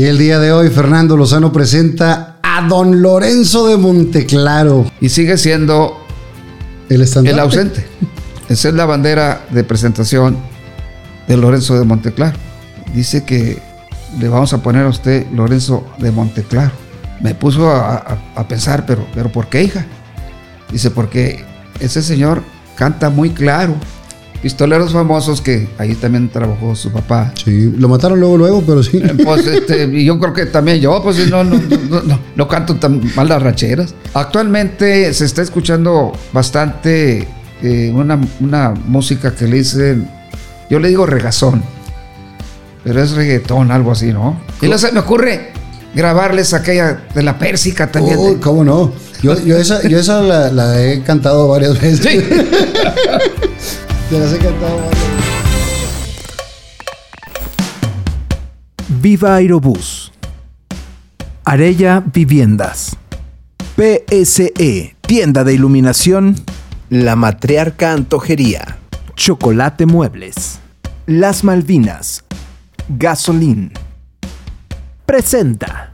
Y el día de hoy Fernando Lozano presenta a don Lorenzo de Monteclaro. Y sigue siendo el, el ausente. Esa es la bandera de presentación de Lorenzo de Monteclaro. Dice que le vamos a poner a usted Lorenzo de Monteclaro. Me puso a, pensar, pero, pero ¿por qué, hija? Dice, porque ese señor canta muy claro. Pistoleros famosos que ahí también trabajó su papá. Sí, lo mataron luego, luego, pero sí. Eh, pues este, y yo creo que también yo, pues no, no, no, no, canto tan mal las rancheras. Actualmente se está escuchando bastante eh, una, una música que le dicen, yo le digo regazón, pero es reggaetón, algo así, ¿no? Y luego se me ocurre grabarles aquella de la Pérsica también. Oh, ¿Cómo no? Yo, yo esa, yo esa la, he cantado varias veces. Sí. Viva Aerobús. Arella Viviendas. PSE, tienda de iluminación. La Matriarca Antojería. Chocolate Muebles. Las Malvinas. Gasolín. Presenta.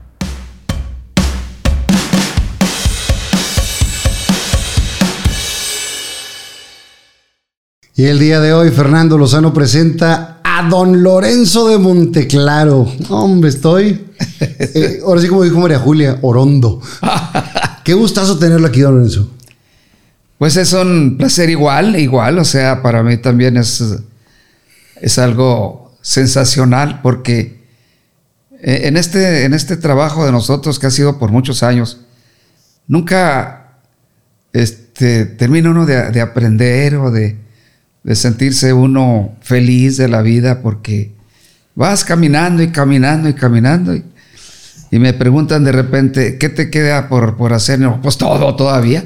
Y el día de hoy Fernando Lozano presenta a don Lorenzo de Monteclaro. Hombre, estoy. Eh, ahora sí, como dijo María Julia, orondo. Qué gustazo tenerlo aquí, don Lorenzo. Pues es un placer igual, igual. O sea, para mí también es, es algo sensacional porque eh, en este, en este trabajo de nosotros que ha sido por muchos años, nunca este, termina uno de aprender o de de sentirse uno feliz de la vida porque vas caminando y caminando y caminando y, me preguntan de repente, ¿qué te queda por, por hacer? pues todo todavía.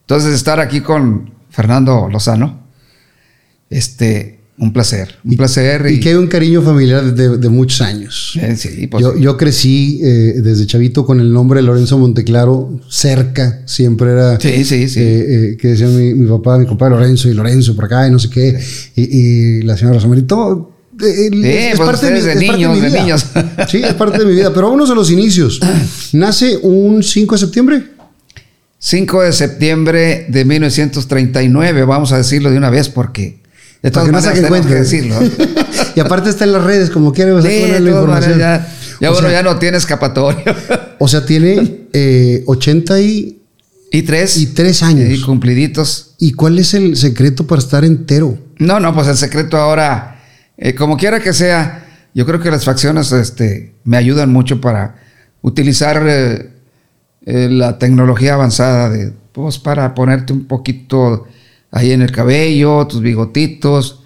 Entonces estar aquí con Fernando Lozano, este, un placer, un placer. Y, que hay un cariño familiar de, muchos años. Eh, sí, pues yo, yo, crecí eh, desde chavito con el nombre de Lorenzo Monteclaro, cerca, siempre era. Sí, sí, sí. Eh, que decía mi, mi, papá, mi compadre Lorenzo y Lorenzo por acá y no sé qué. Y, la señora Rosamarito. es, pues parte de, mi, niños, de niños. Sí, es parte de mi vida. Pero vámonos a los inicios. Nace un 5 de septiembre. 5 de septiembre de 1939, vamos a decirlo de una vez porque de todas maneras, que tenemos que decirlo. y aparte está en las redes, como quiere sí, la información. ya, ya bueno, ya no tiene escapatoria. o sea, tiene eh, 80 y... Y tres. Y tres años. Y cumpliditos. ¿Y cuál es el secreto para estar entero? No, no, pues el secreto ahora, eh, como quiera que sea, yo creo que las facciones este, me ayudan mucho para utilizar eh, eh, la tecnología avanzada de, pues, para ponerte un poquito ahí en el cabello, tus bigotitos,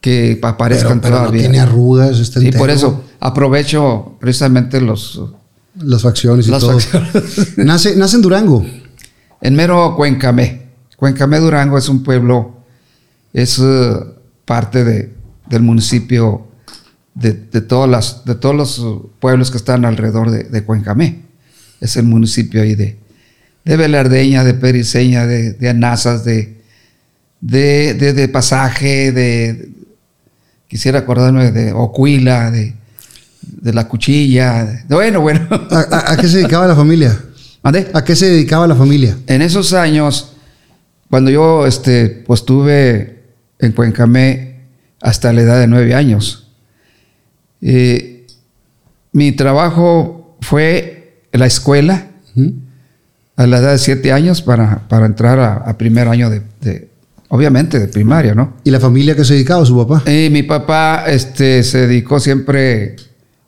que aparezcan pero, pero No tiene arrugas, está Sí, por eso aprovecho precisamente los... Las facciones y las todo. Facciones. nace, nace en Durango. En mero Cuencamé. Cuencamé, Durango es un pueblo, es eh, parte de, del municipio de, de, todas las, de todos los pueblos que están alrededor de, de Cuencamé. Es el municipio ahí de, de Velardeña, de Periseña, de, de Anazas, de, de, de, pasaje, de, quisiera acordarme de Ocuila, de, de la cuchilla. bueno, bueno. ¿A, qué se dedicaba la familia? ¿A qué se dedicaba la familia? En esos años, cuando yo este, pues estuve en Cuencamé hasta la edad de nueve años, eh, mi trabajo fue la escuela a la edad de siete años para, para entrar a, primer año de, obviamente de primaria, ¿no? ¿Y la familia que se dedicaba, su papá? Eh, mi papá este, se dedicó siempre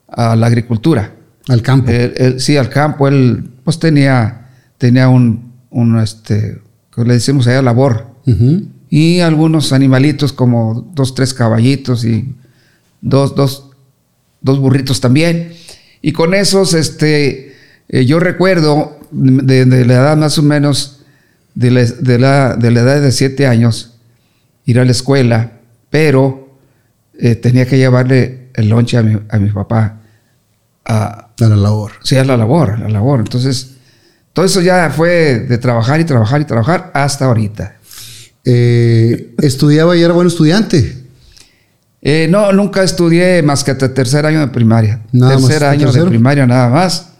a la agricultura. Al campo. sí, al campo. Él pues tenía, tenía un, un este, le decimos allá, labor. Y algunos animalitos como dos, tres caballitos y dos, dos, dos burritos también. Y con esos, este, eh, yo recuerdo de, de, la edad más o menos de la, de la, de la edad de siete años ir a la escuela, pero eh, tenía que llevarle el lonche a mi, a mi papá. A, a, la labor. Sí, a la labor, a la labor. Entonces, todo eso ya fue de trabajar y trabajar y trabajar hasta ahorita. Eh, ¿Estudiaba y era buen estudiante? Eh, no, nunca estudié más que hasta tercer año de primaria. Nada más tercer hasta año de primaria nada más.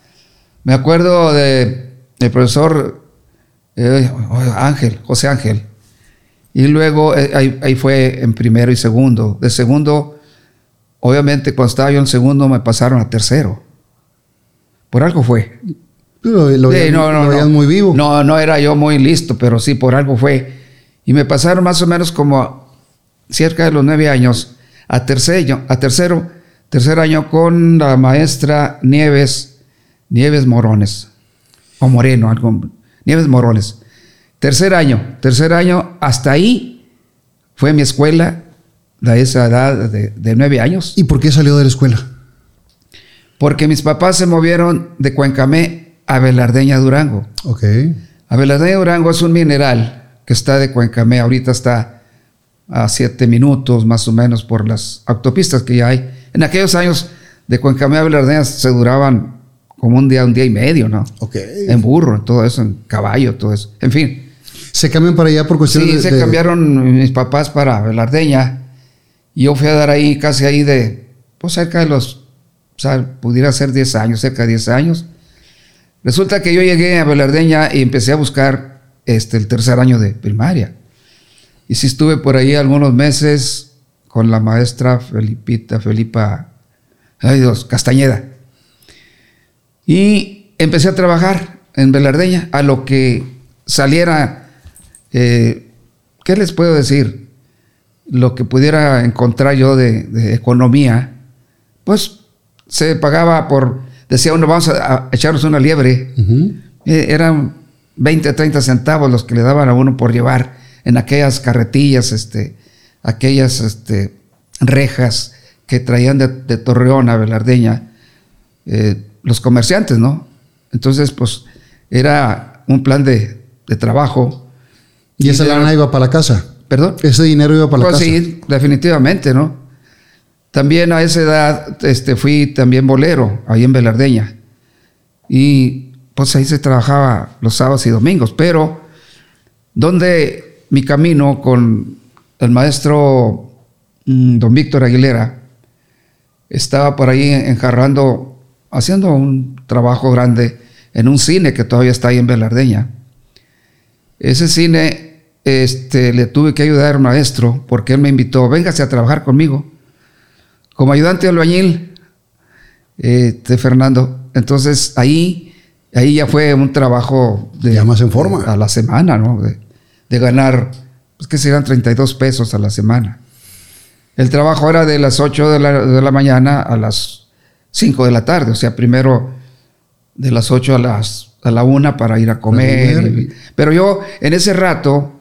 Me acuerdo de el profesor eh, Ángel, José Ángel. Y luego eh, ahí, ahí fue en primero y segundo. De segundo, obviamente cuando estaba yo en segundo me pasaron a tercero. Por algo fue. Lo, lo Sí, veían- no, no, lo no. muy vivo. No, no era yo muy listo, pero sí, por algo fue. Y me pasaron más o menos como cerca de los nueve años a tercero, a tercero, tercer año con la maestra Nieves, Nieves Morones, o Moreno, algo, Nieves Morones. Tercer año, tercer año, hasta ahí fue mi escuela de esa edad de, de nueve años. ¿Y por qué salió de la escuela? Porque mis papás se movieron de Cuencamé a Velardeña, Durango. Ok. Abelardeña Durango es un mineral que está de Cuencamé, ahorita está a siete minutos más o menos por las autopistas que ya hay. En aquellos años de Cuencamé a Abelardeña se duraban como un día, un día y medio, ¿no? Ok. En burro, todo eso, en caballo, todo eso. En fin, Se cambian para allá por cuestiones sí, de- se de- cambiaron mis papás para Abelardeña y yo fui a dar ahí, casi ahí de, pues cerca de los, o sea, pudiera ser 10 años, cerca de 10 años. Resulta que yo llegué a Velardeña y empecé a buscar este, el tercer año de primaria. Y sí estuve por ahí algunos meses con la maestra Felipita, Felipa, ay Dios, Castañeda. Y empecé a trabajar en Velardeña, a lo que saliera, eh, ¿qué les puedo decir? Lo que pudiera encontrar yo de, de economía, pues se pagaba por, decía uno, vamos a, a echarnos una liebre. Ujú. Eh, eran 20, 30 centavos los que le daban a uno por llevar en aquellas carretillas, este, aquellas este, rejas que traían de, de Torreón a Velardeña eh, los comerciantes, ¿no? Entonces, pues era un plan de, de trabajo. Y esa lana iba para la casa. ¿Perdón? Ese dinero iba para la Pues casa. sí, definitivamente, ¿no? También a esa edad este, fui también bolero, ahí en Velardeña. Y pues ahí se trabajaba los sábados y domingos, pero donde mi camino con el maestro mm, don Víctor Aguilera estaba por ahí enjarrando, haciendo un trabajo grande en un cine que todavía está ahí en Velardeña. Ese cine este, le tuve que ayudar al maestro porque él me invitó, véngase a trabajar conmigo como ayudante albañil de Fernando. Entonces ahí, ahí ya fue un trabajo de, Ya más en forma. a la semana, ¿no? De, de ganar, pues que serán 32 pesos a la semana. El trabajo era de las 8 de la, de la mañana a las 5 de la tarde, o sea, primero de las 8 a las a la 1 para ir a comer. y- pero yo en ese rato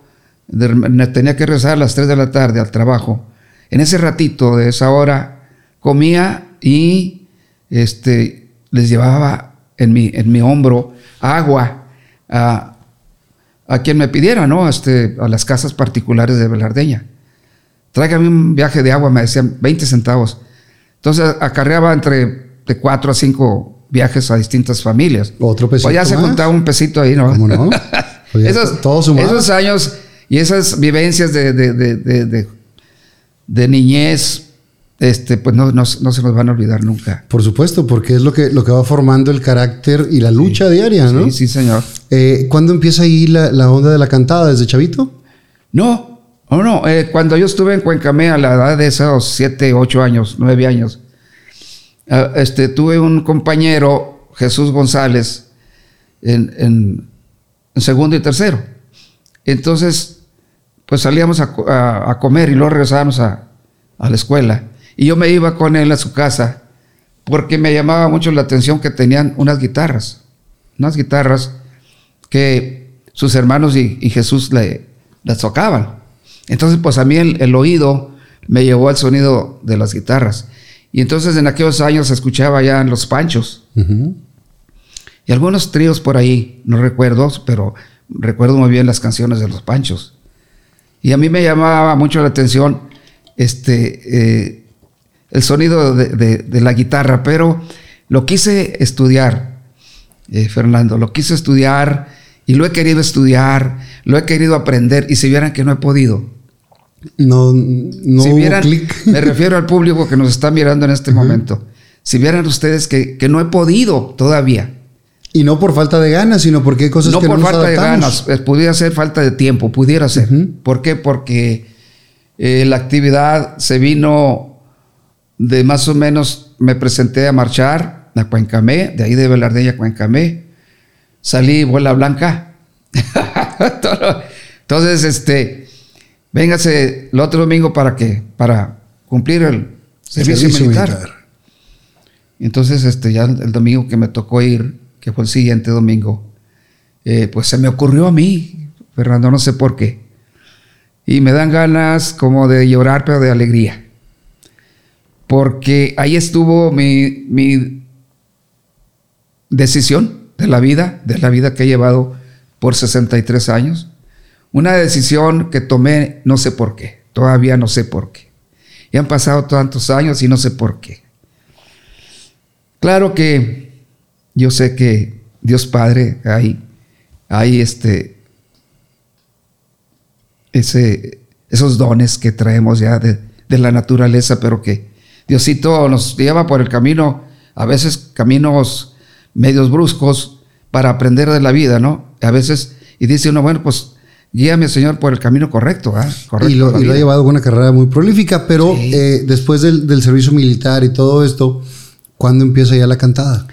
de- tenía que regresar a las 3 de la tarde al trabajo. En ese ratito de esa hora comía y este les llevaba en mi, en mi hombro agua a, a quien me pidiera, ¿no? Este, a las casas particulares de Velardeña. Tráigame un viaje de agua, me decían 20 centavos. Entonces acarreaba entre de 4 a 5 viajes a distintas familias. Otro pesito Pues ya se más. juntaba un pesito ahí, ¿no? ¿Cómo no? Pues esos, todo esos años y esas vivencias de, de, de, de- de- de niñez, este, pues no, no, no se nos van a olvidar nunca. Por supuesto, porque es lo que, lo que va formando el carácter y la lucha diaria, ¿no? Sí, sí, señor. Eh, ¿Cuándo empieza ahí la, la onda de la cantada? ¿Desde chavito? No, no, no. eh, cuando yo estuve en Cuencamé a la edad de esos 7, 8 años, 9 años, este, tuve un compañero, Jesús González, en, segundo y tercero. Entonces, pues salíamos a, co- a- a comer y luego regresábamos a, la escuela. Y yo me iba con él a su casa porque me llamaba mucho la atención que tenían unas guitarras, unas guitarras que sus hermanos y, Jesús le, las tocaban. Entonces, pues a mí el oído me llevó al sonido de las guitarras. Y entonces en aquellos años se escuchaba ya en los panchos y algunos tríos por ahí, no recuerdo, pero recuerdo muy bien las canciones de los panchos. Y a mí me llamaba mucho la atención este, eh, el sonido de, de- de la guitarra, pero lo quise estudiar, eh, Fernando, lo quise estudiar y lo he querido estudiar, lo he querido aprender y si vieran que no he podido. No, no si vieran, clic. me refiero al público que nos está mirando en este momento. Si vieran ustedes que, que no he podido todavía. Y no por falta de ganas, sino porque hay cosas no que por no nos falta de ganas, eh, pudiera ser falta de tiempo, pudiera ser. ¿Por qué? Porque eh, la actividad se vino de más o menos, me presenté a marchar a Cuencamé, de ahí de Velardella a Cuencamé, salí vuela blanca. Entonces, este, véngase el otro domingo para que, para cumplir el servicio, militar. Entonces, este, ya el, el domingo que me tocó ir, que fue el siguiente domingo, eh, pues se me ocurrió a mí, Fernando, no sé por qué. Y me dan ganas como de llorar, pero de alegría. Porque ahí estuvo mi, mi decisión de la vida, de la vida que he llevado por 63 años. Una decisión que tomé, no sé por qué, todavía no sé por qué. Y han pasado tantos años y no sé por qué. Claro que yo sé que Dios Padre, hay, hay este, ese, esos dones que traemos ya de, de la naturaleza, pero que Diosito nos lleva por el camino, a veces caminos medios bruscos para aprender de la vida, ¿no? A veces, y dice uno, bueno, pues guíame, Señor, por el camino correcto. Correcto Y lo, y ha llevado con una carrera muy prolífica, pero Sí. eh, después del, del servicio militar y todo esto, ¿cuándo empieza ya la cantada?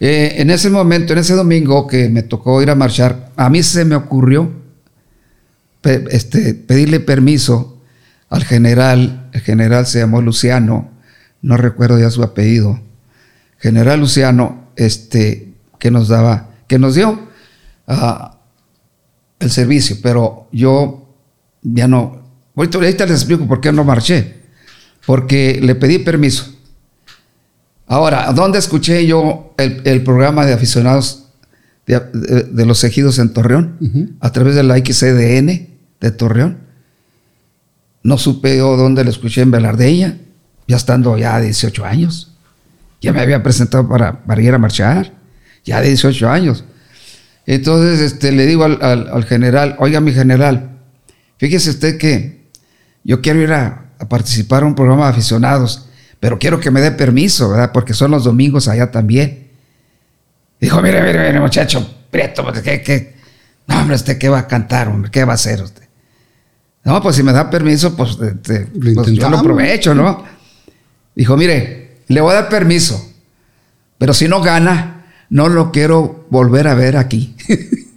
Eh, en ese momento, en ese domingo que me tocó ir a marchar, a mí se me ocurrió pe- este, pedirle permiso al general. El general se llamó Luciano, no recuerdo ya su apellido. General Luciano, este, que nos daba, que nos dio ah, el servicio, pero yo ya no. Ahorita, ahorita les explico por qué no marché. Porque le pedí permiso. Ahora, ¿dónde escuché yo el, el programa de aficionados de, de- de los ejidos en Torreón? A través de la XCDN de Torreón. No supe yo dónde lo escuché en Velardella, ya estando ya de 18 años. Ya me había presentado para, para ir a marchar, ya de 18 años. Entonces este, le digo al, al- al general, oiga mi general, fíjese usted que yo quiero ir a, a participar en un programa de aficionados, pero quiero que me dé permiso, ¿verdad? Porque son los domingos allá también. Dijo, mire, mire, mire, muchacho, prieto, ¿qué, qué? No, hombre, ¿usted qué va a cantar, hombre? ¿Qué va a hacer usted? No, pues si me da permiso, pues, este, Lo pues, yo lo aprovecho, ¿no? Dijo, mire, le voy a dar permiso, pero si no gana, no lo quiero volver a ver aquí.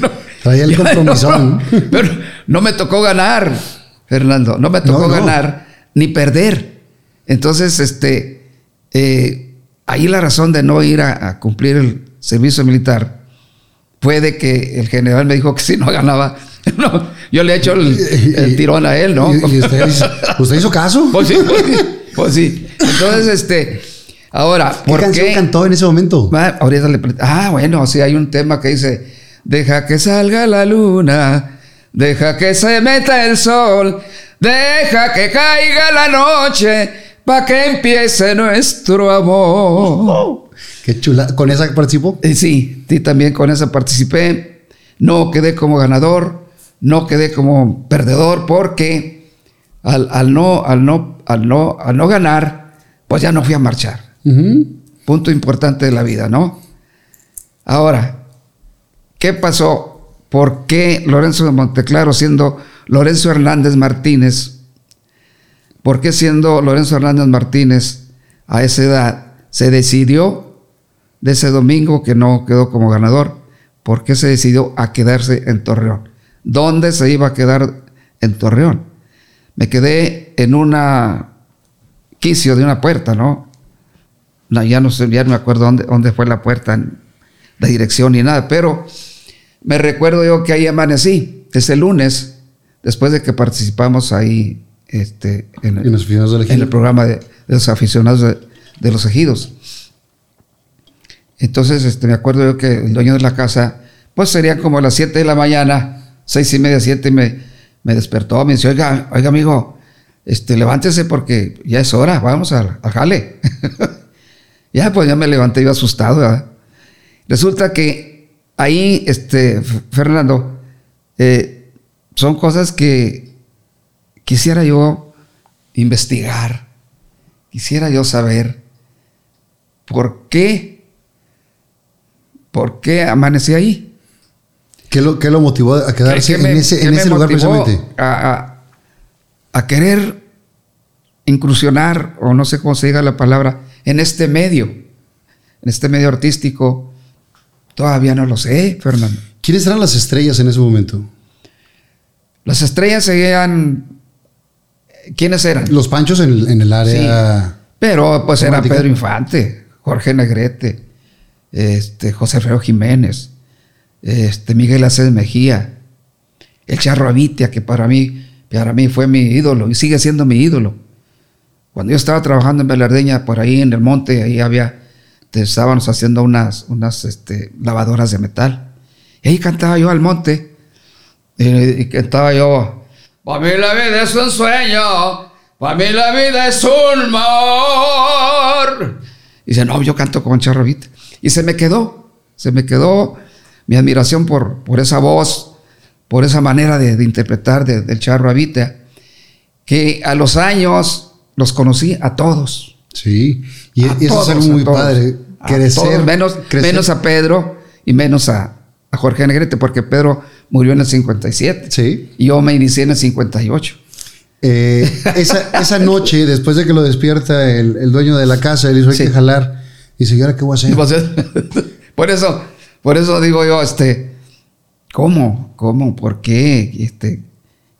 No, Traía el ya, compromisón. no, pero no me tocó ganar, Fernando, no me tocó No, no. ganar ni perder. Entonces, este, eh, ahí la razón de no ir a, a cumplir el servicio militar fue de que el general me dijo que si no ganaba, no, yo le he hecho el, el tirón a él, ¿no? ¿Y, y usted, hizo- ¿Usted hizo caso? Pues sí, pues sí, pues sí. Entonces, este, ahora, ¿Qué ¿por canción qué? cantó en ese momento? Ah, ahorita le Ah, bueno, sí, hay un tema que dice: Deja que salga la luna, deja que se meta el sol, deja que caiga la noche, pa' que empiece nuestro amor. Qué chula. ¿Con esa participó? Eh, sí, sí, también con esa participé. No quedé como ganador, no quedé como perdedor, porque al, al no, al, no, al, no, al no ganar, pues ya no fui a marchar. Punto importante de la vida, ¿no? Ahora, ¿qué pasó? ¿Por qué Lorenzo de Monteclaro, siendo Lorenzo Hernández Martínez, por qué siendo Lorenzo Hernández Martínez a esa edad se decidió de ese domingo que no quedó como ganador? ¿Por qué se decidió a quedarse en Torreón? ¿Dónde se iba a quedar en Torreón? Me quedé en una quicio de una puerta, ¿no? No, ya no sé, ya no me acuerdo dónde, dónde fue la puerta, la dirección ni nada, pero me recuerdo yo que ahí amanecí, ese lunes, después de que participamos ahí este, en, aficionados del en el programa de, de los aficionados de, de los ejidos. Entonces, este, me acuerdo yo que el dueño de la casa, pues sería como a las 7 de la mañana, seis y media, siete, me, me despertó, me dice, oiga, oiga amigo, este, levántese porque ya es hora, vamos al jale. ya, pues ya me levanté yo asustado. ¿verdad? Resulta que ahí, este, Fernando, eh, son cosas que, quisiera yo investigar, quisiera yo saber por qué, por qué amanecí ahí. ¿Qué lo, qué lo motivó a quedarse ¿Qué me- en ese, en lugar precisamente? A, a- a querer incursionar, o no sé cómo se diga la palabra, en este medio, en este medio artístico. Todavía no lo sé, Fernando. ¿Quiénes eran las estrellas en ese momento? Las estrellas seguían. ¿Quiénes eran? Los panchos en, el- en el área. Pero pues era. Pedro Infante, Jorge Negrete, este, José Alfredo Jiménez, este, Miguel Aceves Mejía, el Charro Avitia, que para mí, para mí fue mi ídolo y sigue siendo mi ídolo. Cuando yo estaba trabajando en Velardeña, por ahí en el monte, ahí había, estábamos haciendo unas, unas este, lavadoras de metal. Y ahí cantaba yo al monte. Y, y cantaba yo, para mí la vida es un sueño, para mí la vida es un mar. Y dice, no, yo canto con Charro Vita. Y se me quedó, se me quedó mi admiración por, por esa voz, por esa manera de, interpretar de- del Charro Avita, que a los años los conocí a todos. Sí. Y, A eso todos, es algo muy padre. Crecer. todos, menos, crecer. menos a Pedro y menos a, a Jorge Negrete, porque Pedro murió en el 57. Sí. Y yo me inicié en el 58. Eh, esa, esa noche, después de que lo despierta el, el dueño de la casa, él dijo, hay Sí. que jalar. Y dice, ¿y ahora qué voy a hacer? Entonces, por eso, por eso digo yo, este, ¿cómo? ¿Cómo? ¿Por qué? Este,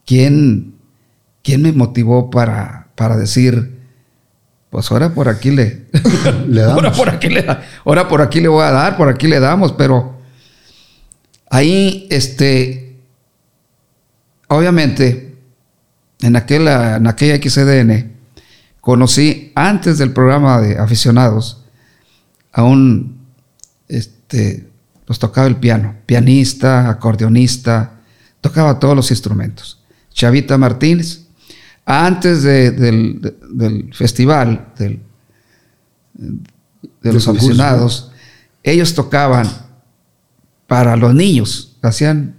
¿quién, quién me motivó para, para decir, pues ahora por aquí le, Le damos. ahora por aquí le, ahora por aquí le voy a dar, por aquí le damos, pero ahí, este, obviamente, en aquella, en aquella XCDN, conocí antes del programa de aficionados a un, este, pues tocaba el piano, pianista, acordeonista, tocaba todos los instrumentos. Chavita Martínez, antes de- del, de- del festival, del, de los concurso, aficionados, ellos tocaban para los niños, hacían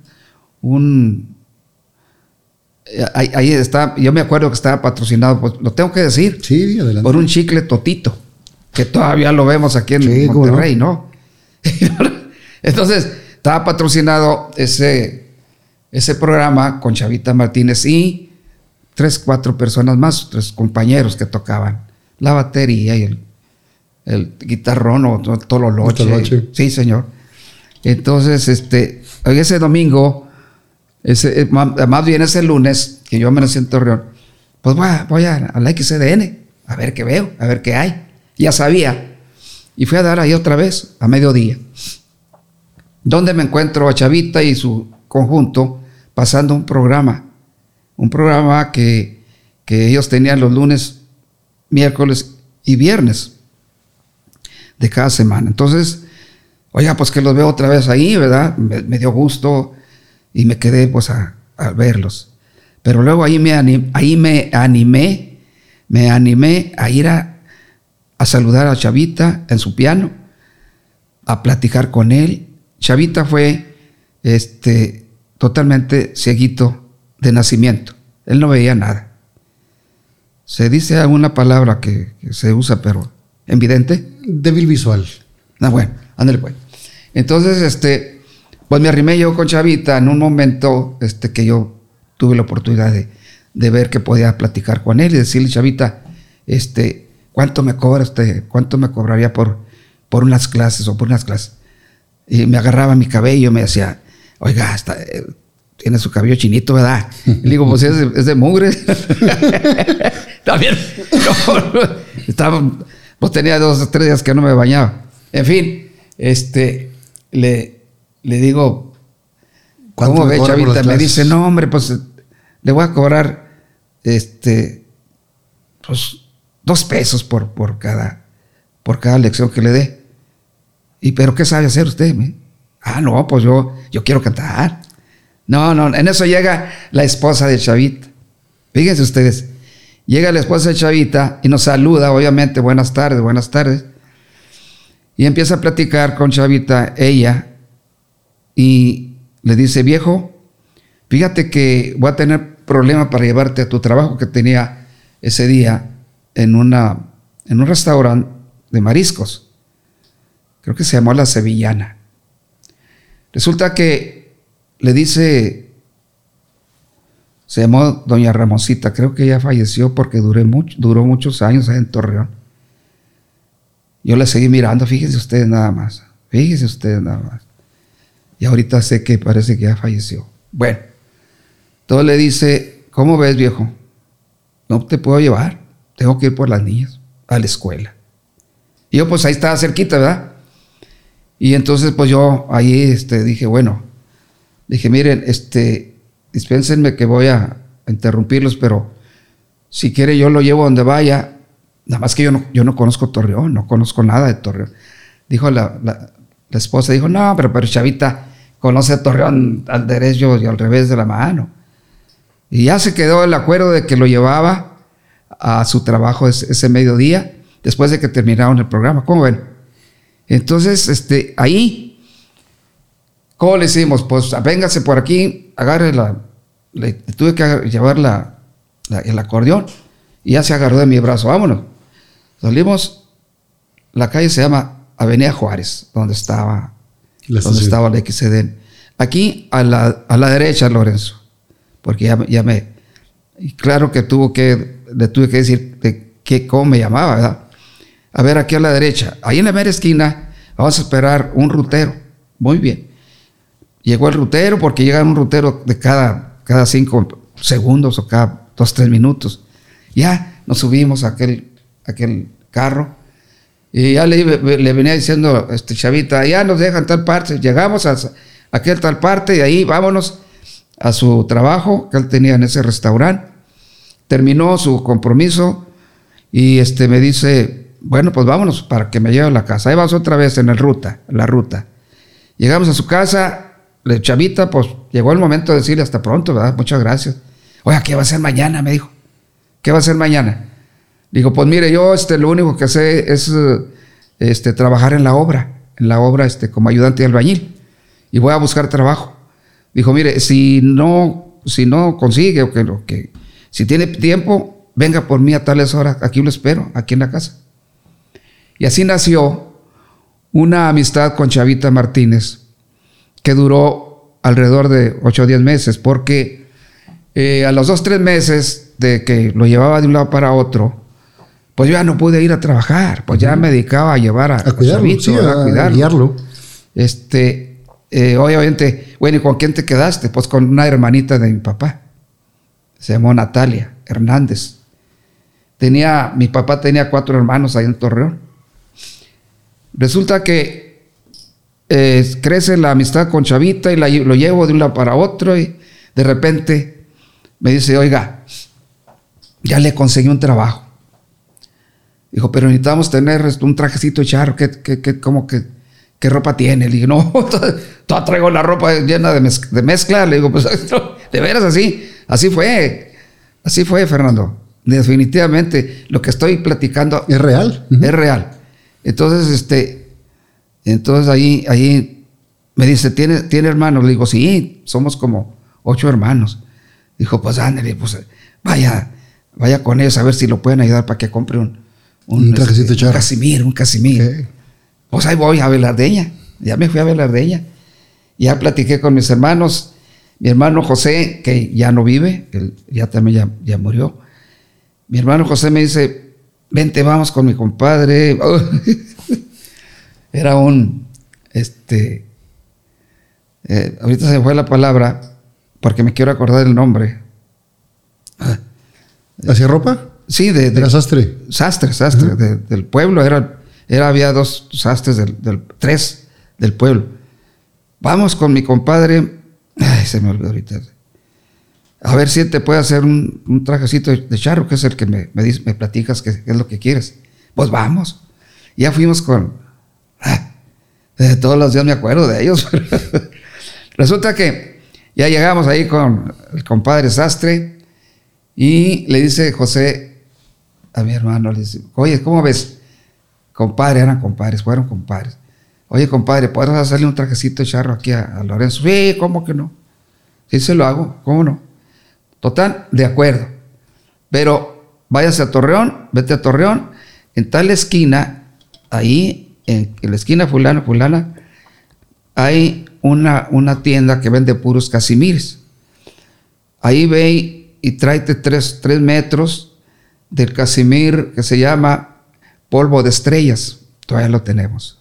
un... eh, Ahí, ahí está, yo me acuerdo que estaba patrocinado, pues, lo tengo que decir, Sí, adelante. por un chicle totito, que todavía lo vemos aquí en Sí, cómo no. Monterrey, ¿no? Entonces, estaba patrocinado ese, ese programa con Chavita Martínez y tres, cuatro personas más, tres compañeros que tocaban la batería y el, el guitarrón o to- tololoche. Tololoche. Sí, señor. Entonces, este, ese domingo, ese, eh, más bien ese lunes, que yo me en Torreón, pues voy a, voy a, a la XCDN, a ver qué veo, a ver qué hay. Ya sabía. Y fui a dar ahí otra vez, a mediodía. Donde me encuentro a Chavita y su conjunto pasando un programa. Un programa que, que ellos tenían los lunes, miércoles y viernes de cada semana. Entonces, oiga, pues que los veo otra vez ahí, ¿verdad? Me, dio gusto y me quedé pues a, verlos. Pero luego ahí me, ahí me animé, me animé a ir a, a saludar a Chavita en su piano, a platicar con él. Chavita fue este, totalmente cieguito de nacimiento. Él no veía nada. Se dice alguna palabra que, que se usa, pero evidente. Débil visual. Ah, bueno, ándale pues. Entonces, este, pues me arrimé yo con Chavita en un momento este, que yo tuve la oportunidad de, de ver que podía platicar con él y decirle, Chavita, este, ¿cuánto me cobra usted? ¿Cuánto me cobraría por, por unas clases o por unas clases? Y me agarraba mi cabello y me decía, oiga, está, eh, tiene su cabello chinito, ¿verdad? Le digo, pues es de, es de mugre. También. no, estaba, pues tenía dos o tres días que no me bañaba. En fin, este, le, le digo, ¿Cuánto ¿cómo me ve, Chavita? Me dice, no, hombre, pues le voy a cobrar, este, pues, dos pesos por, por cada, por cada lección que le dé. ¿Y pero qué sabe hacer usted? me? Ah, no, pues yo, yo quiero cantar. No, no, en eso llega la esposa de Chavita. Fíjense ustedes, llega la esposa de Chavita y nos saluda, obviamente, buenas tardes, buenas tardes. Y empieza a platicar con Chavita, ella, y le dice, viejo, fíjate que voy a tener problema para llevarte a tu trabajo que tenía ese día en, una, en un restaurante de mariscos. Creo que se llamó La Sevillana. Resulta que le dice, se llamó Doña Ramosita, creo que ella falleció porque duré mucho, duró muchos años en Torreón. Yo la seguí mirando, fíjense ustedes nada más, fíjense ustedes nada más. Y ahorita sé que parece que ya falleció. Bueno, todo le dice, ¿cómo ves viejo? No te puedo llevar, tengo que ir por las niñas a la escuela. Y yo pues ahí estaba cerquita, ¿verdad? Y entonces pues yo ahí este, dije, bueno, dije, miren, este, dispénsenme que voy a interrumpirlos, pero si quiere yo lo llevo donde vaya. Nada más que yo no, yo no conozco Torreón, no conozco nada de Torreón. Dijo la, la, esposa, dijo, no, pero, pero Chavita conoce a Torreón al derecho y al revés de la mano. Y ya se quedó el acuerdo de que lo llevaba a su trabajo ese, ese mediodía, después de que terminaron el programa. ¿Cómo ven? Entonces, este, ahí, ¿cómo le hicimos? Pues véngase por aquí, agarre la. Le, tuve que llevar la, el acordeón y ya se agarró de mi brazo. Vámonos. Salimos, la calle se llama Avenida Juárez, donde estaba la donde estaba la XCD. Aquí a la, a la derecha, Lorenzo, porque ya, ya me. Y claro que tuvo que, le tuve que decir de qué, cómo me llamaba, ¿verdad? A ver, aquí a la derecha. Ahí en la mera esquina vamos a esperar un rutero. Muy bien. Llegó el rutero porque llega un rutero de cada, cada cinco segundos o cada dos, tres minutos. Ya nos subimos a aquel, aquel carro y ya le, le, venía diciendo, este Chavita, ya nos dejan tal parte. Llegamos a, a aquel tal parte y ahí vámonos a su trabajo que él tenía en ese restaurante. Terminó su compromiso y este me dice, bueno, pues vámonos para que me lleve a la casa. Ahí vamos otra vez en la ruta, la ruta. Llegamos a su casa, chavita, pues llegó el momento de decirle hasta pronto, ¿verdad? Muchas gracias. Oiga, ¿qué va a hacer mañana? Me dijo. ¿Qué va a hacer mañana? Dijo, pues mire, yo este, lo único que sé es este, trabajar en la obra, en la obra este, como ayudante de albañil. Y voy a buscar trabajo. Dijo, mire, si no, si no consigue o que, o que si tiene tiempo, venga por mí a tales horas, aquí lo espero, aquí en la casa. Y así nació una amistad con Chavita Martínez que duró alrededor de 8 o 10 meses, porque eh, a los dos, tres meses de que lo llevaba de un lado para otro, pues yo ya no pude ir a trabajar, pues ya me dedicaba a llevar a, a cuidarlo, a, cuidarlo. Este, eh, obviamente, bueno, ¿y con quién te quedaste? Pues con una hermanita de mi papá, se llamó Natalia Hernández. Tenía, mi papá tenía cuatro hermanos ahí en Torreón. Resulta que eh, crece la amistad con Chavita y lo llevo de un lado para otro y de repente me dice, oiga, ya le conseguí un trabajo. Dijo, pero necesitamos tener un trajecito charro, ¿qué, qué, cómo que, qué ropa tiene? Le digo, no, toda traigo la ropa llena de, mezcla. Le digo, pues de veras así, así fue, así fue, Fernando. Definitivamente, lo que estoy platicando es real. Es real. Entonces, este, entonces ahí, ahí me dice, ¿tiene, ¿tiene hermanos? Le digo, sí, somos como ocho hermanos. Dijo, pues ándale, pues vaya, vaya con ellos a ver si lo pueden ayudar para que compre un, un, trajecito este, un Casimir, un Casimir. Pues ahí voy a Velardeña. Ya me fui a Velardeña. Ya platiqué con mis hermanos. Mi hermano José, que ya no vive, él ya también ya, ya murió. Mi hermano José me dice, vente, vamos con mi compadre. Era un, este, eh, ahorita se me fue la palabra porque me quiero acordar el nombre. ¿Hacía ropa? Sí, de, ¿Era sastre? Sastre, sastre, del pueblo. Era, era, había dos sastres, del, tres del pueblo. Vamos con mi compadre. Ay, se me olvidó ahorita a ver si te puede hacer un, trajecito de charro, que es el que me, me, me platicas que, es lo que quieres. Pues vamos. Ya fuimos con... Todos los días me acuerdo de ellos. Resulta que ya llegamos ahí con el compadre Sastre y le dice José a mi hermano, le dice, oye, ¿cómo ves? Compadre, eran compadres, fueron compadres. Oye, compadre, ¿puedes hacerle un trajecito de charro aquí a, a Lorenzo? Sí, ¿cómo que no? Sí se lo hago, ¿cómo no? Total, de acuerdo. Pero váyase a Torreón, vete a Torreón, en tal esquina, ahí, en, la esquina fulana, fulana, hay una, una tienda que vende puros casimires. Ahí ve y tráete tres, tres metros del casimir que se llama polvo de estrellas. Todavía lo tenemos.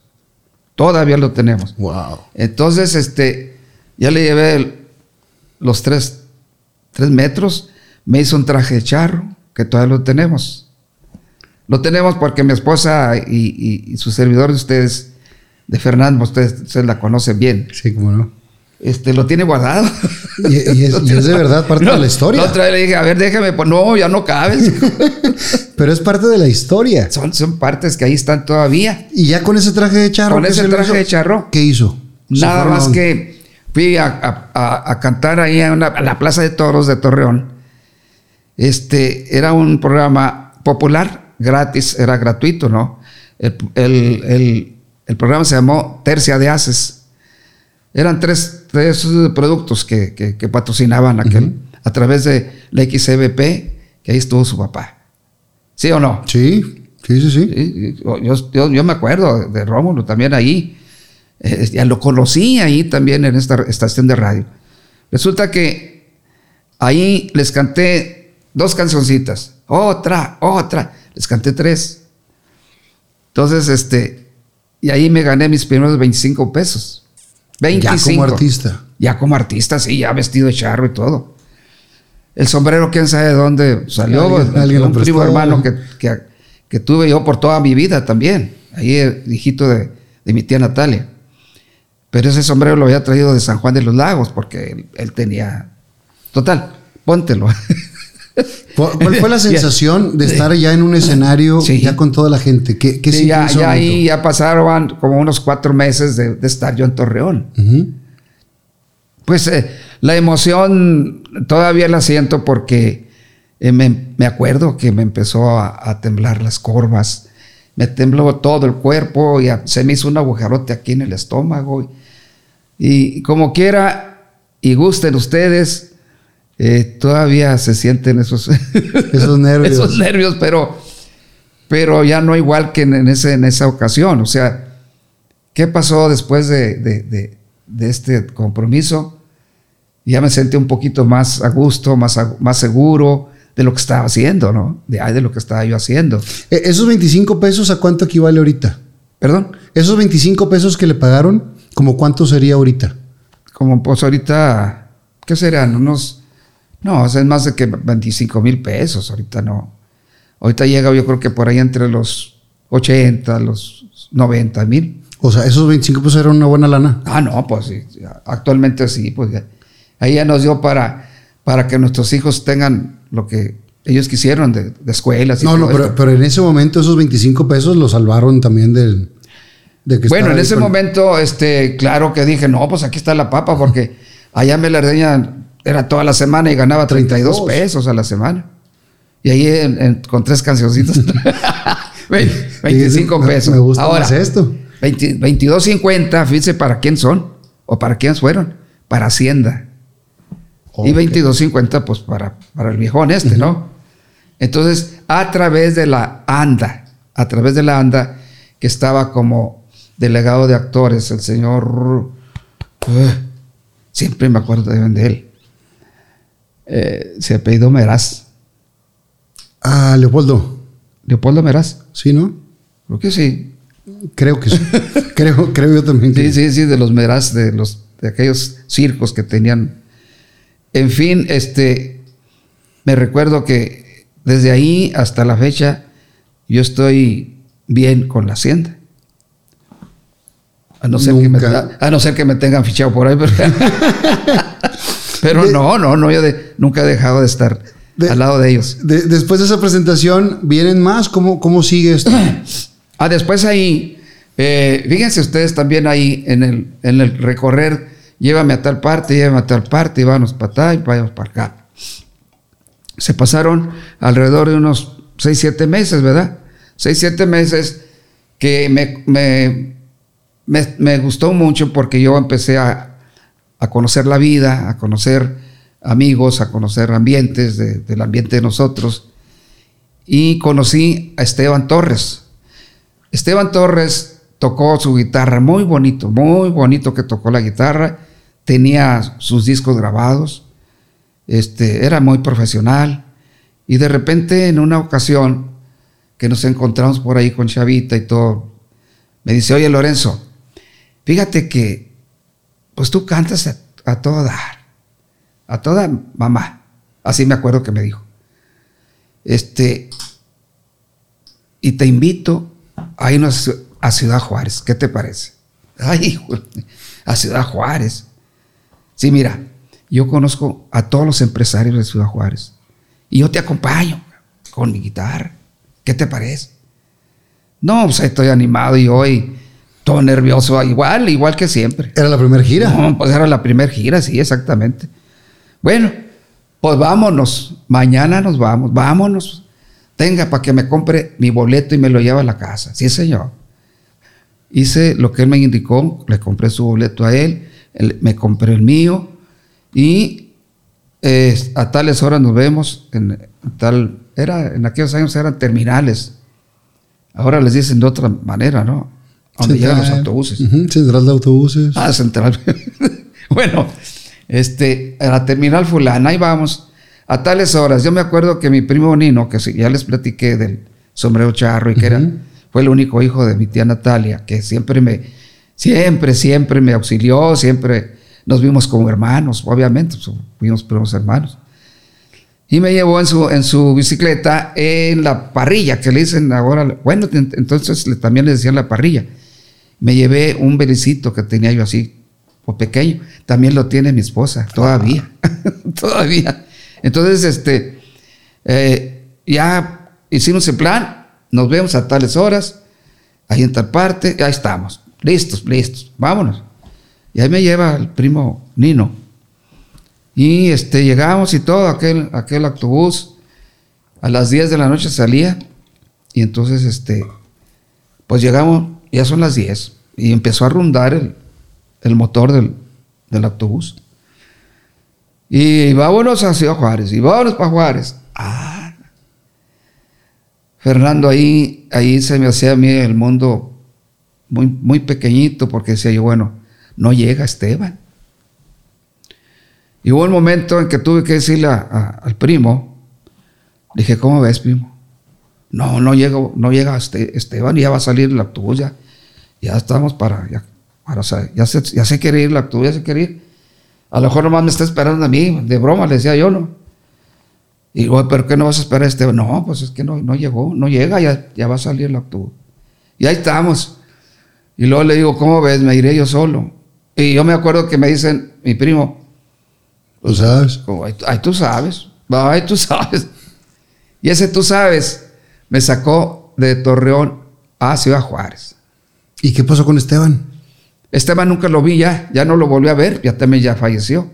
Todavía lo tenemos. Wow. Entonces, este, ya le llevé los tres, tres metros, me hizo un traje de charro, que todavía lo tenemos. Lo tenemos porque mi esposa y, su servidor de ustedes, de Fernando, ustedes, ustedes la conocen bien. Sí, cómo no. Este, lo tiene guardado. Y, es, de verdad parte de la historia. La otra vez le dije, a ver, déjame, pues no, ya no cabes. Pero es parte de la historia. Son, son partes que ahí están todavía. Y ya con ese traje de charro. Con ese traje de charro. ¿Qué hizo? Nada más que fui a, cantar ahí a, la Plaza de Toros de Torreón. Este, era un programa popular, gratis, era gratuito, ¿no? El, programa se llamó Tercia de Haces. Eran tres, tres productos que, patrocinaban aquel, a través de la XBP, que ahí estuvo su papá. ¿Sí o no? Sí, sí, sí, sí. yo, yo, me acuerdo de Rómulo también ahí. Eh, ya lo conocí ahí también en esta estación de radio. Resulta que ahí les canté dos cancioncitas, otra, otra, les canté tres. Entonces, este, y ahí me gané mis primeros 25 pesos. 25. Ya como artista. Ya como artista, sí, ya vestido de charro y todo. El sombrero, quién sabe de dónde salió. ¿Alguien, un primo hermano que, que, tuve yo por toda mi vida también. Ahí, el hijito de, de mi tía Natalia. Pero ese sombrero lo había traído de San Juan de los Lagos porque él, tenía... Total, póntelo. ¿Cuál fue la sensación de estar ya en un escenario ya con toda la gente? ¿Qué, qué sí, ya, ya ahí ya pasaron como unos cuatro meses de, estar yo en Torreón. Pues eh, la emoción todavía la siento porque eh, me, acuerdo que me empezó a, temblar las corvas me tembló todo el cuerpo y se me hizo un agujerote aquí en el estómago. Y, como quiera, y gusten ustedes, eh, todavía se sienten esos, esos nervios. esos nervios, pero, pero ya no igual que en, ese, en esa ocasión. O sea, ¿qué pasó después de, de, de, este compromiso? Ya me sentí un poquito más a gusto, más, más seguro de lo que estaba haciendo, ¿no? De, de lo que estaba yo haciendo. Eh, ¿Esos 25 pesos a cuánto equivale ahorita? ¿Perdón? Esos 25 pesos que le pagaron, ¿como cuánto sería ahorita? Como pues ahorita, ¿qué serán? Unos, no, es más de que 25 mil pesos, ahorita no. Ahorita llega yo creo que por ahí entre los 80, los 90 mil. O sea, esos 25 pesos eran una buena lana. Ah, no, pues sí, actualmente sí, pues ahí ya nos dio para para que nuestros hijos tengan lo que ellos quisieron de, escuelas. no, no, pero, en ese momento esos 25 pesos los salvaron también del... De que bueno, en ese momento, este, claro que dije, no, pues aquí está la papa, porque allá me la era toda la semana y ganaba 32, pesos a la semana. Y ahí con tres cancioncitos, 25 pesos. Me gusta Ahora, esto. 22.50, fíjense para quién son o para quién fueron. Para Hacienda. Y 22.50 pues para, para el viejón este, ¿no? Entonces, a través de la ANDA, a través de la ANDA, que estaba como delegado de actores, el señor, uh, siempre me acuerdo de él, eh, se apellidó Meraz. Ah, Leopoldo. Leopoldo Meraz. Sí, ¿no? Creo que sí. Creo que sí. creo, creo yo también. Sí, sí, sí, de los Meraz, de, los, de aquellos circos que tenían en fin, este, me recuerdo que desde ahí hasta la fecha yo estoy bien con la hacienda. A no ser, que me, a no ser que me tengan fichado por ahí. Pero, no, no, no, yo nunca he dejado de estar al lado de ellos. después de esa presentación, ¿vienen más? ¿Cómo, cómo sigue esto? ah, después ahí, eh, fíjense ustedes también ahí en el, en el recorrer llévame a tal parte, llévame a tal parte, y vamos para acá y vamos para acá. Se pasaron alrededor de unos 6, 7 meses, ¿verdad? 6, 7 meses que me, me, me, gustó mucho porque yo empecé a, a conocer la vida, a conocer amigos, a conocer ambientes del ambiente de nosotros. Y conocí a Esteban Torres. Esteban Torres tocó su guitarra muy bonito, muy bonito que tocó la guitarra. Tenía sus discos grabados. Este, era muy profesional. Y de repente, en una ocasión que nos encontramos por ahí con Chavita y todo, me dice, oye Lorenzo, fíjate que pues tú cantas a, a todo dar, a toda mamá. Así me acuerdo que me dijo. Este, y te invito a irnos a Ciudad Juárez. ¿Qué te parece? Ay, a Ciudad Juárez. Sí, mira, yo conozco a todos los empresarios de Ciudad Juárez y yo te acompaño con mi guitarra. ¿Qué te parece? No, pues estoy animado y hoy todo nervioso, igual, igual que siempre. ¿Era la primera gira? No, pues era la primera gira, sí, exactamente. Bueno, pues vámonos, mañana nos vamos, vámonos. Tenga para que me compre mi boleto y me lo lleve a la casa. Sí, señor. Hice lo que él me indicó, le compré su boleto a él, me compré el mío y eh, a tales horas nos vemos en tal era en aquellos años eran terminales. Ahora les dicen de otra manera, ¿no? Donde llegan los autobuses. central de autobuses. Ah, central. bueno, este, a la terminal fulana, ahí vamos. A tales horas, yo me acuerdo que mi primo Nino, que ya les platiqué del sombrero charro y que era, fue el único hijo de mi tía Natalia, que siempre me, siempre, siempre me auxilió, siempre nos vimos como hermanos, obviamente, pues, fuimos primos hermanos. Y me llevó en su, en su bicicleta en la parrilla, que le dicen ahora, bueno, entonces también le decían la parrilla. Me llevé un belicito que tenía yo así, o pequeño. También lo tiene mi esposa, todavía, todavía. Entonces, este, eh, ya hicimos el plan, nos vemos a tales horas, ahí en tal parte, ya estamos, listos, listos, vámonos. Y ahí me lleva el primo Nino y este, llegamos y todo, aquel, aquel autobús a las 10 de la noche salía. Y entonces, este, pues llegamos, ya son las 10, y empezó a rondar el, motor del, autobús. Y vámonos a Ciudad Juárez, y vámonos para Juárez. Ah, Fernando, ahí, ahí se me hacía a mí el mundo muy, muy pequeñito, porque decía yo, bueno, no llega Esteban. Y hubo un momento en que tuve que decirle al primo, dije, ¿cómo ves, primo? No, no llega, no llega este, Esteban, ya va a salir el autobús, ya, ya estamos para, ya, para, ya, se, ya se quiere ir el autobús, ya se quiere ir. A lo mejor nomás me está esperando a mí, de broma, le decía yo, ¿no? Y digo, ¿pero qué no vas a esperar a Esteban? No, pues es que no, no llegó, no llega, ya, ya va a salir el autobús. Y ahí estamos. Y luego le digo, ¿cómo ves? Me iré yo solo. Y yo me acuerdo que me dicen, mi primo, Tú sabes. ay, tú sabes. Ay, tú sabes. Y ese tú sabes me sacó de Torreón a Ciudad Juárez. ¿Y qué pasó con Esteban? Esteban nunca lo vi ya, ya no lo volví a ver, ya también ya falleció.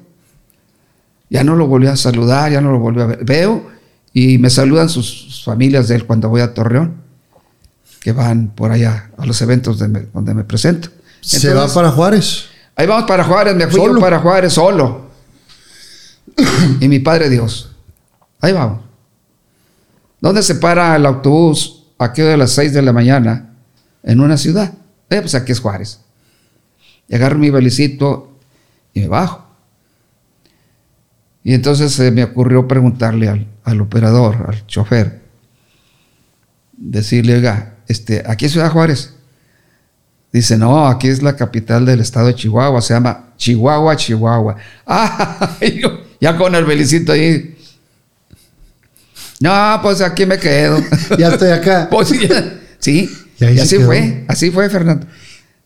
Ya no lo volví a saludar, ya no lo volví a ver. Veo y me saludan sus familias de él cuando voy a Torreón, que van por allá a los eventos donde me presento. ¿Se va para Juárez? Ahí vamos para Juárez, me fui yo para Juárez solo y mi Padre Dios. Ahí vamos. ¿Dónde se para el autobús aquí de las 6 de la mañana en una ciudad? Eh, pues aquí es Juárez. Y agarro mi belicito y me bajo. Y entonces se me ocurrió preguntarle al, al, operador, al chofer, decirle, oiga, este, aquí es Ciudad Juárez. Dice, no, aquí es la capital del estado de Chihuahua, se llama Chihuahua, Chihuahua. Ah, ya con el belicito ahí. No, pues aquí me quedo. ya estoy acá. Pues, sí, y, así fue, así fue, Fernando.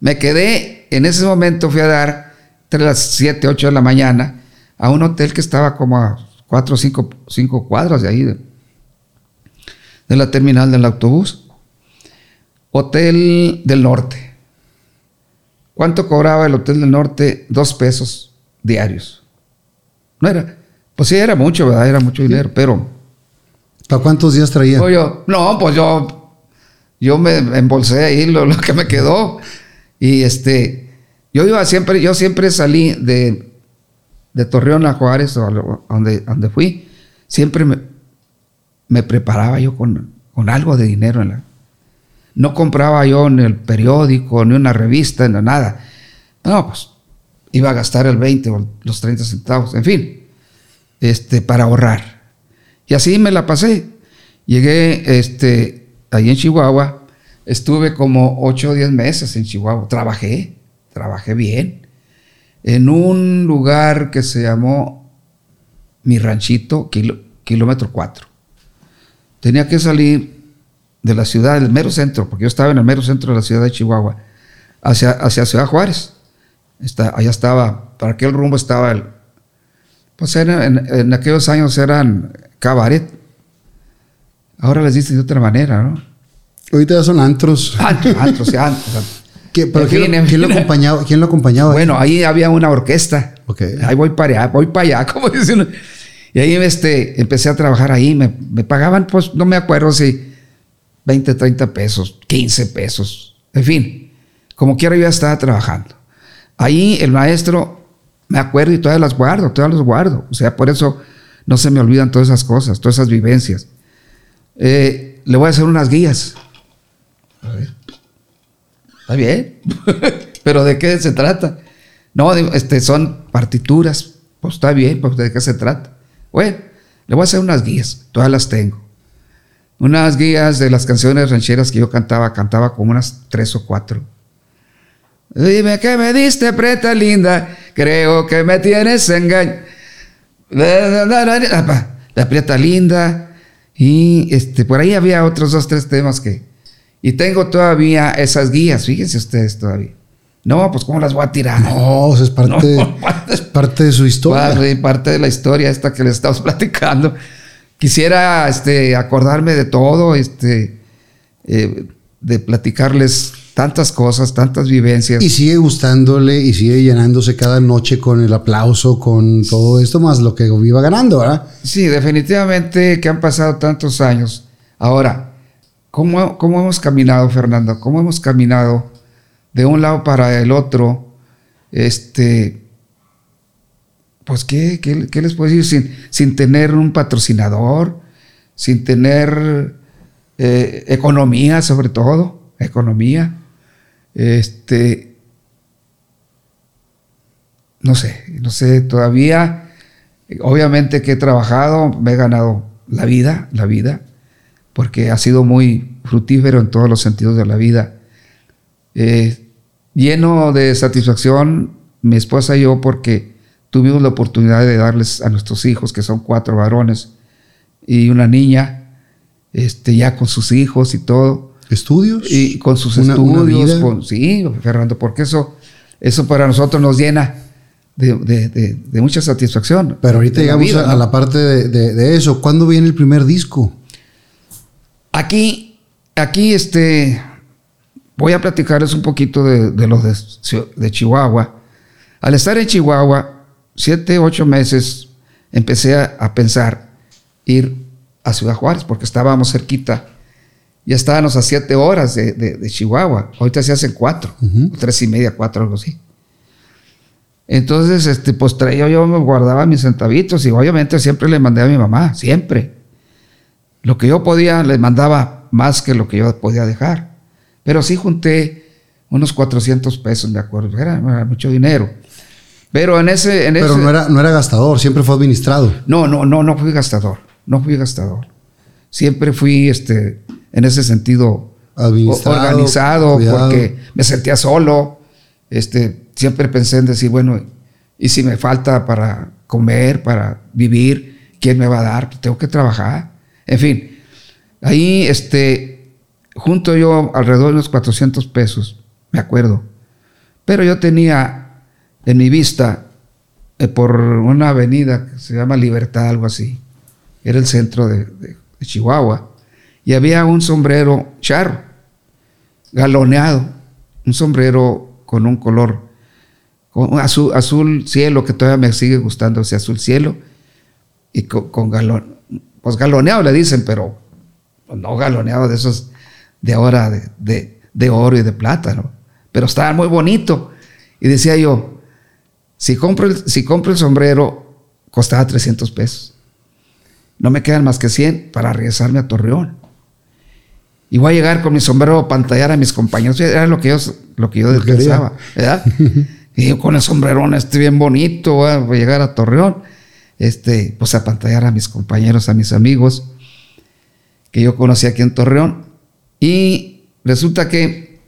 Me quedé, en ese momento fui a dar entre las 7, 8 de la mañana a un hotel que estaba como a 4 o 5, 5 cuadras de ahí, de, de la terminal del autobús. Hotel del Norte. ¿Cuánto cobraba el Hotel del Norte? Dos pesos diarios. No era, pues sí, era mucho, ¿verdad? Era mucho dinero, pero... ¿Para cuántos días traía? Pues yo, no, pues yo, yo me embolsé ahí lo, que me quedó. Y este, yo iba siempre, yo siempre salí de, de Torreón a Juárez, o a lo- donde, donde fui, siempre me, me preparaba yo con, con algo de dinero. En la, no compraba yo ni el periódico, ni una revista, ni nada. No, pues iba a gastar el 20 o los 30 centavos, en fin, este, para ahorrar. Y así me la pasé. Llegué este, ahí en Chihuahua, estuve como 8 o 10 meses en Chihuahua, trabajé, trabajé bien, en un lugar que se llamó Mi Ranchito, kilo- kilómetro 4. Tenía que salir de la ciudad, del mero centro, porque yo estaba en el mero centro de la ciudad de Chihuahua, hacia, hacia Ciudad Juárez. Está, allá estaba, para aquel rumbo estaba el, pues en, en aquellos años eran cabaret. Ahora les dicen de otra manera, ¿no? Ahorita son antros. Antros, antros, sí, antros. ¿Qué- pero ¿quién, fin, lo- quién lo acompañaba, ¿Quién lo acompañaba? Bueno, ahí había una orquesta. Ok. Ahí voy para allá, voy para allá, como dicen. Y ahí este, empecé a trabajar ahí. Me, me pagaban, pues, no me acuerdo si 20, 30 pesos, 15 pesos. En fin, como quiera yo ya estaba trabajando. Ahí el maestro, me acuerdo y todavía las guardo, todavía las guardo. O sea, por eso no se me olvidan todas esas cosas, todas esas vivencias. Eh, le voy a hacer unas guías. A ver. Está bien. Pero ¿de qué se trata? No, este, son partituras. Pues está bien, pues ¿de qué se trata? Bueno, le voy a hacer unas guías. Todas las tengo. Unas guías de las canciones rancheras que yo cantaba. Cantaba como unas tres o cuatro. Dime que me diste, preta linda. Creo que me tienes engaño. La prieta linda. Y este, por ahí había otros dos, tres temas que. Y tengo todavía esas guías, fíjense ustedes todavía. No, pues ¿cómo las voy a tirar? No, eso es parte, No, es parte de su historia. Parte, parte de la historia esta que les estamos platicando. Quisiera este, acordarme de todo, este, eh, de platicarles tantas cosas, tantas vivencias. Y sigue gustándole y sigue llenándose cada noche con el aplauso, con todo esto, más lo que iba ganando, ¿verdad? Sí, definitivamente que han pasado tantos años. Ahora, ¿cómo, cómo hemos caminado, Fernando? ¿Cómo hemos caminado de un lado para el otro? Este, pues, ¿qué, qué, qué les puedo decir? Sin, sin tener un patrocinador, sin tener eh, economía, sobre todo, economía. Este, no sé, no sé, todavía, obviamente que he trabajado, me he ganado la vida, la vida, porque ha sido muy fructífero en todos los sentidos de la vida. Eh, lleno de satisfacción, mi esposa y yo, porque tuvimos la oportunidad de darles a nuestros hijos, que son cuatro varones y una niña, este, ya con sus hijos y todo. ¿Estudios? Y con sus Una- estudios, con, sí, Fernando, porque eso, eso para nosotros nos llena de, de- de- de mucha satisfacción. Pero ahorita la llegamos vida, a, la parte de, eso. ¿Cuándo viene el primer disco? Aquí, aquí, este, voy a platicarles un poquito de, los de Chihuahua. Al estar en Chihuahua, siete, ocho meses, empecé a, a pensar ir a Ciudad Juárez, porque estábamos cerquita. Ya estábamos a siete horas de, de- de Chihuahua. Ahorita se hacen cuatro, tres y media, cuatro, algo así. Entonces, este, pues traía, yo me guardaba mis centavitos y obviamente siempre le mandé a mi mamá, siempre. Lo que yo podía, le mandaba más que lo que yo podía dejar. Pero sí junté unos 400 pesos, me acuerdo. Era, era mucho dinero. Pero en ese... En Pero ese- no era, no era gastador, siempre fue administrado. no, no, no, no fui gastador. No fui gastador. Siempre fui, este, en ese sentido, organizado, cuidado. porque me sentía solo. Este, siempre pensé en decir, bueno, y si me falta para comer, para vivir, ¿quién me va a dar? Pues tengo que trabajar. En fin, ahí, este, junto yo alrededor de unos 400 pesos, me acuerdo. Pero yo tenía en mi vista eh, por una avenida que se llama Libertad, algo así. Era el centro de, de- de Chihuahua. Y había un sombrero charro, galoneado. Un sombrero con un color con azul, azul cielo, que todavía me sigue gustando ese azul cielo. Y con, galón. Pues galoneado le dicen, pero no galoneado de esos de ahora de oro y de plata, ¿no? Pero estaba muy bonito. Y decía yo, Si compro el, si compro el sombrero, costaba 300 pesos. No me quedan más que 100 para regresarme a Torreón. Y voy a llegar con mi sombrero a pantallar a mis compañeros. Era lo que yo, lo que yo pensaba, ¿verdad? y yo con el sombrerón este bien bonito, voy a llegar a Torreón. Este, pues a pantallar a mis compañeros, a mis amigos que yo conocí aquí en Torreón. Y resulta que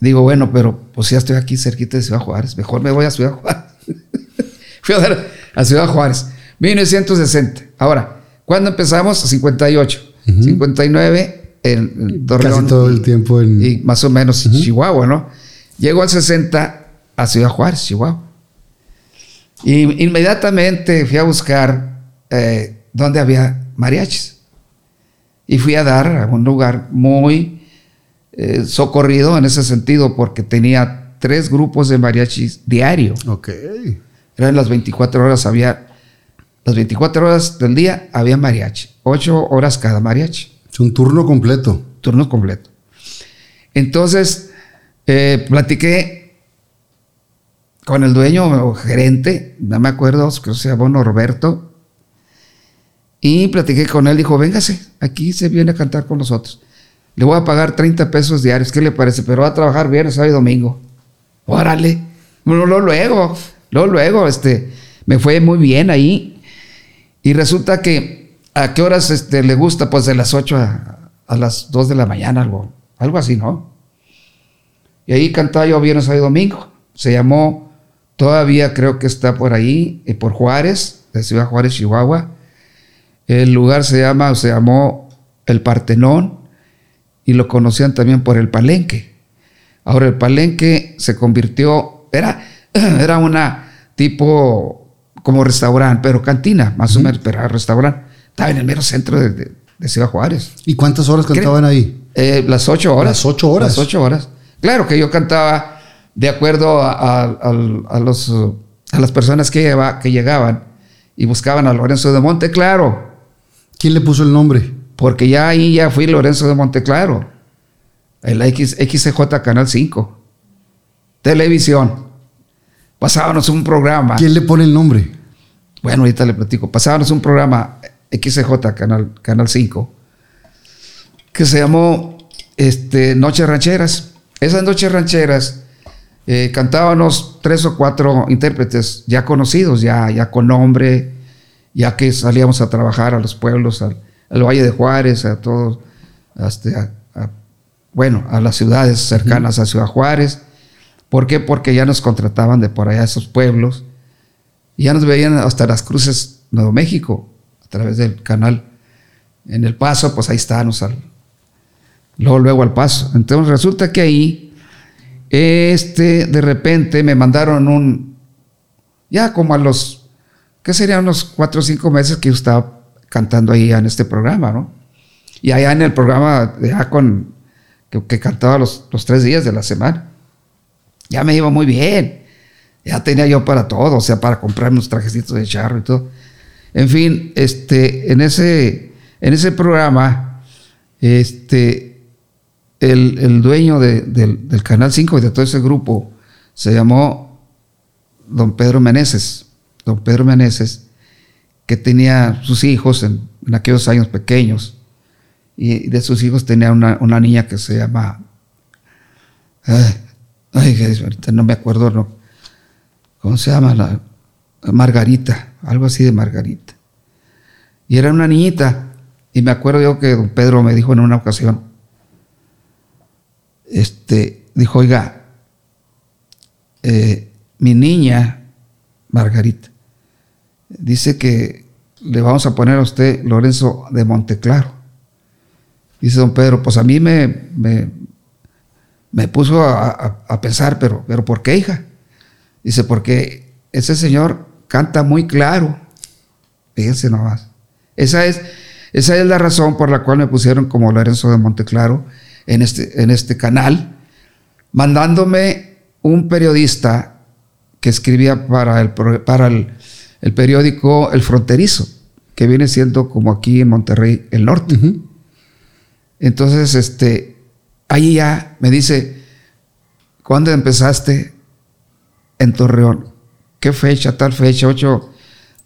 digo, bueno, pero pues ya estoy aquí cerquita de Ciudad Juárez, mejor me voy a Ciudad Juárez. Fui a dar a Ciudad Juárez, 1960. Ahora, ¿cuándo empezamos? 58. 59 en, en Torreón. Casi todo y- el tiempo en... y más o menos Chihuahua, ¿no? Llego al 60 a Ciudad Juárez, Chihuahua. Y inmediatamente fui a buscar eh, dónde había mariachis. Y fui a dar a un lugar muy eh, socorrido en ese sentido, porque tenía tres grupos de mariachis diario. Ok. Eran las 24 horas, había. Las 24 horas del día había mariachi. Ocho horas cada mariachi Es un turno completo. turno completo. Entonces, eh, platiqué con el dueño o gerente, no me acuerdo, que se llamó Norberto, y platiqué con él, dijo, véngase, aquí se viene a cantar con nosotros. Le voy a pagar 30 pesos diarios, ¿qué le parece? Pero va a trabajar viernes, sábado y domingo. Órale. Luego, luego, luego, este, me fue muy bien ahí. Y resulta que, ¿a qué horas este, le gusta? Pues de las 8 a, a las 2 de la mañana, algo, algo así, ¿no? Y ahí cantaba yo viernes, sábado y domingo. Se llamó, todavía creo que está por ahí, eh, por Juárez, de Ciudad Juárez, Chihuahua. El lugar se llama, se llamó El Partenón y lo conocían también por el Palenque. Ahora el Palenque se convirtió, era, era una tipo como restaurante, pero cantina, más o menos, pero era restaurante. Estaba en el mero centro de, de- de Ciudad Juárez. ¿Y cuántas horas cantaban ahí? Eh, las ocho horas. Las ocho horas. Las ocho horas. Claro que yo cantaba de acuerdo a, a- a los, a las personas que, lleva- que llegaban y buscaban a Lorenzo de Monte Claro, ¿Quién le puso el nombre? porque ya ahí ya fui Lorenzo de Monte Claro, el X, XCJ Canal 5, televisión. Pasábamos un programa. ¿Quién le pone el nombre? Bueno, ahorita le platico. Pasábamos un programa XCJ, Canal, Canal 5, que se llamó este, Noches Rancheras. Esas Noches Rancheras eh, cantábamos tres o cuatro intérpretes ya conocidos, ya, ya con nombre, ya que salíamos a trabajar a los pueblos, al, al Valle de Juárez, a todos, hasta a- a- bueno, a las ciudades cercanas a Ciudad Juárez. ¿Por qué? Porque ya nos contrataban de por allá esos pueblos. Y ya nos veían hasta las cruces Nuevo México, través del canal. En el paso, pues ahí estábamos al, luego, luego al paso. Entonces resulta que ahí, este, de repente me mandaron un, ya como a los, ¿qué serían unos cuatro o cinco meses que yo estaba cantando ahí en este programa, ¿no? Y allá en el programa, ya con, que, que cantaba los, los tres días de la semana, ya me iba muy bien. Ya tenía yo para todo, o sea, para comprarme unos trajecitos de charro y todo. En fin, este, en ese, en ese programa, este, el, el dueño de- del, del Canal 5 y de todo ese grupo se llamó don Pedro Meneses. Don Pedro Meneses, que tenía sus hijos en, aquellos años pequeños. Y de sus hijos tenía una, una niña que se llama. Ay, no me acuerdo. ¿Cómo se llama? La, Margarita, algo así de Margarita. Y era una niñita. Y me acuerdo yo que don Pedro me dijo en una ocasión, este, dijo, oiga, eh, mi niña, Margarita, dice que le vamos a poner a usted Lorenzo de Monteclaro. Dice don Pedro, pues a mí me, me, me puso a, a- a pensar, pero, pero ¿por qué, hija? Dice, porque ese señor canta muy claro. Fíjense nomás. Esa es, esa es la razón por la cual me pusieron como Lorenzo de Monteclaro en este, en este canal, mandándome un periodista que escribía para el, para el, el periódico El Fronterizo, que viene siendo como aquí en Monterrey el norte. Entonces, este, ahí ya me dice, ¿cuándo empezaste en Torreón? ¿Qué fecha? Tal fecha, 8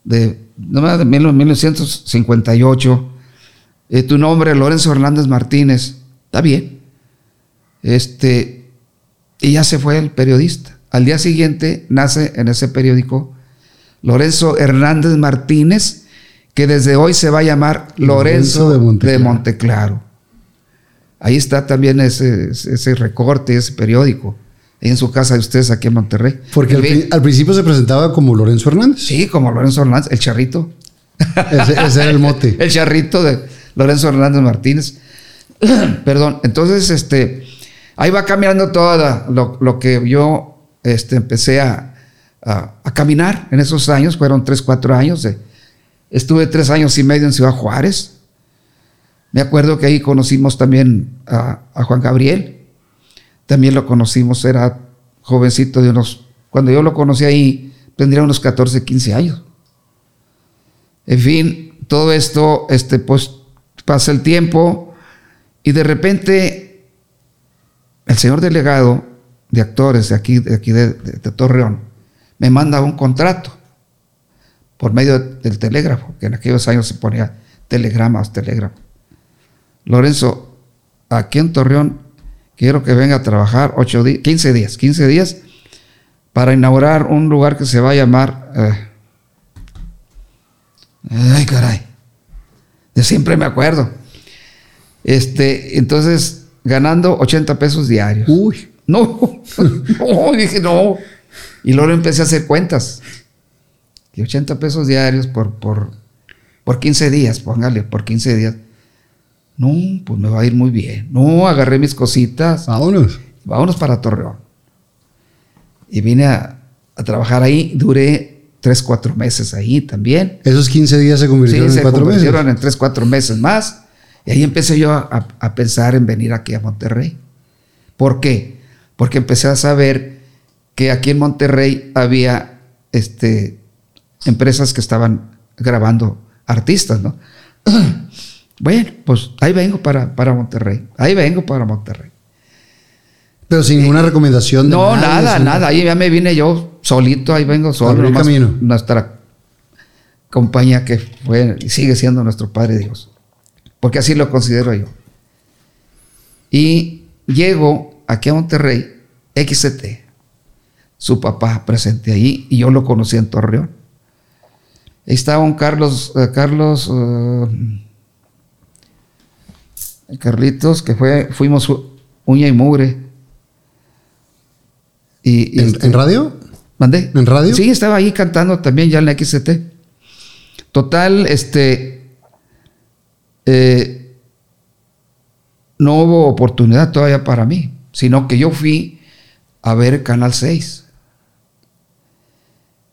de, no, de 1958. Eh, tu nombre, Lorenzo Hernández Martínez. Está bien. Este, y ya se fue el periodista. Al día siguiente nace en ese periódico Lorenzo Hernández Martínez, que desde hoy se va a llamar Lorenzo, de, Monteclaro. Ahí está también ese, ese recorte, ese periódico en su casa de ustedes aquí en Monterrey. Porque al, principio se presentaba como Lorenzo Hernández. Sí, como Lorenzo Hernández, el charrito. Ese, era el mote. el charrito de Lorenzo Hernández Martínez. Perdón. Entonces, este, ahí va cambiando todo lo, que yo este, empecé a, a, caminar en esos años. Fueron tres, cuatro años. estuve tres años y medio en Ciudad Juárez. Me acuerdo que ahí conocimos también a, a Juan Gabriel también lo conocimos, era jovencito de unos, cuando yo lo conocí ahí, tendría unos 14, 15 años. En fin, todo esto, este, pues pasa el tiempo y de repente el señor delegado de actores de aquí, de, aquí de, Torreón me manda un contrato por medio del telégrafo, que en aquellos años se ponía telegramas, telégrafo. Lorenzo, aquí en Torreón quiero que venga a trabajar 8 15 días, 15 días para inaugurar un lugar que se va a llamar... Eh, ay, caray. De siempre me acuerdo. Este, entonces, ganando 80 pesos diarios. Uy. No, no, dije no. Y luego empecé a hacer cuentas. Y 80 pesos diarios por, por, por 15 días, póngale, por 15 días. No, pues me va a ir muy bien. No, agarré mis cositas. Vámonos. Vámonos para Torreón. Y vine a, trabajar ahí. Duré tres, cuatro meses ahí también. Esos 15 días se convirtieron en cuatro meses. Se convirtieron en tres, cuatro meses más. Y ahí empecé yo a, pensar en venir aquí a Monterrey. ¿Por qué? Porque empecé a saber que aquí en Monterrey había este, empresas que estaban grabando artistas, ¿no? Bueno, pues ahí vengo para, para Monterrey. Ahí vengo para Monterrey. Pero sin ninguna eh, recomendación. De no, nada, nada. Ahí ya me vine yo solito, ahí vengo solo. camino. Nuestra compañía que fue y sigue siendo nuestro Padre Dios. Porque así lo considero yo. Y llego aquí a Monterrey, XT, su papá presente ahí, y yo lo conocí en Torreón. Ahí estaba un Carlos, eh, Carlos, eh, Carlitos, que fue, fuimos uña y mugre. Y, ¿En, este, radio? ¿Mandé? ¿En radio? Sí, estaba ahí cantando también ya en la XT. Total, este. Eh, no hubo oportunidad todavía para mí, sino que yo fui a ver Canal 6.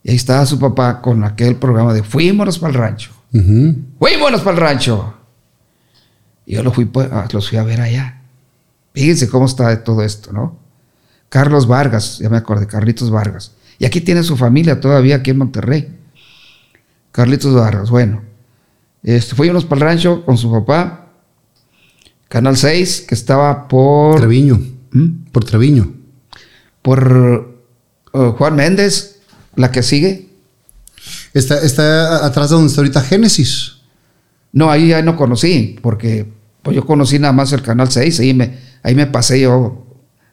Y ahí estaba su papá con aquel programa de Fuímonos para el rancho. Fuímonos para el rancho. Y yo lo fui, pues, ah, los fui a ver allá. Fíjense cómo está todo esto, ¿no? Carlos Vargas, ya me acordé, Carlitos Vargas. Y aquí tiene su familia todavía aquí en Monterrey. Carlitos Vargas, bueno. Este, fuimos para el rancho con su papá. Canal 6, que estaba por... Treviño. ¿Mm? Por Treviño. Por uh, Juan Méndez, la que sigue. Está, está atrás de donde está ahorita Génesis. No, ahí ya no conocí, porque pues yo conocí nada más el Canal 6, ahí me, ahí me pasé yo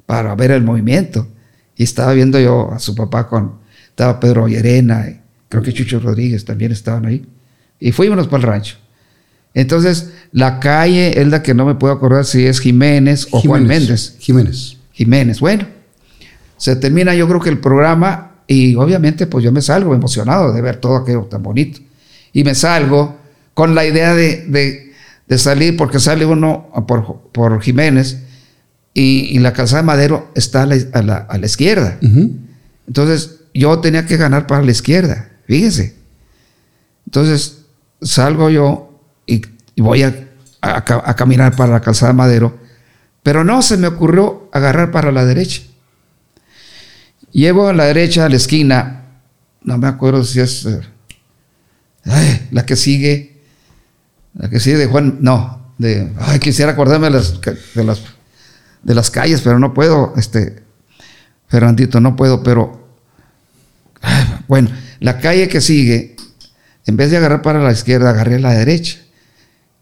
para ver el movimiento. Y estaba viendo yo a su papá con, estaba Pedro Llerena, y creo que Chucho Rodríguez también estaban ahí. Y fuimos para el rancho. Entonces, la calle es la que no me puedo acordar si es Jiménez o Juan Méndez. Jiménez. Jiménez. Bueno, se termina yo creo que el programa y obviamente pues yo me salgo emocionado de ver todo aquello tan bonito. Y me salgo con la idea de, salir, porque sale uno por, por Jiménez y, la calzada de Madero está a la, izquierda. Entonces yo tenía que ganar para la izquierda, fíjese. Entonces salgo yo y, voy a, a, caminar para la calzada de Madero, pero no se me ocurrió agarrar para la derecha. Llego a la derecha, a la esquina, no me acuerdo si es eh, la que sigue, la que sí, de Juan, no, de, ay, quisiera acordarme de las, de las, de las calles, pero no puedo, este, Fernandito, no puedo, pero Bueno, la calle que sigue, en vez de agarrar para la izquierda, agarré la derecha.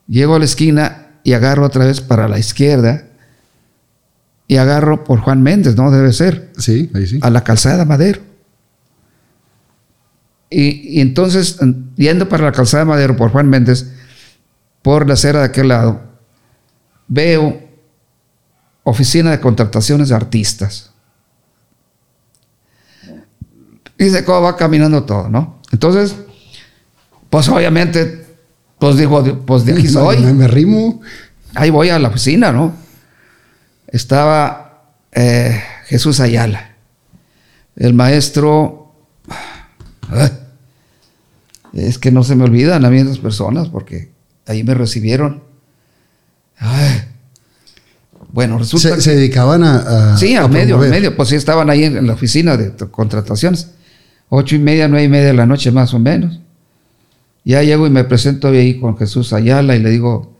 Llego a la esquina y agarro otra vez para la izquierda y agarro por Juan Méndez, ¿no? Debe ser. Sí, ahí sí. A la calzada Madero. Y, y entonces, yendo para la calzada Madero por Juan Méndez, por la acera de aquel lado, veo oficina de contrataciones de artistas. Dice cómo va caminando todo, ¿no? Entonces, pues obviamente, pues digo, pues de aquí soy. Me, me rimo. Ahí voy a la oficina, ¿no? Estaba eh, Jesús Ayala, el maestro. es que no se me olvidan a mí esas personas porque ahí me recibieron. Ay. Bueno, resulta Se, que- se dedicaban a. a- Sí, a medio, al medio. Pues sí, estaban ahí en, en la oficina de contrataciones. Ocho y media, nueve y media de la noche, más o menos. Ya llego y me presento ahí con Jesús Ayala y le digo,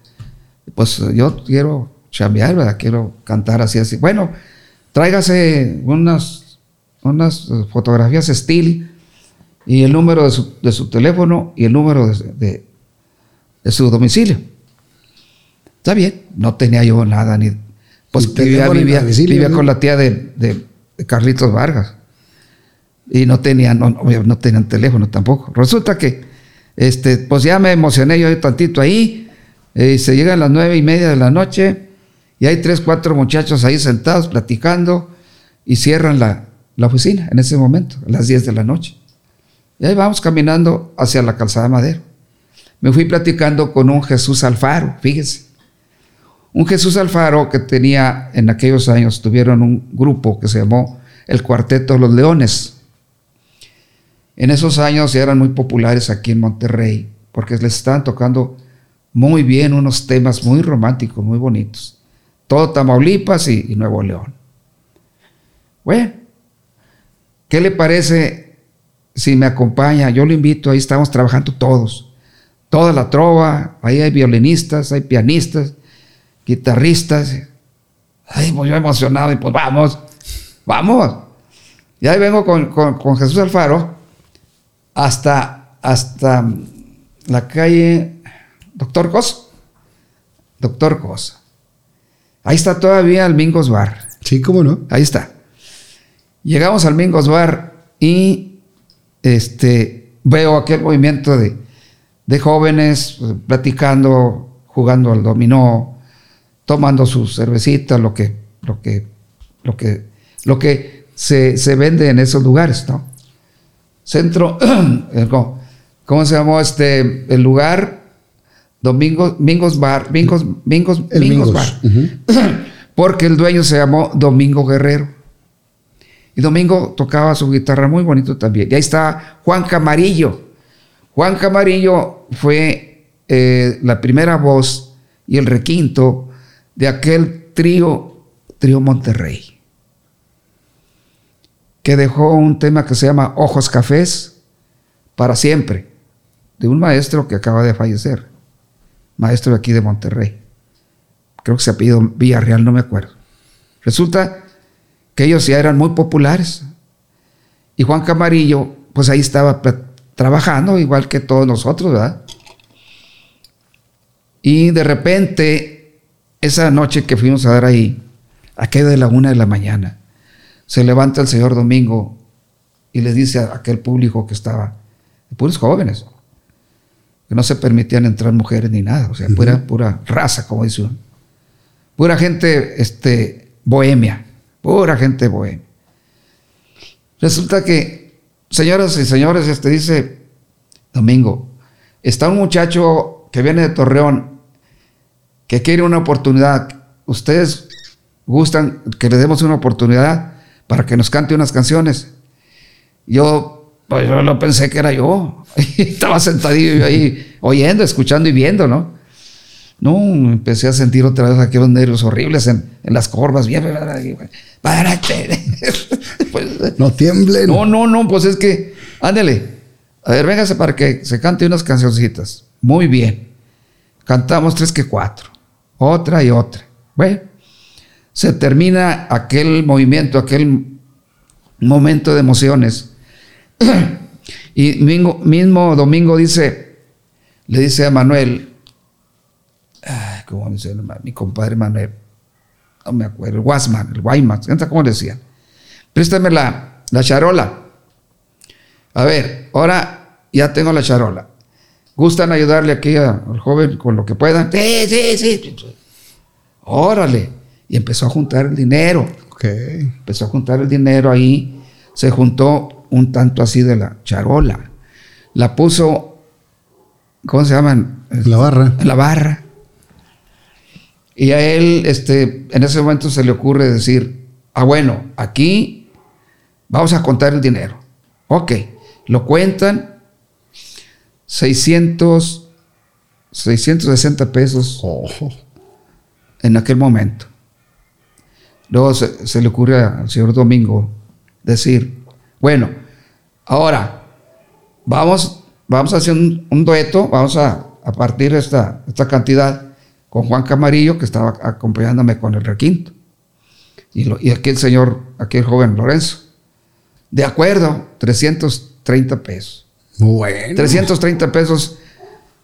pues yo quiero chambear, ¿verdad? Quiero cantar así, así. Bueno, tráigase unas, unas fotografías estilo y el número de su, de su teléfono y el número de, de- de su domicilio. Está bien, no tenía yo nada, ni... Pues vivía, vivía, vivía ¿no? con la tía de, de- de Carlitos Vargas. Y no tenían, no, no- tenían teléfono tampoco. Resulta que, este, pues ya me emocioné yo tantito ahí. eh, se llegan las nueve y media de la noche y hay tres, cuatro muchachos ahí sentados platicando y cierran la, la oficina en ese momento, a las 10 de la noche. Y ahí vamos caminando hacia la calzada Madero. Me fui platicando con un Jesús Alfaro, fíjense. Un Jesús Alfaro que tenía en aquellos años, tuvieron un grupo que se llamó el Cuarteto Los Leones. En esos años eran muy populares aquí en Monterrey, porque les estaban tocando muy bien unos temas muy románticos, muy bonitos. Todo Tamaulipas y, y Nuevo León. Bueno, ¿qué le parece si me acompaña? Yo lo invito, ahí estamos trabajando todos. Toda la trova, ahí hay violinistas, hay pianistas, guitarristas. Ay, pues yo emocionado y pues vamos, vamos. Y ahí vengo con, con- con Jesús Alfaro hasta, hasta la calle Doctor Cosa. Doctor Cosa. Ahí está todavía el Mingos Bar. Sí, cómo no. Ahí está. Llegamos al Mingos Bar y este, veo aquel movimiento de, de jóvenes platicando, jugando al dominó, tomando su cervecita, lo que, lo que, lo que, lo que se, se vende en esos lugares, ¿no? Centro, eh, ¿cómo, cómo se llamó este el lugar? Domingo, Mingos Bar, Mingos, Mingos, El Mingos Mingos. Bar. Porque el dueño se llamó Domingo Guerrero. Y Domingo tocaba su guitarra muy bonito también. Y ahí está Juan Camarillo. Juan Camarillo fue eh, la primera voz y el requinto de aquel trío, trío Monterrey, que dejó un tema que se llama Ojos Cafés para siempre, de un maestro que acaba de fallecer, maestro de aquí de Monterrey creo que se apellido Villarreal, no me acuerdo. Resulta que ellos ya eran muy populares. Y Juan Camarillo, pues ahí estaba trabajando, igual que todos nosotros, ¿verdad? Y de repente, esa noche que fuimos a dar ahí, aquello de la una de la mañana, se levanta el señor Domingo y les dice a aquel público que estaba, puros jóvenes, que no se permitían entrar mujeres ni nada, o sea, pura, pura raza, como dice uno pura gente este, bohemia, pura gente bohemia. Resulta que, señoras y señores, este dice Domingo, está un muchacho que viene de Torreón que quiere una oportunidad. Ustedes gustan que le demos una oportunidad para que nos cante unas canciones. Yo, pues yo lo pensé que era yo. Estaba sentadillo ahí oyendo, escuchando y viendo, ¿no? No, empecé a sentir otra vez aquellos nervios horribles en, en las corvas. Bien, párate. Pues, No tiemblen. no, no, no, pues es que, ándele. A ver, véngase para que se cante unas cancioncitas. Muy bien. Cantamos tres que cuatro. Otra y otra. Bueno, se termina aquel movimiento, aquel momento de emociones. Y mismo, mismo domingo dice, le dice a Manuel, ay, ¿cómo dice mi compadre Manuel? No me acuerdo, el Wasman, el Guayman, ¿cómo le decían? Préstame la, la charola. A ver, ahora ya tengo la charola. ¿Gustan ayudarle aquí al joven con lo que puedan? Sí, sí, sí. Órale. Y empezó a juntar el dinero. Okay. Empezó a juntar el dinero ahí. Se juntó un tanto así de la charola. La puso, ¿cómo se llaman? La barra. La barra. Y a él, este, en ese momento se le ocurre decir, ah, bueno, aquí vamos a contar el dinero. Ok, lo cuentan 600, 660 pesos en aquel momento. Luego se, le ocurre al señor Domingo decir, bueno, ahora vamos, vamos a hacer un, dueto, vamos a, partir esta, esta cantidad con Juan Camarillo, que estaba acompañándome con el requinto. Y, y aquel señor, aquel joven Lorenzo. De acuerdo, 330 pesos. Bueno. 330 pesos.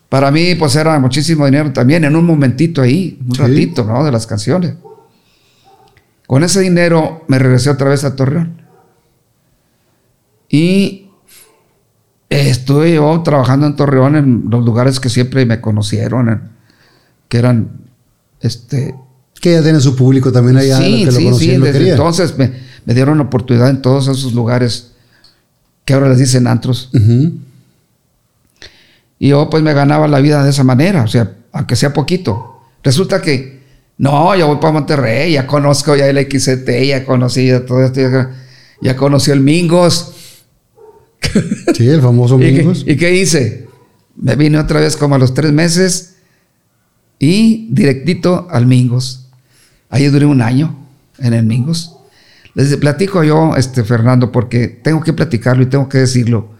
Para mí, pues era muchísimo dinero también, en un momentito ahí, un ratito, ¿no? De las canciones. Con ese dinero me regresé otra vez a Torreón. Y estuve yo trabajando en Torreón en los lugares que siempre me conocieron, que eran, este... Que ya tiene su público también allá. Sí, sí, sí. Desde entonces me, me, dieron oportunidad en todos esos lugares que ahora les dicen antros. Y yo pues me ganaba la vida de esa manera, o sea, aunque sea poquito. Resulta que, no, yo voy para Monterrey, ya conozco ya el XT, ya conocí ya todo esto, ya, conocí el Mingos. Sí, el famoso Mingos. ¿Y qué, hice? Me vine otra vez como a los tres meses y directito al Mingos. Ahí duré un año en el Mingos. Les platico yo, este, Fernando, porque tengo que platicarlo y tengo que decirlo.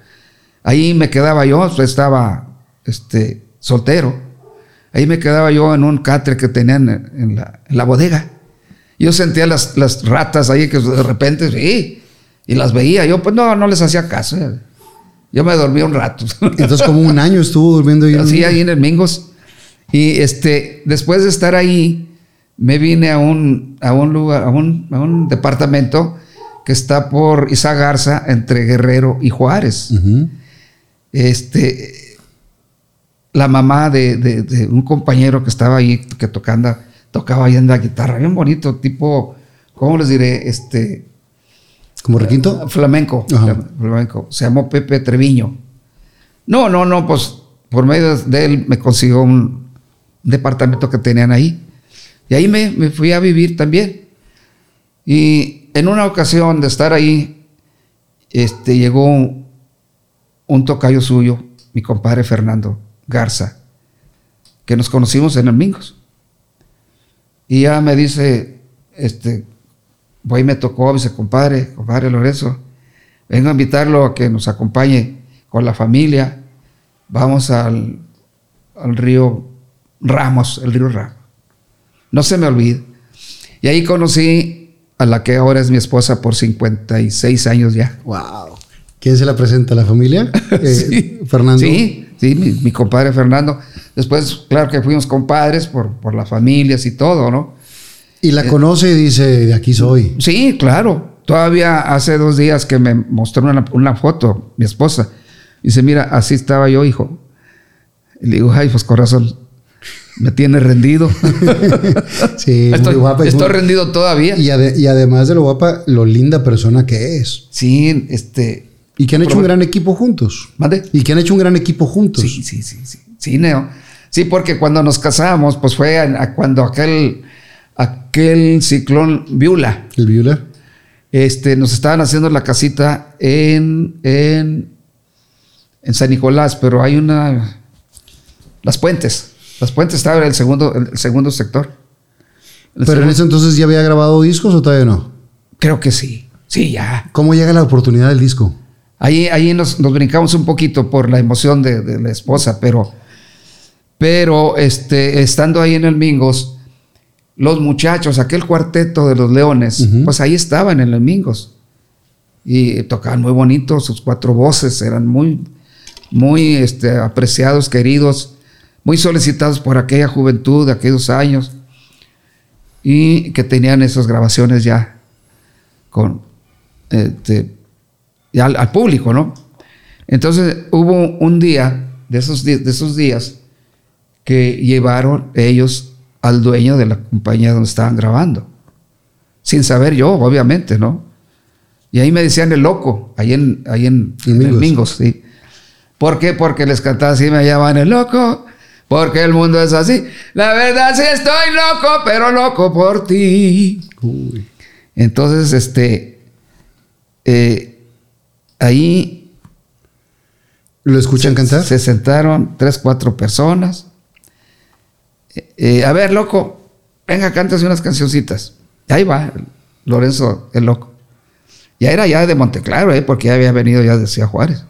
Ahí me quedaba yo, pues, estaba este, soltero. Ahí me quedaba yo en un catre que tenían en, la, bodega. Yo sentía las, las, ratas ahí que de repente, sí, y las veía. Yo, pues no, no les hacía caso. Yo me dormía un rato. Entonces, como un año estuvo durmiendo ahí. Sí, ahí en el Mingos. Y este, después de estar ahí, me vine a un, a un lugar, a un, a un departamento que está por Isa Garza, entre Guerrero y Juárez. Este, la mamá de, un compañero que estaba ahí, que tocando, tocaba ahí en la guitarra, bien bonito, tipo, ¿cómo les diré? Este, ¿Como requinto? Flamenco, flamenco. Se llamó Pepe Treviño. No, no, no, pues por medio de él me consiguió un departamento que tenían ahí. Y ahí me, fui a vivir también. Y en una ocasión de estar ahí, este, llegó un, tocayo suyo, mi compadre Fernando Garza, que nos conocimos en Mingos. Y ya me dice, este, voy me tocó, dice, compadre, compadre Lorenzo, vengo a invitarlo a que nos acompañe con la familia. Vamos al, al río Ramos, el río Ramos. No se me olvide. Y ahí conocí a la que ahora es mi esposa por 56 años ya. ¡Wow! ¿Quién se la presenta? ¿La familia? Eh, ¿Fernando? Sí, sí, mi, compadre Fernando. Después, claro que fuimos compadres por, por las familias y todo, ¿no? Y la conoce y dice, de aquí soy. Sí, claro. Todavía hace dos días que me mostró una, una foto, mi esposa. Dice, mira, así estaba yo, hijo. Y le digo, ay, pues corazón, me tiene rendido. sí, estoy, muy guapa. Estoy rendido todavía. Y, además de lo guapa, lo linda persona que es. Sí, este. Y que han hecho un gran equipo juntos. ¿Mande? Y que han hecho un gran equipo juntos. Sí, sí, sí, sí. Sí, Neo. Sí, porque cuando nos casamos, pues fue cuando aquel, aquel ciclón Viula. El Viula. Este, nos estaban haciendo la casita en, en, en San Nicolás, pero hay una. Las puentes. Las Puentes estaba en el segundo, el segundo sector. ¿Pero en ese entonces ya había grabado discos o todavía no? Creo que sí. Sí, ya. ¿Cómo llega la oportunidad del disco? Ahí, ahí nos, brincamos un poquito por la emoción de, la esposa, pero, pero este, estando ahí en el Mingos, los muchachos, aquel cuarteto de los leones, pues ahí estaban en el Mingos. y tocaban muy bonito, sus cuatro voces eran muy, muy este, apreciados, queridos, muy solicitados por aquella juventud de aquellos años y que tenían esas grabaciones ya con este, ya al, al público, ¿no? Entonces hubo un día de esos, de esos días que llevaron ellos al dueño de la compañía donde estaban grabando. Sin saber yo, obviamente, ¿no? Y ahí me decían el loco, ahí en, ahí en, En en Mingos. Mingos, sí. ¿Por qué? Porque les cantaba así, me llaman el loco, porque el mundo es así. La verdad sí estoy loco, pero loco por ti. Uy. Entonces, este, eh, ahí ¿Lo escuchan cantar? se sentaron tres, cuatro personas. Eh, eh, a ver, loco, venga, cántase unas cancioncitas. Y ahí va, Lorenzo, el loco. Ya era ya de Monteclaro, eh, porque ya había venido ya de Ciudad Juárez.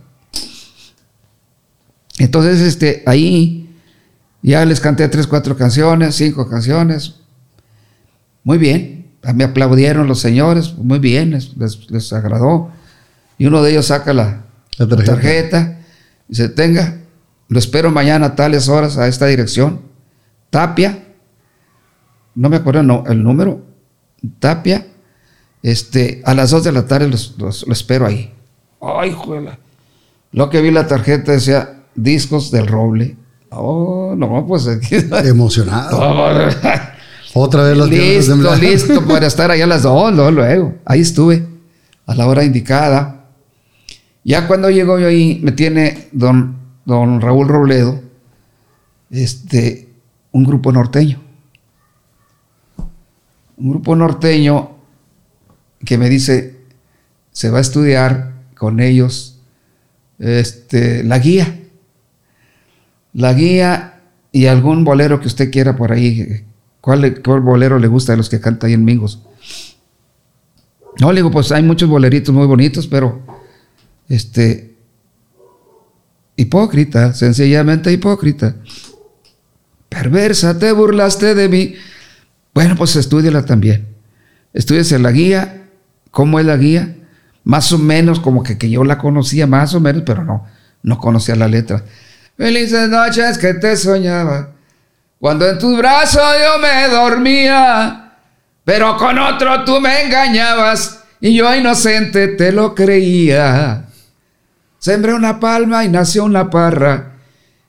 Entonces, este, ahí ya les canté tres, cuatro canciones, cinco canciones. Muy bien. Me aplaudieron los señores, muy bien, les, les- les agradó. Y uno de ellos saca la, tarjeta. tarjeta. y dice, tenga, lo espero mañana a tales horas a esta dirección. Tapia, no me acuerdo el no- el número, Tapia, este, a las 2 de la tarde los, los- lo espero ahí. Ay, juela. Lo que vi la tarjeta decía discos del roble. Oh, no, pues aquí. Emocionado. Otra vez las piernas listo, temblan. listo para estar allá a las dos, luego, luego. Ahí estuve, a la hora indicada. Ya cuando llego yo ahí, me tiene don, don Raúl Robledo, este, un grupo norteño. Un grupo norteño que me dice, se va a estudiar con ellos este, la guía. La guía y algún bolero que usted quiera por ahí. ¿Cuál, le- cuál bolero le gusta de los que canta ahí en Mingos? No, le digo, pues hay muchos boleritos muy bonitos, pero este hipócrita, sencillamente hipócrita. Perversa, te burlaste de mí. Bueno, pues estudiala también. Estudiese la guía, cómo es la guía, más o menos como que, que yo la conocía, más o menos, pero no, no conocía la letra. Felices noches que te soñaba, cuando en tus brazos yo me dormía, pero con otro tú me engañabas y yo inocente te lo creía. Sembré una palma y nació una parra,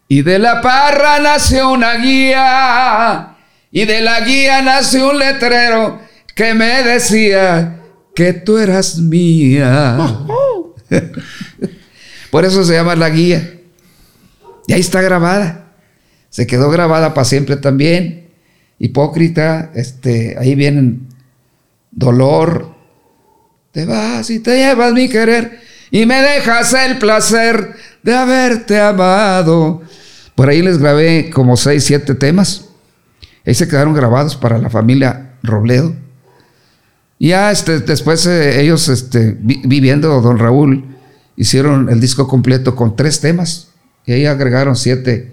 y de la parra nació una guía, y de la guía nació un letrero que me decía que tú eras mía. Por eso se llama la guía. Y ahí está grabada. Se quedó grabada para siempre también. Hipócrita, este, ahí vienen dolor. Te vas y te llevas mi querer y me dejas el placer de haberte amado. Por ahí les grabé como seis, siete temas. Ahí se quedaron grabados para la familia Robledo. Y ya este, después eh, ellos, este, vi- viviendo Don Raúl, hicieron el disco completo con tres temas. Y ahí agregaron siete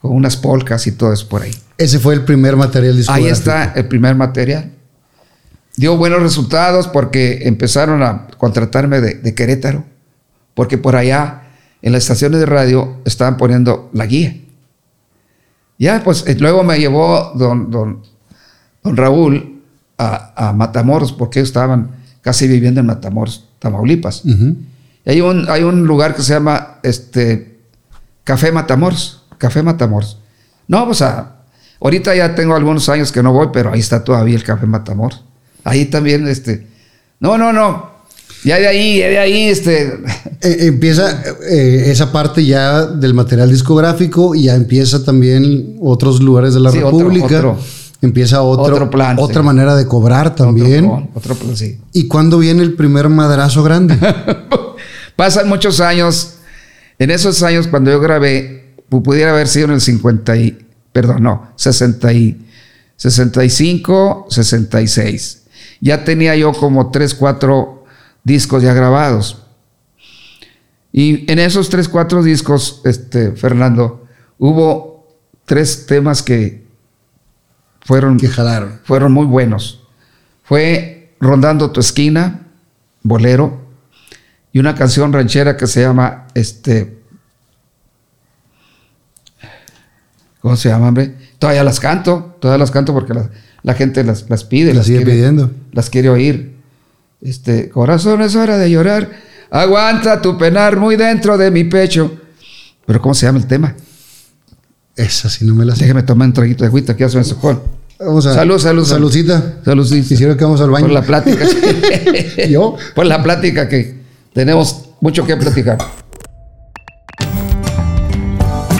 con unas polcas y todo eso por ahí. Ese fue el primer material Ahí discográfico. está el primer material. Dio buenos resultados porque empezaron a contratarme de, de Querétaro, porque por allá en las estaciones de radio estaban poniendo la guía. Ya, pues eh, luego me llevó don, don, don Raúl a, a Matamoros, porque ellos estaban casi viviendo en Matamoros, Tamaulipas. Y hay un, hay un lugar que se llama este, Café Matamoros. Café Matamoros. No, pues a- ahorita ya tengo algunos años que no voy, pero ahí está todavía el Café Matamoros. Ahí también, este. No, no, no. Ya de ahí, ya de ahí, este. Eh, empieza eh, esa parte ya del material discográfico y ya empieza también otros lugares de la Sí, otro- República. otro- empieza otro, otro plan, otra sí. manera de cobrar también. Otro, otro plan, sí. ¿Y cuándo viene el primer madrazo grande? Pasan muchos años. En esos años, cuando yo grabé, pu- pudiera haber sido en el 50 y, perdón, no, 60 y, 65, 66. Ya tenía yo como 3, 4 discos ya grabados. Y en esos 3, 4 discos, este, Fernando, hubo tres temas que fueron que jalaron. fueron muy buenos. Fue Rondando tu esquina, bolero. Y una canción ranchera que se llama este ¿cómo se llama, hombre? Todavía las canto, todavía las canto porque la, la gente las, las pide, Las las sigue quiere, pidiendo. las quiere oír. Este, corazón es hora de llorar, aguanta tu penar muy dentro de mi pecho. Pero ¿cómo se llama el tema? Esa sí no me la sé. Déjeme tomar un traguito de agüita que ya se me sacó. Vamos a. Salud, salud, salud. Saludcita. Salud, sí. Quisiera que vamos al baño. Por la plática. ¿Yo? Por la plática que tenemos mucho que platicar.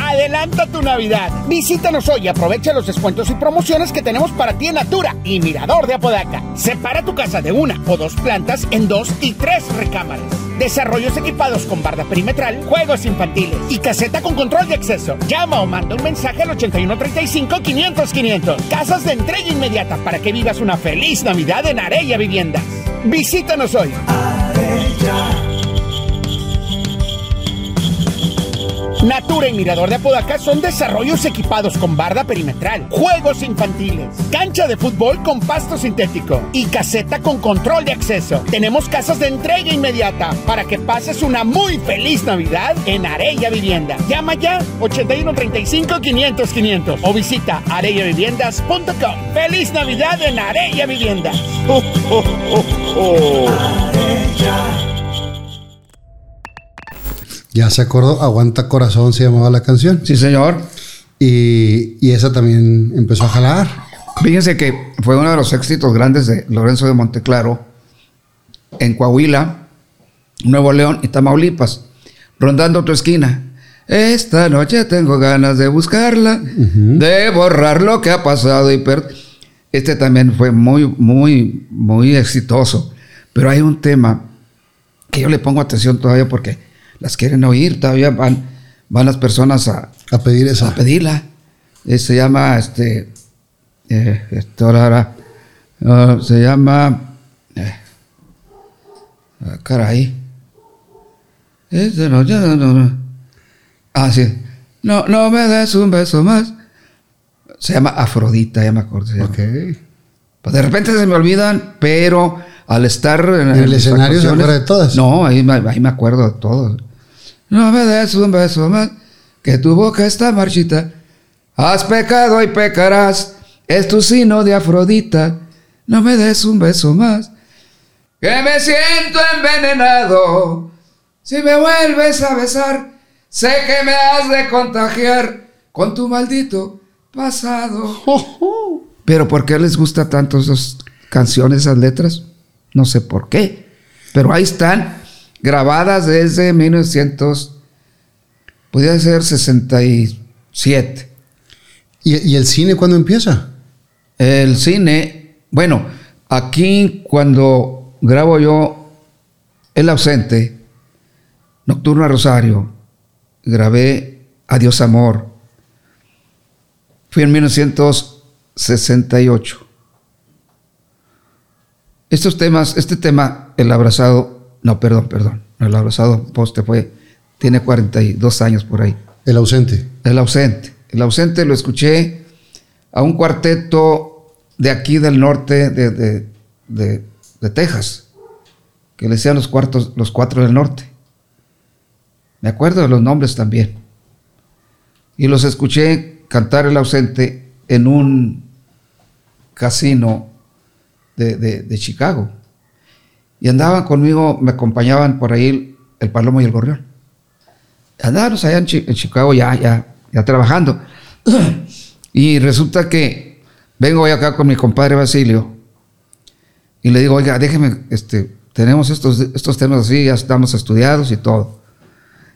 Adelanta tu Navidad. Visítanos hoy y aprovecha los descuentos y promociones que tenemos para ti en Natura y Mirador de Apodaca. Separa tu casa de una o dos plantas en dos y tres recámaras. Desarrollos equipados con barda perimetral, juegos infantiles y caseta con control de acceso. Llama o manda un mensaje al 8135-500-500. Casas de entrega inmediata para que vivas una feliz Navidad en Arella Viviendas. Visítanos hoy. Natura y Mirador de Apodaca son desarrollos equipados con barda perimetral, juegos infantiles, cancha de fútbol con pasto sintético y caseta con control de acceso. Tenemos casas de entrega inmediata para que pases una muy feliz Navidad en Arella Vivienda. Llama ya 8135 500 500 o visita arellaviviendas.com. ¡Feliz Navidad en Arella Viviendas! ¡Oh, oh, oh, oh! Ya se acordó. Aguanta corazón se llamaba la canción. Sí, señor. Y, y esa también empezó a jalar. Fíjense que fue uno de los éxitos grandes de Lorenzo de Monteclaro en Coahuila, Nuevo León y Tamaulipas, rondando tu esquina. Esta noche tengo ganas de buscarla, de borrar lo que ha pasado y per Este también fue muy, muy, muy exitoso. Pero hay un tema que yo le pongo atención todavía porque las quieren oír, todavía van, van las personas a, A pedir esa. a pedirla. Eh, se llama, este, eh, esto ahora, ah, se llama, eh, ah, caray. Este no, ya no, no. Ah, sí. No, no me des un beso más. Se llama Afrodita, ya me acuerdo. se llama. Ok. Pues de repente se me olvidan, pero al estar en, el escenario se acuerda de todas. No, ahí, me- ahí me acuerdo de todo. No me des un beso más, que tu boca está marchita. Has pecado y pecarás, es tu sino de Afrodita. No me des un beso más, que me siento envenenado. Si me vuelves a besar, sé que me has de contagiar con tu maldito pasado. Pero ¿por qué les gusta tanto esas canciones, esas letras? No sé por qué. Pero ahí están, grabadas desde 1900, podría ser 67. ¿Y, y el cine cuándo empieza? El cine, bueno, aquí cuando grabo yo El ausente, Nocturno a Rosario, grabé Adiós Amor. Fui en 1968. Estos temas, este tema, El Abrazado, no, perdón, perdón, El Abrazado Poste fue, tiene 42 años por ahí. El ausente. El ausente. El ausente lo escuché a un cuarteto de aquí del norte de, de- de- de Texas, que le decían los, cuartos, los cuatro del norte. Me acuerdo de los nombres también. Y los escuché cantar el ausente en un casino de, de- Chicago. Y andaban conmigo, me acompañaban por ahí el, Palomo y el Gorrión andábamos allá en Chicago ya, ya, ya trabajando. y resulta que vengo hoy acá con mi compadre Basilio y le digo, oiga, déjeme, este, tenemos estos, estos temas así, ya estamos estudiados y todo.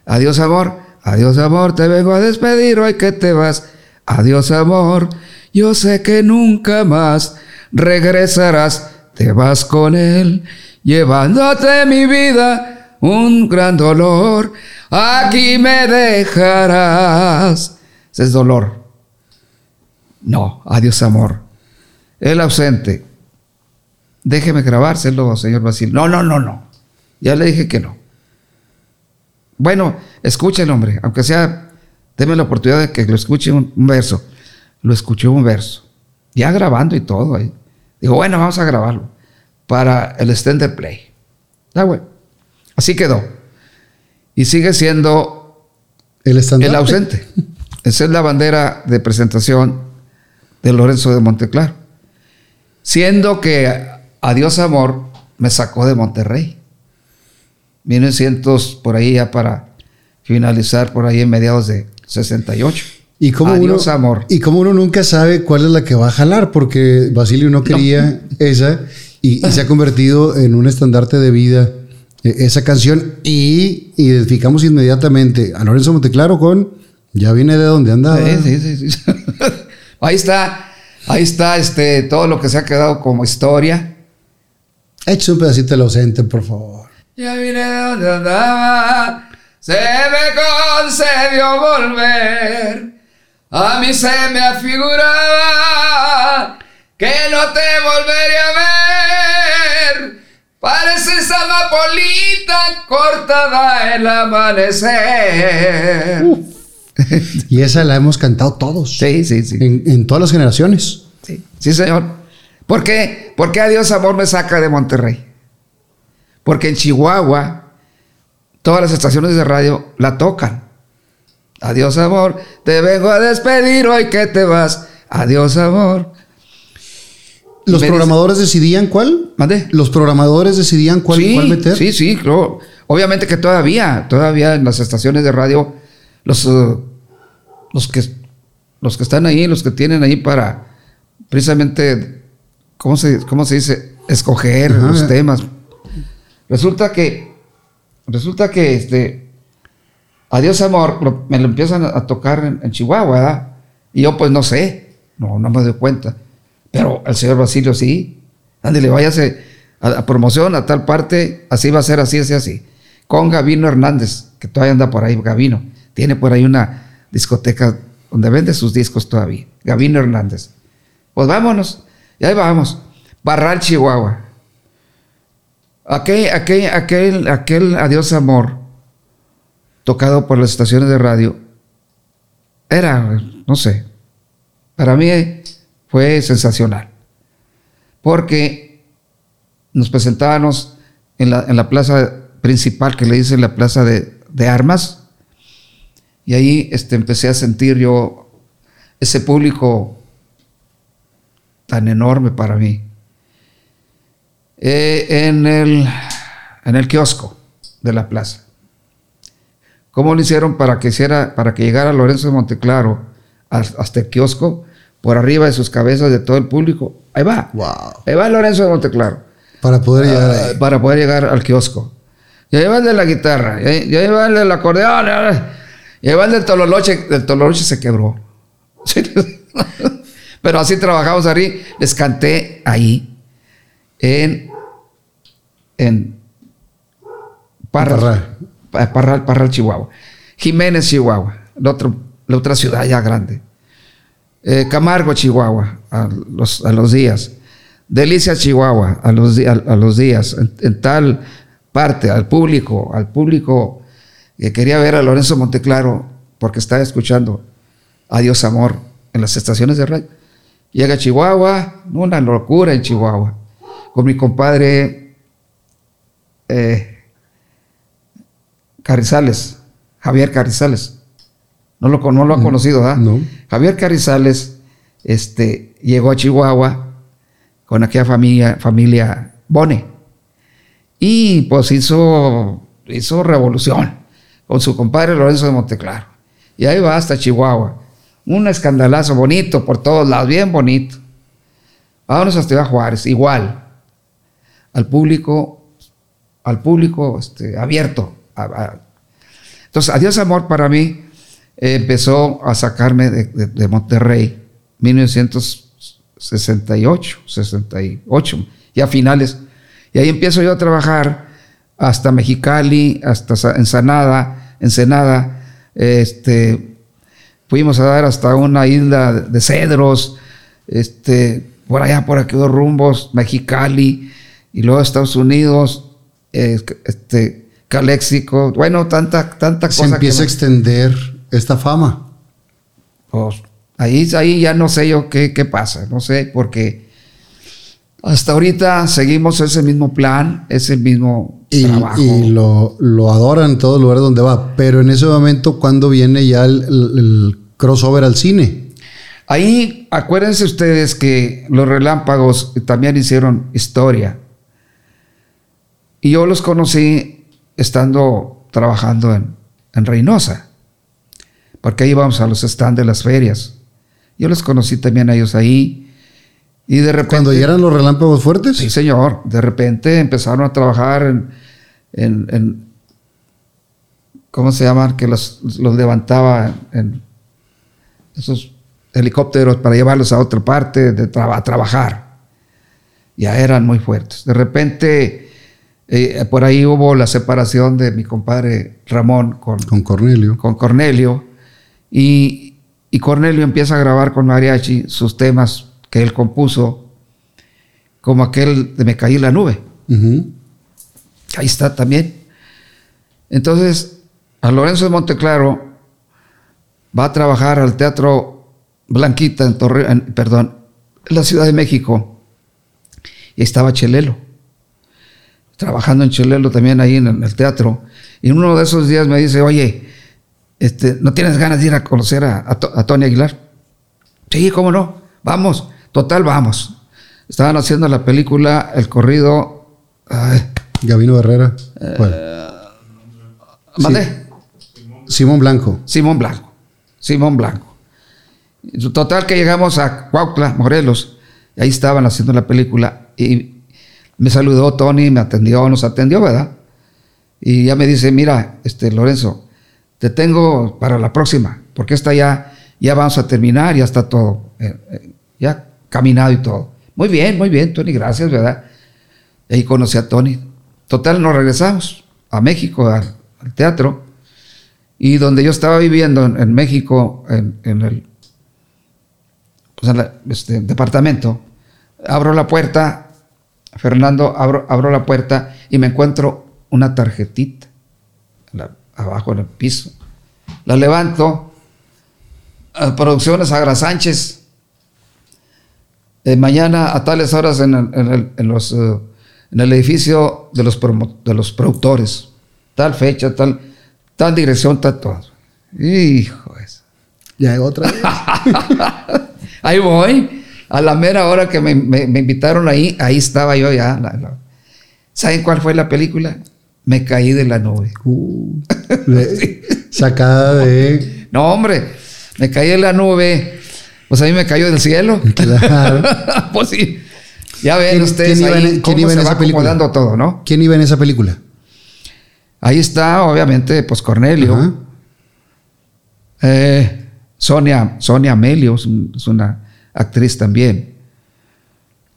Adiós amor, adiós amor, te vengo a despedir hoy que te vas. Adiós amor, yo sé que nunca más regresarás, te vas con él, llevándote mi vida un gran dolor. Aquí me dejarás. Ese es dolor. No, adiós amor. El ausente. Déjeme grabárselo, señor Basil. No, no, no, no. Ya le dije que no. Bueno, escuchen, hombre, aunque sea, deme la oportunidad de que lo escuche un, un verso. Lo escuché un verso. Ya grabando y todo ahí. Digo, bueno, vamos a grabarlo para el extended play. Así quedó. Y sigue siendo El el ausente. Esa es la bandera de presentación de Lorenzo de Monteclaro. Siendo que Adiós Amor me sacó de Monterrey. 1900 por ahí ya para finalizar por ahí en mediados de 68. Y como Adiós uno, Amor. Y como uno nunca sabe cuál es la que va a jalar, porque Basilio no quería esa y, y se ha convertido en un estandarte de vida eh, esa canción y identificamos inmediatamente a Lorenzo Monteclaro con ya viene de donde andaba. Sí, sí, sí, sí. ahí está, ahí está este, todo lo que se ha quedado como historia. Échese un pedacito del ausente, por favor. Ya vine de donde andaba, se me concedió volver. A mí se me afiguraba que no te volvería a ver. Pareces amapolita cortada el amanecer. Y esa la hemos cantado todos. Sí, sí, sí. En, en todas las generaciones. Sí, sí, señor. ¿Por qué? Porque Adiós Amor me saca de Monterrey. Porque en Chihuahua todas las estaciones de radio la tocan. Adiós amor, te vengo a despedir hoy que te vas. Adiós amor. ¿Los programadores decidían cuál? ¿Mande? ¿Los programadores decidían cuál, sí, cuál meter? Sí, sí, claro. Obviamente que todavía, todavía en las estaciones de radio, los, eh, los, que, los que están ahí, los que tienen ahí para precisamente, ¿cómo se, cómo se dice? Escoger Ajá. los temas. Resulta que, resulta que este, Adiós Amor, me lo empiezan a, tocar en, en Chihuahua, ¿verdad? Y yo pues no sé, no, no me doy cuenta. Pero el señor Basilio sí. Ándale, váyase a, a promoción a tal parte, así va a ser, así, así, así. Con Gavino Hernández, que todavía anda por ahí, Gavino. Tiene por ahí una discoteca donde vende sus discos todavía. Gavino Hernández. Pues vámonos. Y ahí vamos. Barral, Chihuahua. Aquel, aquel, aquel, aquel Adiós Amor, tocado por las estaciones de radio, era, no sé, para mí fue sensacional. Porque nos presentábamos en la, en la plaza principal, que le dicen la plaza de, de armas, y ahí este, empecé a sentir yo ese público tan enorme para mí. Eh, en, el, en el kiosco de la plaza. ¿Cómo lo hicieron para que, hiciera, para que llegara Lorenzo de Monteclaro as- hasta el kiosco? Por arriba de sus cabezas de todo el público. Ahí va. Wow. Ahí va Lorenzo de Monteclaro. Para poder llegar Ah, ahí. para poder llegar al kiosco. Y ahí va el de la guitarra, y ahí, y ahí va el del acordeón, y ahí- va el del tololoche. El tololoche se quebró. Pero así trabajamos ahí. Les canté ahí en, en Parral, Parral. Pa- Parral, Parral, Chihuahua. Jiménez, Chihuahua, la, la otra ciudad ya grande. Eh, Camargo, Chihuahua, a los, a los días. Delicia, Chihuahua, a los, a, los días. En, en tal parte, al público, al público que quería ver a Lorenzo Monteclaro porque estaba escuchando Adiós Amor en las estaciones de radio. Llega a Chihuahua, una locura en Chihuahua, con mi compadre eh, Carrizales, Javier Carrizales. No lo, no lo ha conocido, ¿verdad? no. Javier Carrizales este, llegó a Chihuahua con aquella familia, familia Bone. Y pues hizo, hizo revolución con su compadre Lorenzo de Monteclaro. Y ahí va hasta Chihuahua. Un escandalazo bonito por todos lados, bien bonito. Vámonos hasta Ciudad Juárez, igual. Al público, al público este, abierto. Entonces, Adiós Amor para mí eh, empezó a sacarme de, de- de Monterrey, 1968, 68, ya finales. Y ahí empiezo yo a trabajar hasta Mexicali, hasta Ensenada, Ensenada. Este, fuimos a dar hasta una isla de cedros, este, por allá, por aquellos rumbos, Mexicali, y luego Estados Unidos, eh, este, Caléxico, bueno, tanta, tanta Se cosa. que empieza a no- extender esta fama. pues, ahí, ahí ya no sé yo qué, qué pasa, no sé, porque hasta ahorita seguimos ese mismo plan, ese mismo... Y, trabajo. y lo, lo adoran en todos los lugares donde va. Pero en ese momento, cuando viene ya el, el- el crossover al cine? Ahí, acuérdense ustedes que los relámpagos también hicieron historia. Y yo los conocí estando trabajando en, en Reynosa, porque ahí íbamos a los stands de las ferias. Yo los conocí también a ellos ahí. Y de repente... Cuando llegan los relámpagos fuertes. Sí, señor. De repente empezaron a trabajar en, en- en- ¿cómo se llaman? Que los, los levantaba en esos helicópteros para llevarlos a otra parte de a trabajar. Ya eran muy fuertes. De repente, eh, por ahí hubo la separación de mi compadre Ramón con, Con Cornelio. con Cornelio y, y Cornelio empieza a grabar con Mariachi sus temas que él compuso, como aquel de Me caí en la nube. Ahí está también. Entonces, a Lorenzo de Monteclaro va a trabajar al Teatro Blanquita en Torre, en- perdón, en la Ciudad de México. Y estaba Chelelo. Trabajando en Chelelo también ahí en el teatro. Y en uno de esos días me dice, oye, este, ¿no tienes ganas de ir a conocer a, a To- a Tony Aguilar? Sí, cómo no. Vamos. Total, vamos. Estaban haciendo la película El corrido. ay, Gabino Herrera. ¿Cuál? ¿Mandé? Simón Blanco. Simón Blanco. Simón Blanco. Total que llegamos a Cuautla, Morelos, y ahí estaban haciendo la película y me saludó Tony, me atendió, nos atendió, ¿verdad? Y ya me dice, mira, este Lorenzo, te tengo para la próxima, porque esta ya, ya vamos a terminar, ya está todo, eh, eh, ya caminado y todo. Muy bien, muy bien, Tony, gracias, ¿verdad? Y ahí conocí a Tony. Total, nos regresamos a México, al, teatro, y donde yo estaba viviendo en, México, en, el pues, este, departamento, abro la puerta, Fernando, abro, abro la puerta y me encuentro una tarjetita la- abajo en el piso. La levanto, eh, Producciones Agra Sánchez, eh, mañana a tales horas en el, en el- en los, eh, en el edificio de los, promo- de los productores, tal fecha, tal, tal dirección, tal todo. Hijo de eso. Ya otra vez. Ahí voy. A la mera hora que me, me- me invitaron ahí, ahí estaba yo ya. La- la- ¿Saben cuál fue la película? Me caí de la nube. Uh, Sacada de. No, hombre, me caí de la nube. Pues a mí me cayó del cielo. Claro. pues sí. Ya ven ¿Quién- ustedes quién iba ahí en- quién cómo iba en esa va película? acomodando todo, ¿no? ¿Quién iba en esa película? Ahí está, obviamente, pues Cornelio. Eh, Sonia, Sonia un- es una actriz también.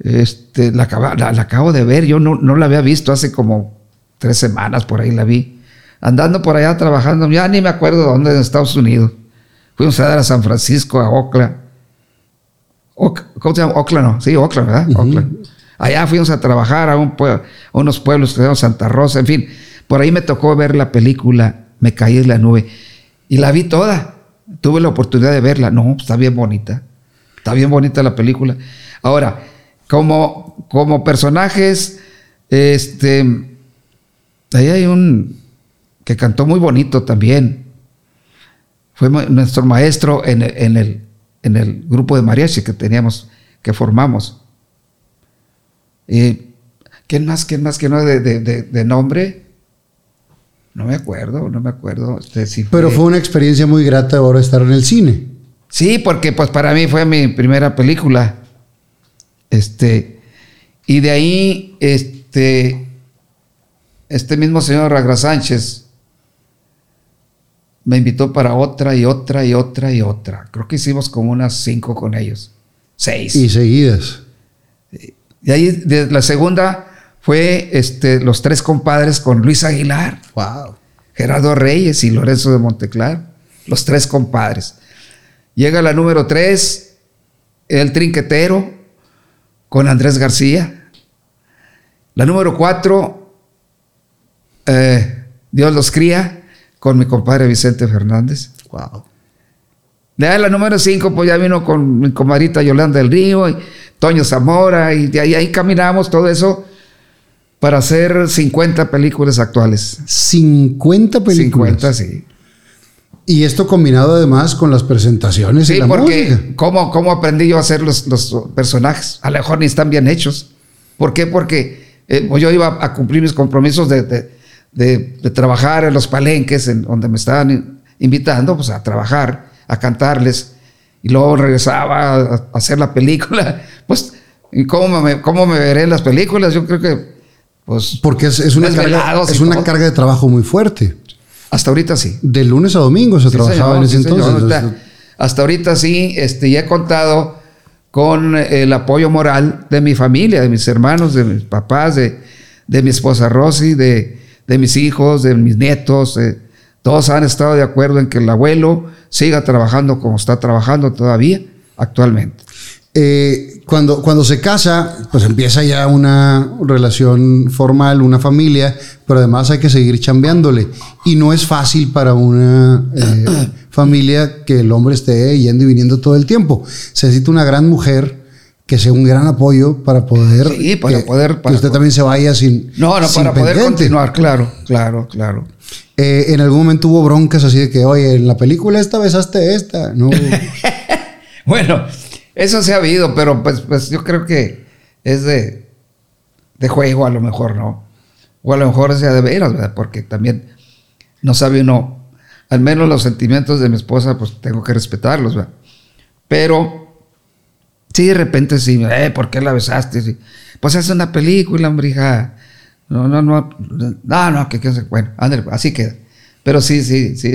Este, la, acaba- la- la acabo de ver, yo no, no la había visto hace como tres semanas, por ahí la vi. Andando por allá trabajando, ya ni me acuerdo dónde, en Estados Unidos. Fuimos a dar a San Francisco, a Oakland. Oak- ¿Cómo se llama? Oakland, no. Sí, Oakland, ¿verdad? Oakland. Allá fuimos a trabajar a, un pue- a unos pueblos que se llaman Santa Rosa, en fin. Por ahí me tocó ver la película Me caí de la nube. Y la vi toda. Tuve la oportunidad de verla. No, está bien bonita. Está bien bonita la película. Ahora, como, como personajes, este, ahí hay un que cantó muy bonito también. Fue nuestro maestro en el, en el, en el grupo de mariachi que teníamos, que formamos. Eh, ¿Quién más? ¿Quién más? ¿Quién más de, de- de- de nombre? No me acuerdo, no me acuerdo. Este, si Pero fue una experiencia muy grata ahora estar en el cine. Sí, porque pues para mí fue mi primera película. Este, y de ahí, este, este mismo señor Agra Sánchez me invitó para otra y otra y otra y otra. Creo que hicimos como unas cinco con ellos. Seis. Y seguidas. Y ahí, de la segunda fue este, Los Tres Compadres con Luis Aguilar. Wow. Gerardo Reyes y Lorenzo de Monteclar, los tres compadres. Llega la número tres, El Trinquetero, con Andrés García. La número cuatro, eh, Dios los cría, con mi compadre Vicente Fernández. Wow. De ahí la número cinco, pues ya vino con mi comadrita Yolanda del Río, y Toño Zamora, y de ahí, ahí caminamos todo eso. para hacer 50 películas actuales. 50 películas. 50, sí. Y esto combinado además con las presentaciones y la porque música. ¿cómo, ¿cómo aprendí yo a hacer los, los personajes? A lo mejor ni están bien hechos. ¿Por qué? Porque eh, yo iba a cumplir mis compromisos de, de- de- de trabajar en los palenques, en donde me estaban in- invitando pues, a trabajar, a cantarles. Y luego regresaba a, hacer la película. Pues, ¿y cómo me, cómo me veré en las películas? Yo creo que, pues, Porque es, es una, carga, es una todo. carga de trabajo muy fuerte. Hasta ahorita sí. De lunes a domingo se Sí, trabajaba señor, en ese sí, entonces. Hasta ahorita sí, este, ya he contado con el apoyo moral de mi familia, de mis hermanos, de mis papás, de, de mi esposa Rosy, de, de mis hijos, de mis nietos. eh, todos han estado de acuerdo en que el abuelo siga trabajando como está trabajando todavía actualmente. Eh, cuando, cuando se casa, pues empieza ya una relación formal, una familia, pero además hay que seguir chambeándole. Y no es fácil para una eh, familia que el hombre esté yendo y viniendo todo el tiempo. Se necesita una gran mujer que sea un gran apoyo para poder, Sí, para que, poder- que para usted poder- también se vaya sin No, no, sin para poder pendiente. continuar, claro, claro, claro. Eh, en algún momento hubo broncas así de que, oye, en la película esta besaste esta, no. Bueno, eso sí ha habido, pero pues, pues yo creo que es de, de juego a lo mejor, ¿no? O a lo mejor sea de veras, ¿verdad? Porque también no sabe uno, al menos los sentimientos de mi esposa, pues tengo que respetarlos, ¿verdad? Pero sí, de repente sí, eh, ¿por qué la besaste? Sí. Pues es una película, hombre, hija. No, no, no, no, no, que, que bueno, ándale, así queda. Pero sí, sí, sí.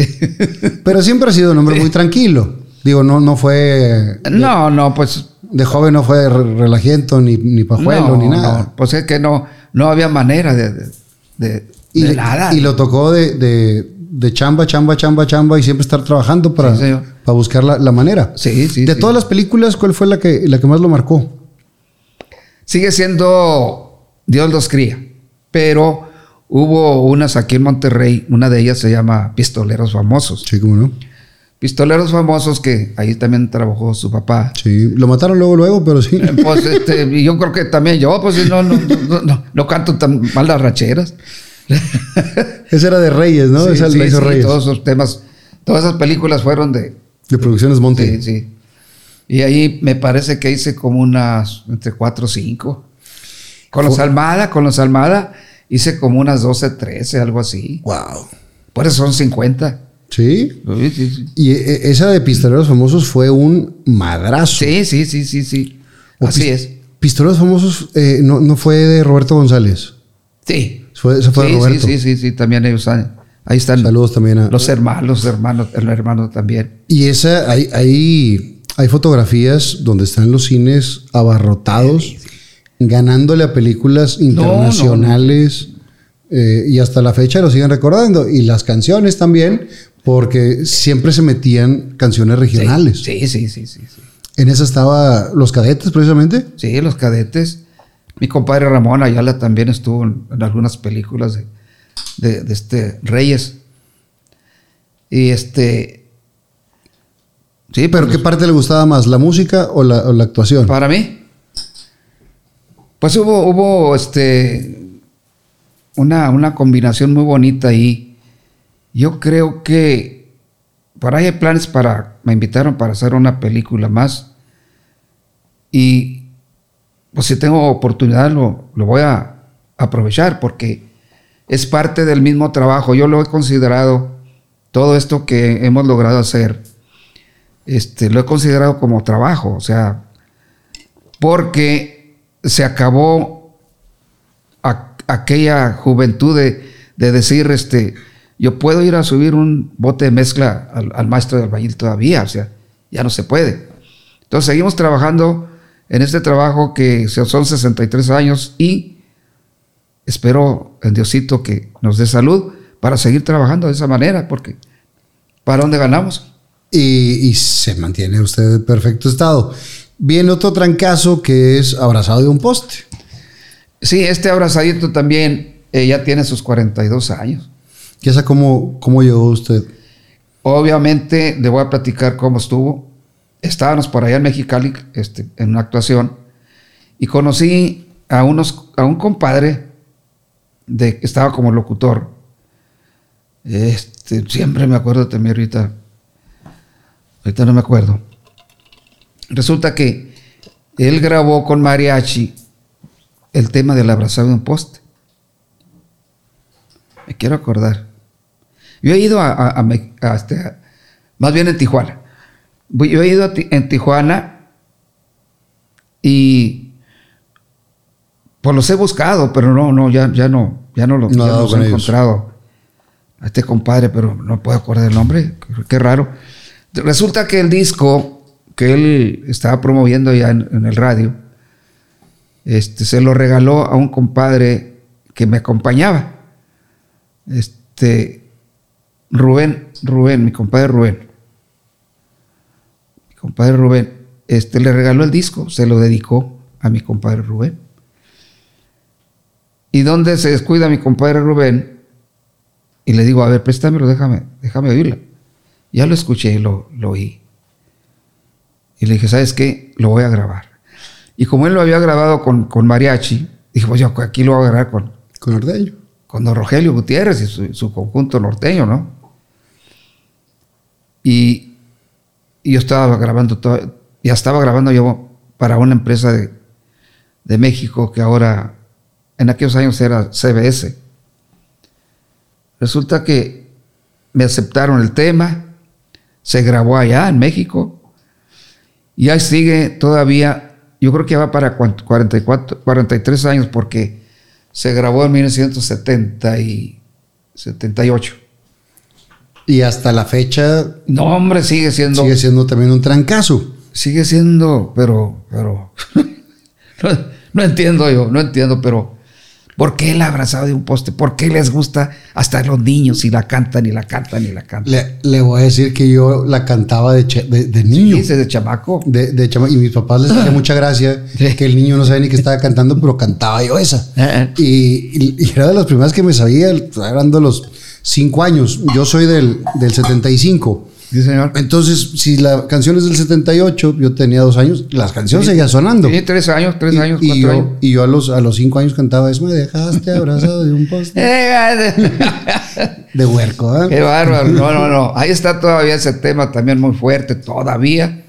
Pero siempre ha sido un hombre muy tranquilo. Digo, no, no fue. no, no, pues De joven no fue re- relajiento, ni, ni pajuelo, No, ni nada. no, pues es que no, no había manera de, de, de- y, de nada. y lo tocó de, de, de chamba, chamba, chamba, chamba y siempre estar trabajando para, Sí, para buscar la, la manera. Sí, sí, De sí. todas las películas, ¿cuál fue la que, la que más lo marcó? Sigue siendo Dios los cría, pero hubo unas aquí en Monterrey, una de ellas se llama Pistoleros Famosos. Sí, cómo no. Pistoleros Famosos que ahí también trabajó su papá. Sí, lo mataron luego, luego, pero sí. Eh, Pues este, y yo creo que también yo, pues no, no, no, no, no canto tan mal las racheras. Esa era de Reyes, ¿no? Sí, Esa sí, hizo sí, Reyes. todos esos temas, todas esas películas fueron de, De Producciones Monte. Sí, sí. Y ahí me parece que hice como unas entre 4 o 5. Con los Almada, con los Almada hice como unas 12, 13, algo así. Wow. Por eso son 50. Sí. Sí, sí, sí. Y eh, esa de Pistoleros Famosos fue un madrazo. Sí, sí, sí, sí, sí. O Así es. Pistoleros Famosos eh, no, no fue de Roberto González. Sí. Fue, esa fue de sí, sí, Roberto. sí, sí, sí, también ellos están. Ahí están Saludos también a. los hermanos, los hermanos, el hermano también. Y esa, hay, hay, hay fotografías donde están los cines abarrotados, ganándole a películas internacionales. eh, y hasta la fecha lo siguen recordando. Y las canciones también, porque siempre se metían canciones regionales. Sí, sí, sí, sí, sí. En esa estaba Los Cadetes, precisamente. Sí, los cadetes. Mi compadre Ramón Ayala también estuvo en, en algunas películas de, de- de este Reyes. Y este. Sí, Pero ¿qué parte le gustaba más, la música o la, o la actuación? para mí. Pues hubo, hubo este. Una, una combinación muy bonita ahí. Yo creo que. Por ahí hay planes para. Me invitaron para hacer una película más. Y pues si tengo oportunidad lo, lo voy a aprovechar porque es parte del mismo trabajo. Yo lo he considerado, todo esto que hemos logrado hacer, este, lo he considerado como trabajo, o sea, porque se acabó aquella juventud de, de decir, este, yo puedo ir a subir un bote de mezcla al, al maestro de albañil todavía, o sea, ya no se puede. Entonces seguimos trabajando en este trabajo que son 63 años y espero en Diosito que nos dé salud para seguir trabajando de esa manera, porque ¿para dónde ganamos? Y, y se mantiene usted en perfecto estado. Viene otro trancazo que es abrazado de un poste. Sí, este abrazadito también eh, ya tiene sus 42 años. ¿Y esa cómo, cómo llegó usted? Obviamente le voy a platicar cómo estuvo. Estábamos por allá en Mexicali este, en una actuación y conocí a, unos, a un compadre de que estaba como locutor. Este, siempre me acuerdo también ahorita. Ahorita no me acuerdo. Resulta que él grabó con mariachi el tema del abrazado de un poste. Me quiero acordar. Yo he ido a, este, más bien en Tijuana. Yo he ido en Tijuana y pues los he buscado, pero no, no, ya, ya no, ya no, los he encontrado a este compadre, pero no puedo acordar el nombre, qué raro. Resulta que el disco que él estaba promoviendo ya en, el radio, este, se lo regaló a un compadre que me acompañaba. Este, Rubén, Rubén, mi compadre Rubén. Mi compadre Rubén, este, le regaló el disco, se lo dedicó a mi compadre Rubén. ¿Y dónde se descuida mi compadre Rubén? Y le digo, a ver, préstamelo, déjame, déjame oírlo. Ya lo escuché, lo, lo oí. Y le dije, ¿sabes qué? Lo voy a grabar. Y como él lo había grabado con, con mariachi, dije, pues yo aquí lo voy a grabar con... Con. Con don Rogelio Gutiérrez y su, conjunto norteño, ¿no? Y, yo estaba grabando todo, ya estaba grabando yo para una empresa de, de México que ahora, en aquellos años era CBS. Resulta que me aceptaron el tema, se grabó allá en México y ahí sigue todavía, yo creo que va para 44, 43 años porque se grabó en 1978. Y hasta la fecha. No, hombre, sigue siendo. Sigue siendo también un trancazo. Sigue siendo, pero, pero. no, entiendo yo, no entiendo, pero ¿Por qué la abrazado de un poste? ¿Por qué les gusta hasta los niños y la cantan y la cantan y la cantan? Le, voy a decir que yo la cantaba de, de, niño. Sí, de chamaco. De, de chamaco. Y mis papás les hacía mucha gracia que el niño no sabía ni que estaba cantando, pero cantaba yo esa. Eh, eh. y, era de las primeras que me sabía, de los cinco años. Yo soy del, del 75. Sí, señor. Entonces, si la canción es del 78, yo tenía dos años, las canciones seguían sonando. Sí, tres años, tres años, y, yo, años. Y yo a los, a los cinco años cantaba eso, me dejaste abrazado de un poste. de huerco, ¿eh? Qué bárbaro. No, no, no. Ahí está todavía ese tema también muy fuerte, todavía.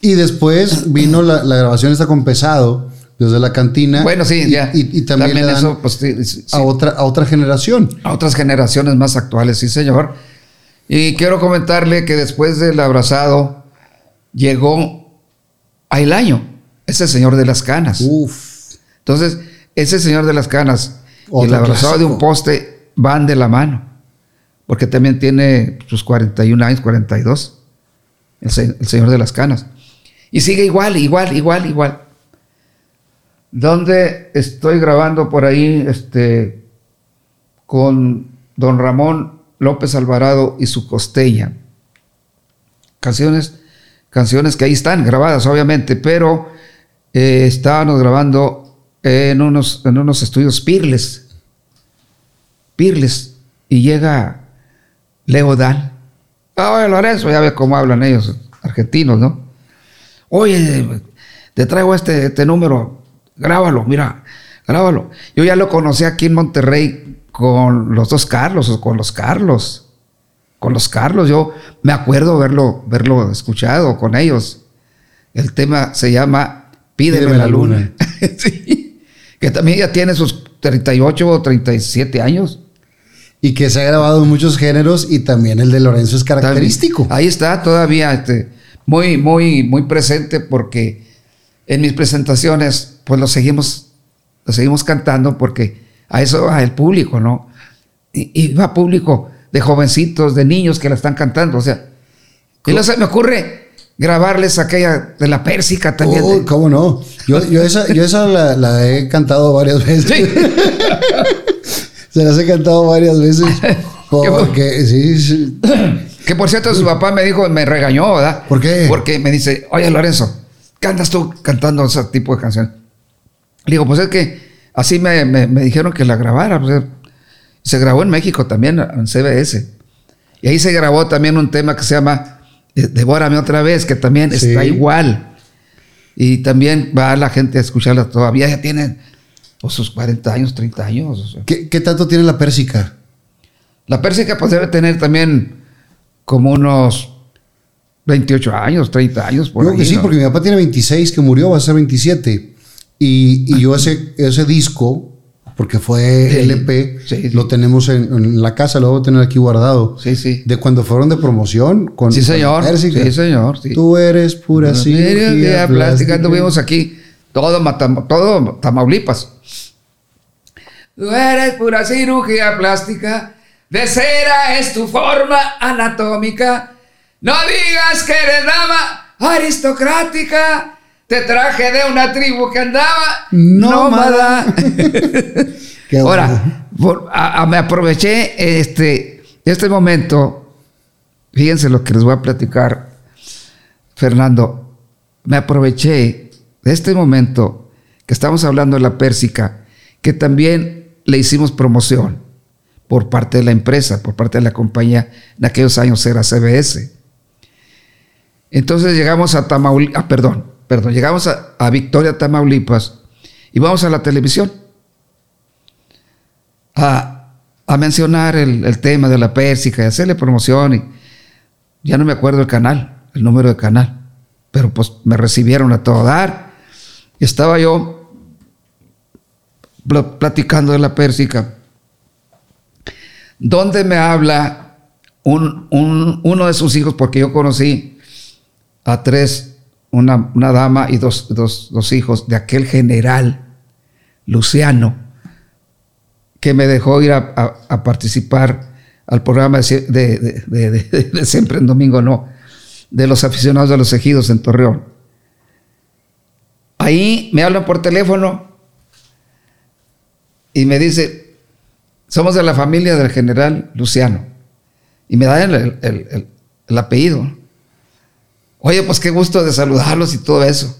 Y después vino la, la grabación esta con Pesado desde la cantina. Bueno, sí, ya. Y, también, eso, pues, a, otra, a otra generación. A otras generaciones más actuales, sí, señor. Y quiero comentarle que después del abrazado llegó a el año, ese señor de las canas. Uf. Entonces, ese señor de las canas y el abrazado de un poste van de la mano, porque también tiene sus 41 años, 42, el, el señor de las canas. Y sigue igual, igual, igual, igual. Donde estoy grabando por ahí este, con don Ramón López Alvarado y su Costella. Canciones, canciones que ahí están grabadas, obviamente, pero eh, estábamos grabando en unos, en unos estudios Pirles. Pirles. Y llega Leo Dan. Ah, Lorenzo, ya ves cómo hablan ellos, argentinos, ¿no? Oye, te traigo este, este número, grábalo, mira, grábalo. Yo ya lo conocí aquí en Monterrey con los dos Carlos o con los Carlos. Con los Carlos, yo me acuerdo verlo, verlo escuchado con ellos. El tema se llama Pídeme, la luna. que también ya tiene sus 38 o 37 años. Y que se ha grabado en muchos géneros y también el de Lorenzo es característico. ahí está todavía este, muy, muy, muy presente porque en mis presentaciones pues lo seguimos, lo seguimos cantando porque a eso va el público, ¿no? Y, va público de jovencitos, de niños que la están cantando, o sea, y no se me ocurre grabarles aquella de la pérsica también. Oh, ¿Cómo no? Yo, esa, yo esa la, he cantado varias veces. se las he cantado varias veces. Porque, sí, sí. Que por cierto, su papá me dijo, me regañó, ¿verdad? ¿Por qué? Porque me dice, oye Lorenzo, ¿cantas tú cantando ese tipo de canción? Le digo, pues es que Así me, dijeron que la grabara. Pues, se grabó en México también, en CBS. Y ahí se grabó también un tema que se llama eh, Devórame otra vez, que también está igual. Y también va la gente a escucharla todavía. Ya tienen pues sus 40 años, 30 años. o sea. ¿Qué, qué tanto tiene la pérsica? La pérsica pues debe tener también como unos 28 años, 30 años. Por Yo ahí, que sí, ¿no? porque mi papá tiene 26, que murió, va a ser 27. Y, y yo ese, ese disco, porque fue Sí, LP, sí, lo tenemos en, en la casa, lo voy a tener aquí guardado. Sí, sí. De cuando fueron de promoción con, Sí, señor. Sí, señor. Tú eres pura cirugía Cirugía plástica. plástica. Anduvimos aquí, todo, Matam- todo Tamaulipas. Tú eres pura cirugía plástica, de cera es tu forma anatómica. No digas que eres dama aristocrática, te traje de una tribu que andaba Nómada. Ahora, por- a- a- me aproveché este, este momento. Fíjense lo que les voy a platicar, Fernando. Me aproveché de este momento que estamos hablando de la Pérsica, que también le hicimos promoción por parte de la empresa, por parte de la compañía. En aquellos años era CBS. Entonces llegamos a Tamaulipas, ah, perdón, perdón, llegamos a, a Victoria, Tamaulipas, y vamos a la televisión a, a mencionar el, el tema de la Pérsica y hacerle promoción. Y ya no me acuerdo el canal, el número de canal, pero pues me recibieron a todo dar. Y estaba yo pl- platicando de la Pérsica, donde me habla un- un- uno de sus hijos, porque yo conocí a tres, una, una dama y dos, dos- dos hijos de aquel general Luciano, que me dejó ir a, participar al programa de, de- Siempre en Domingo, no, de los aficionados de los ejidos en Torreón. Ahí me hablan por teléfono y me dice, somos de la familia del general Luciano. Y me dan el- el- el apellido. Oye, pues qué gusto de saludarlos y todo eso.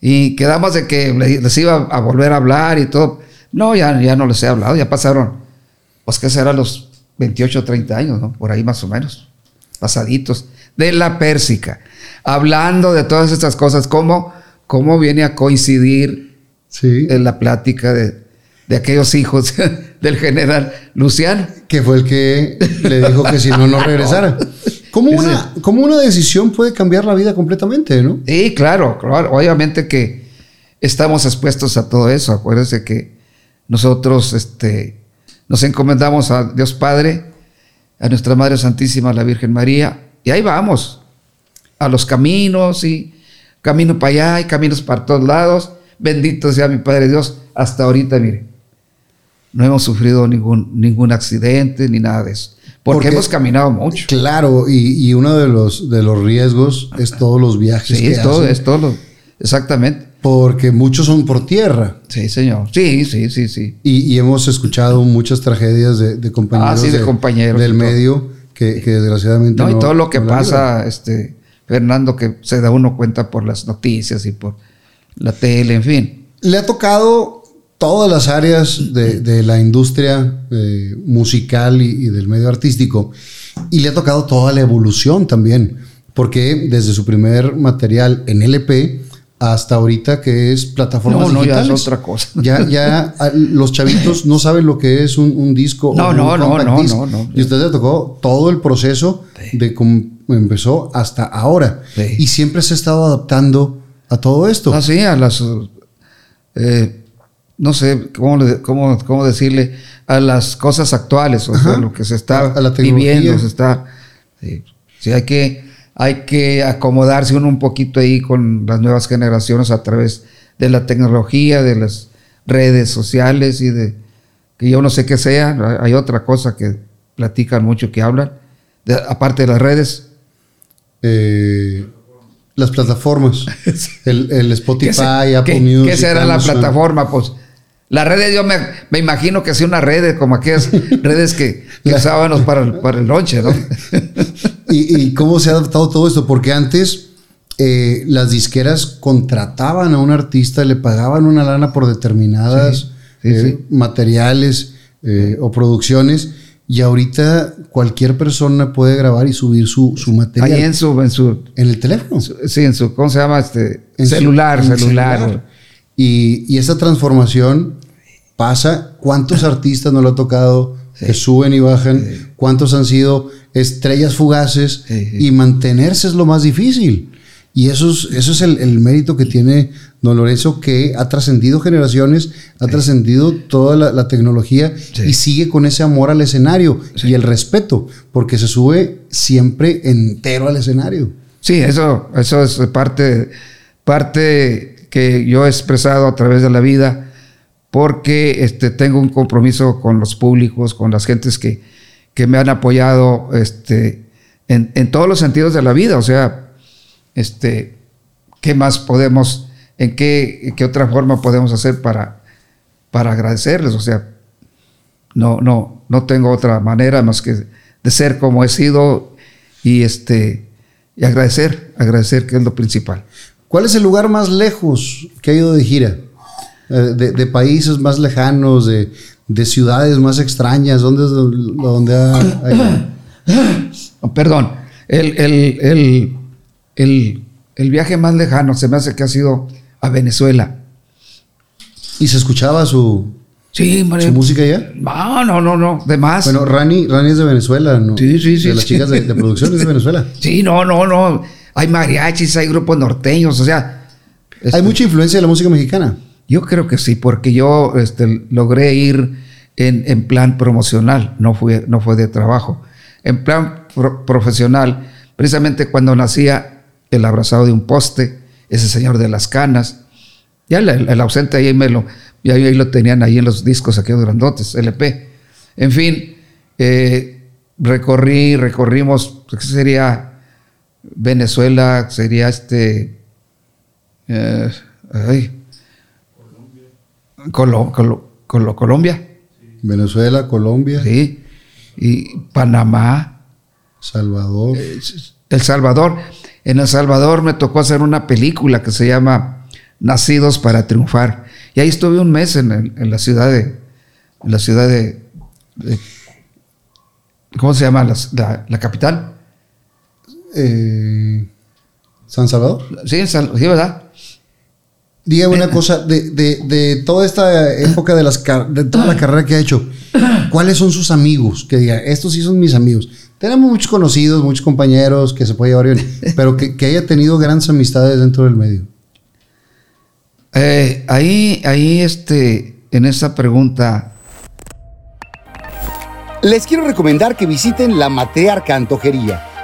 Y quedamos de que le- les iba a volver a hablar y todo. No, ya, ya no les he hablado, ya pasaron, pues que serán los 28 o 30 años, ¿no? Por ahí más o menos, pasaditos, de la Pérsica. Hablando de todas estas cosas, cómo, cómo viene a coincidir Sí. en la plática de, de aquellos hijos del general Luciano. Que fue el que le dijo que si no, no regresara. ¿Cómo una, ¿Cómo una decisión puede cambiar la vida completamente, no? Sí, claro, claro. Obviamente que estamos expuestos a todo eso. Acuérdense que nosotros este, nos encomendamos a Dios Padre, a nuestra Madre Santísima, la Virgen María, y ahí vamos, a los caminos y camino para allá y caminos para todos lados. Bendito sea mi Padre Dios. Hasta ahorita, mire, no hemos sufrido ningún, ningún accidente ni nada de eso. Porque, Porque- hemos caminado mucho. Claro, y, y uno de los, de los riesgos es todos los viajes Sí, que es todo, hacen, es todo. lo- Exactamente. porque muchos son por tierra. Sí, señor. Sí, sí, sí, sí. Y, y hemos escuchado muchas tragedias de, de compañeros, Ah, sí, de compañeros del medio que, que desgraciadamente No, y todo lo que no pasa, este, Fernando, que se da uno cuenta por las noticias y por la tele, en fin. Le ha tocado todas las áreas de, de la industria eh, musical y, y del medio artístico. Y le ha tocado toda la evolución también. Porque desde su primer material en LP hasta ahorita que es plataformas No, no, ya es otra cosa. Ya, ya ah, los chavitos no saben lo que es un, un disco. No, o un no, no, no. Y usted le tocó todo el proceso de cómo empezó hasta ahora. Sí. Y siempre se ha estado adaptando a todo esto. Así, a las, eh, no sé cómo, cómo, cómo decirle, a las cosas actuales, o sea, lo que se está A- la viviendo, se está... Sí, sí, hay que, hay que acomodarse uno un poquito ahí con las nuevas generaciones a través de la tecnología, de las redes sociales y de que yo no sé qué sea, hay otra cosa que platican mucho, que hablan, de- aparte de las redes, Eh, las plataformas. El, el Spotify, ¿Qué, se- Apple qué- Music. qué será la plataforma? Pues las redes, yo me, me imagino que sea una red como aquellas redes que, que usábamos para el, para el lonche, ¿no? ¿Y, y cómo se ha adaptado todo esto? Porque antes eh, las disqueras contrataban a un artista, le pagaban una lana por determinadas Sí, sí, eh, sí. materiales eh, o producciones. Y ahorita cualquier persona puede grabar y subir su, su material Ahí en su, en su, en el teléfono. su- sí, en su, ¿cómo se llama? Este, En su- celular, en el celular. Y, y esa transformación pasa, ¿cuántos artistas no lo ha tocado que suben y bajan? ¿Cuántos han sido estrellas fugaces? Y mantenerse es lo más difícil. Y eso es, eso es el, mérito que tiene Don Lorenzo, que ha trascendido generaciones, ha trascendido toda la, tecnología y sigue con ese amor al escenario y el respeto, porque se sube siempre entero al escenario. Sí, eso, eso es parte, parte que yo he expresado a través de la vida, porque este, tengo un compromiso con los públicos, con las gentes que, que me han apoyado este, en, en todos los sentidos de la vida. O sea, este, ¿qué más podemos, en qué, qué otra forma podemos hacer para, para agradecerles? O sea, no, no, no tengo otra manera más que de ser como he sido y este y agradecer, agradecer que es lo principal. ¿Cuál es el lugar más lejos que ha ido de gira? Eh, de, países más lejanos, de, ciudades más extrañas, ¿dónde, dónde ha, Perdón, el, el, el, viaje más lejano se me hace que ha sido a Venezuela. ¿Y se escuchaba su, sí, su música allá? No, no, no, no, de más. Bueno, Rani, Rani es de Venezuela, ¿no? Sí, sí, sí. De las chicas de, producción es de Venezuela. Sí, no, no, no. Hay mariachis, hay grupos norteños, o sea. ¿Hay este, mucha influencia de la música mexicana? Yo creo que sí, porque yo este, logré ir en, plan promocional, no fue, no fue de trabajo. En plan profesional, precisamente cuando nacía el abrazado de un poste, ese señor de las canas. Ya el, ausente ahí me lo, ya ahí lo tenían ahí en los discos aquellos grandotes, LP. En fin, eh, recorrí, recorrimos, ¿qué sería Venezuela? Sería este... Eh, Colombia. Venezuela, Colombia. Sí. Y Panamá. Salvador. Eh, el Salvador. En El Salvador me tocó hacer una película que se llama Nacidos para Triunfar. Y ahí estuve un mes en, la ciudad de. En la ciudad de. ¿Cómo se llama la, capital? Eh, ¿San Salvador? Sí, sí, ¿verdad? Dígame una cosa, de, toda esta época de, las, de toda la carrera que ha hecho, ¿cuáles son sus amigos? Que diga, estos sí son mis amigos. Tenemos muchos conocidos, muchos compañeros que se puede llevar bien, pero que, haya tenido grandes amistades dentro del medio. Eh, ahí, ahí, este, en esa pregunta. Les quiero recomendar que visiten la Matriarca Antojería.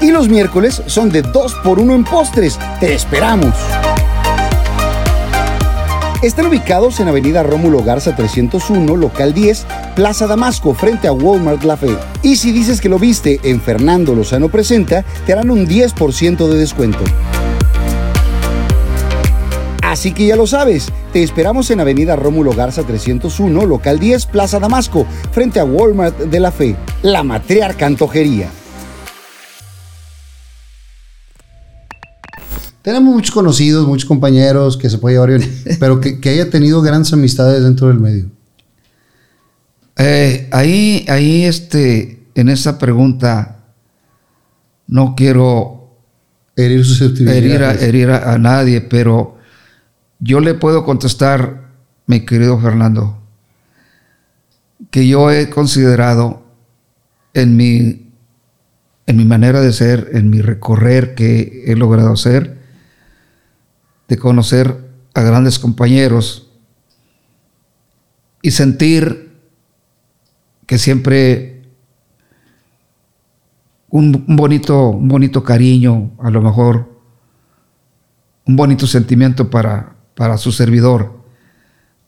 Y los miércoles son de 2 por 1 en postres. ¡Te esperamos! Están ubicados en Avenida Rómulo Garza 301, local 10, Plaza Damasco, frente a Walmart La Fe. Y si dices que lo viste en Fernando Lozano Presenta, te harán un 10% de descuento. Así que ya lo sabes, te esperamos en Avenida Rómulo Garza 301, local 10, Plaza Damasco, frente a Walmart de la Fe, la matriarca antojería. Tenemos muchos conocidos, muchos compañeros que se puede llevar bien, pero que, haya tenido grandes amistades dentro del medio. Eh, ahí, ahí, este, en esa pregunta, no quiero herir susceptibilidades. Herir, a, a, nadie, pero yo le puedo contestar, mi querido Fernando, que yo he considerado en mi, en mi manera de ser, en mi recorrer que he logrado hacer, de conocer a grandes compañeros y sentir que siempre un, bonito, un bonito cariño, a lo mejor un bonito sentimiento para, para su servidor,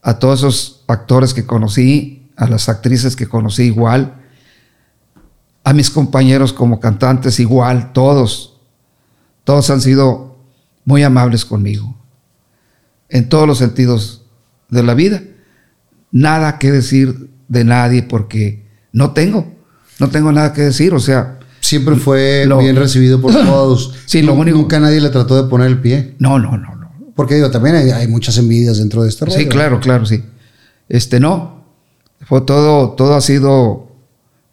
a todos esos actores que conocí, a las actrices que conocí igual, a mis compañeros como cantantes igual, todos, todos han sido muy amables conmigo, en todos los sentidos de la vida. Nada que decir de nadie porque no tengo, no tengo nada que decir, o sea. Siempre fue Lo- bien recibido por todos. Sí, lo único- Nunca nadie le trató de poner el pie. No, no, no, no. Porque digo, también hay, hay muchas envidias dentro de este rollo. Sí, claro, claro, sí. Este no. Fue todo, todo ha sido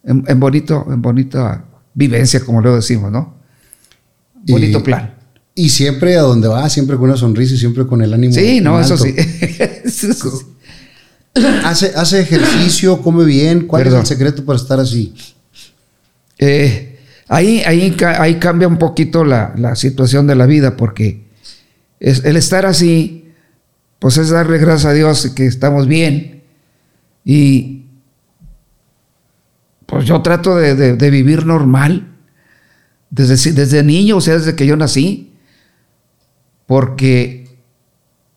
en, en bonito, en bonita vivencia, como lo decimos, ¿no? Y- Bonito plan. Y siempre a donde va, siempre con una sonrisa y siempre con el ánimo. Sí, no, alto. sí. Eso sí. Hace, hace ejercicio, come bien. ¿Cuál Perdón. es el secreto para estar así? Eh, ahí, ahí, ahí cambia un poquito la, la situación de la vida, porque es, el estar así, pues es darle gracias a Dios que estamos bien. Y pues yo trato de, de- de vivir normal, desde, desde niño, o sea, desde que yo nací, porque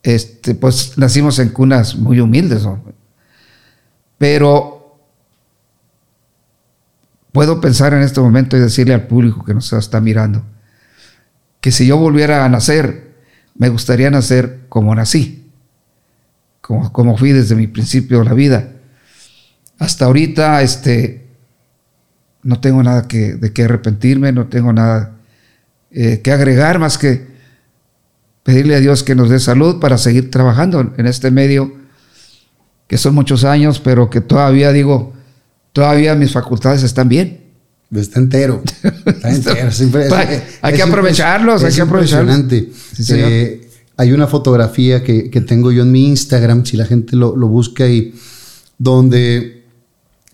este, pues nacimos en cunas muy humildes, pero puedo pensar en este momento y decirle al público que nos está mirando que si yo volviera a nacer, me gustaría nacer como nací, como, como fui desde mi principio de la vida. Hasta ahorita, este, no tengo nada que, de qué arrepentirme, no tengo nada eh, que agregar más que pedirle a Dios que nos dé salud para seguir trabajando en este medio, que son muchos años, pero que todavía digo, todavía mis facultades están bien. Está entero. Está entero. Siempre- es- Hay- que aprovecharlos, hay que aprovecharlos. impresionante. Sí. Eh, hay una fotografía que, que tengo yo en mi Instagram, si la gente lo, lo busca ahí, donde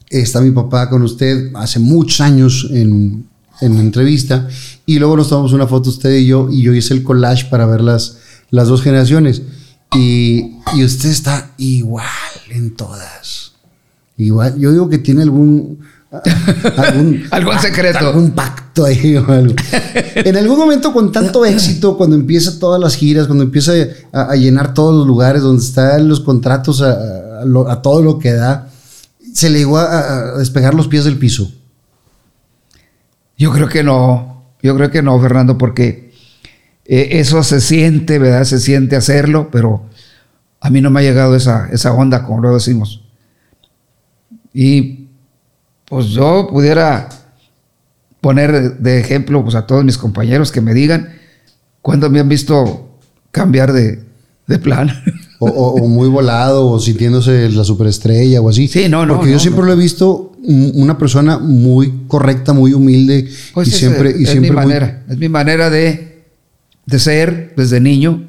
está mi papá con usted hace muchos años en, en entrevista, y luego nos tomamos una foto usted y yo, y yo hice el collage para ver las, las dos generaciones. Y, y usted está igual en todas. Igual, yo digo que tiene algún. algún, Algún secreto. Algún pacto ahí o algo. En algún momento, con tanto éxito, cuando empieza todas las giras, cuando empieza a, a llenar todos los lugares donde están los contratos a, a a todo lo que da, se le llegó a despegar los pies del piso. Yo creo que no, yo creo que no, Fernando, porque eh, eso se siente, ¿verdad? Se siente hacerlo, pero a mí no me ha llegado esa, esa onda, como lo decimos. Y pues yo pudiera poner de ejemplo pues, a todos mis compañeros que me digan cuándo me han visto cambiar de, de plan. O, o- o muy volado, o sintiéndose la superestrella o así. Sí, no, no, Porque yo siempre no. lo he visto una persona muy correcta, muy humilde. Pues y es, siempre, y es siempre mi muy- manera, es mi manera de, de ser desde niño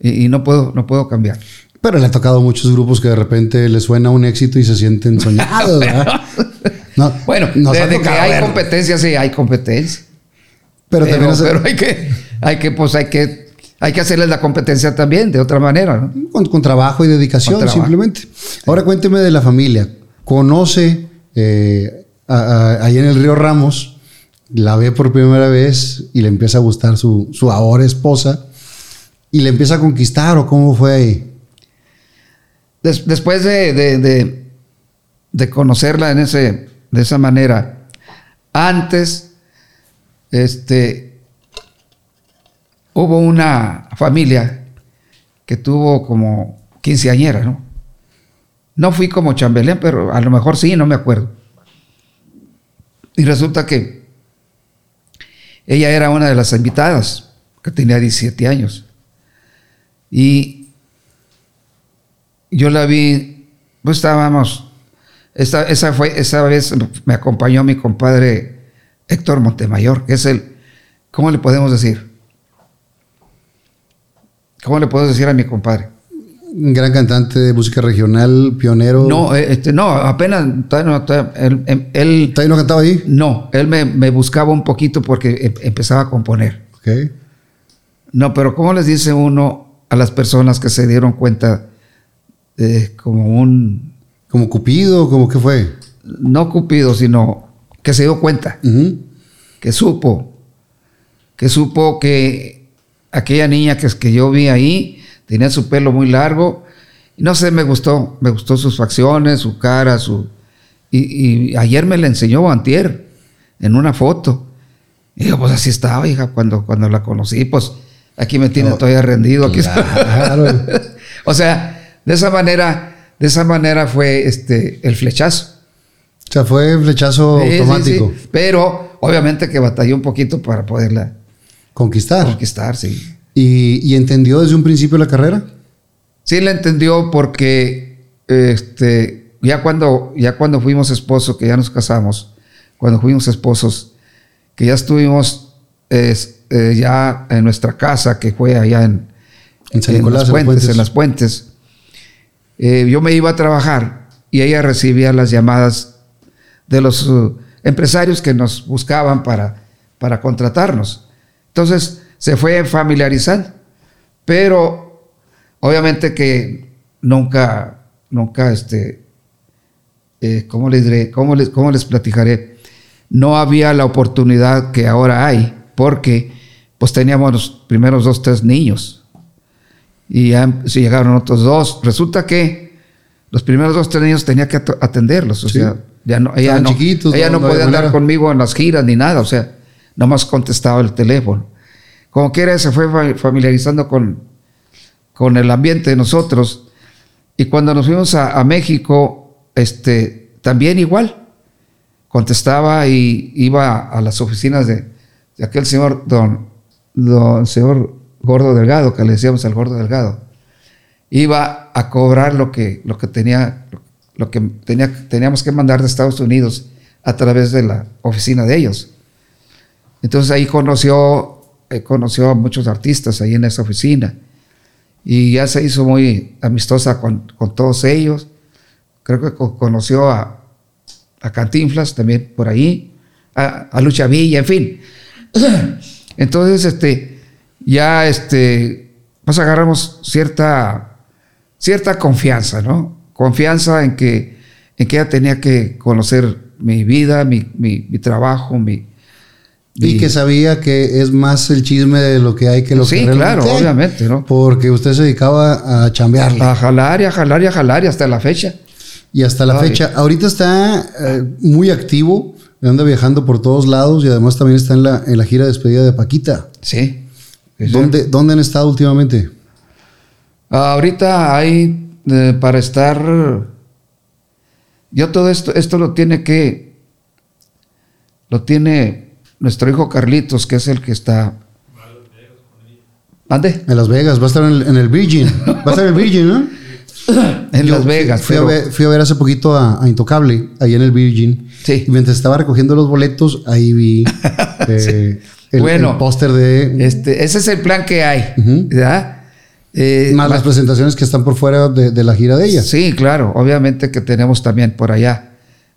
y, y no puedo, no puedo cambiar. Pero le ha tocado a muchos grupos que de repente les suena un éxito y se sienten soñados, ¿verdad? No, Bueno, nos de, ha de que hay competencia, sí, hay competencia. Pero, Pero, también hace- pero hay que, hay que, pues hay que, hay que hacerles la competencia también, de otra manera, ¿no? con, con trabajo y dedicación, trabajo. simplemente. Ahora cuénteme de la familia. Conoce eh, a- a- ahí en el río Ramos, la ve por primera vez y le empieza a gustar su, su ahora esposa y le empieza a conquistar o cómo fue ahí. Des- después de, de, de- de conocerla en ese, de esa manera, antes, este, hubo una familia que tuvo como quinceañera, ¿no? No fui como chambelán, pero a lo mejor sí, no me acuerdo. Y resulta que ella era una de las invitadas, que tenía 17 años. Y yo la vi, pues estábamos, esta, esa, fue, esa vez me acompañó mi compadre Héctor Montemayor, que es el, ¿cómo le podemos decir? ¿Cómo le puedo decir a mi compadre? Un gran cantante de música regional, pionero. No, eh, este, no, apenas, todavía no, todavía- él, él- él- ¿Todavía no cantaba ahí? no, él me, me buscaba un poquito porque em- empezaba a componer. Ok. No, pero ¿cómo les dice uno a las personas que se dieron cuenta eh, como un, ¿Como Cupido? ¿Cómo que fue? no cupido, sino que se dio cuenta, Ujú. que supo, que supo que aquella niña que, que yo vi ahí tenía su pelo muy largo y no sé, me gustó, me gustó sus facciones, su cara, su... Y, y ayer me la enseñó Antier en una foto. Y yo, pues así estaba, hija, cuando, cuando la conocí, pues aquí me tiene No, todavía rendido. Aquí claro. o sea, de esa manera, de esa manera fue este el flechazo. O sea, fue flechazo Sí, sí, automático. sí. Pero obviamente que batalló un poquito para poderla Conquistar. conquistar, sí. ¿Y, y entendió desde un principio la carrera? Sí la entendió porque este, ya, cuando, ya cuando fuimos esposos, que ya nos casamos, cuando fuimos esposos, que ya estuvimos es, eh, ya en nuestra casa, que fue allá en, En San Nicolás, las en puentes, Puentes. en las puentes, eh, yo me iba a trabajar y ella recibía las llamadas de los uh, empresarios que nos buscaban para, para contratarnos. Entonces se fue familiarizando, pero obviamente que nunca, nunca, este, eh, ¿cómo les diré? ¿Cómo les, cómo les platicaré? No había la oportunidad que ahora hay, porque pues teníamos los primeros dos, tres niños. Y ya se llegaron otros dos. Resulta que los primeros dos, tres niños tenía que at- atenderlos. O Sí. sea, ya no, ella Estaban no, chiquitos, ella no- podía andar manera. conmigo en las giras ni nada. O sea, nomás contestaba el teléfono. Como quiera, se fue fa- familiarizando con, con el ambiente de nosotros. Y cuando nos fuimos a, México, este, también igual. Contestaba y iba a las oficinas de, aquel señor, don, don señor Gordo Delgado, que le decíamos al Gordo Delgado. Iba a cobrar lo que, lo que tenía, lo que tenía, teníamos que mandar de Estados Unidos a través de la oficina de ellos. Entonces ahí conoció, eh, conoció a muchos artistas ahí en esa oficina y ya se hizo muy amistosa con, con todos ellos. Creo que co- conoció a, a Cantinflas también por ahí, a, a Lucha Villa, en fin. Entonces, este, ya este, pues agarramos cierta, cierta confianza, ¿no? Confianza en que, en que ella tenía que conocer mi vida, mi, mi trabajo, mi, Y que sabía que es más el chisme de lo que hay que lo Sí, que realmente claro, hay. obviamente, ¿no? Porque usted se dedicaba a chambearle. a jalar y a jalar y a jalar y hasta la fecha. Y hasta la Ay. fecha, ahorita está eh, muy activo, anda viajando por todos lados y además también está en la, en la gira de despedida de Paquita. Sí. ¿Dónde, ¿Dónde han estado últimamente? Ahorita hay eh, para estar. Yo todo esto, esto lo tiene que. Lo tiene nuestro hijo Carlitos, que es el que está. ¿Ande? En Las Vegas, va a estar en el, en el Virgin. Va a estar en el Virgin, ¿no? En Yo Las Vegas. Fui, pero- a ver, fui a ver hace poquito a, a Intocable, ahí en el Virgin. Sí. Y mientras estaba recogiendo los boletos, ahí vi eh, el, Bueno, el póster de. Este, ese es el plan que hay. ¿verdad? Eh, más las presentaciones que están por fuera de, de la gira de ella. Sí, claro. Obviamente que tenemos también por allá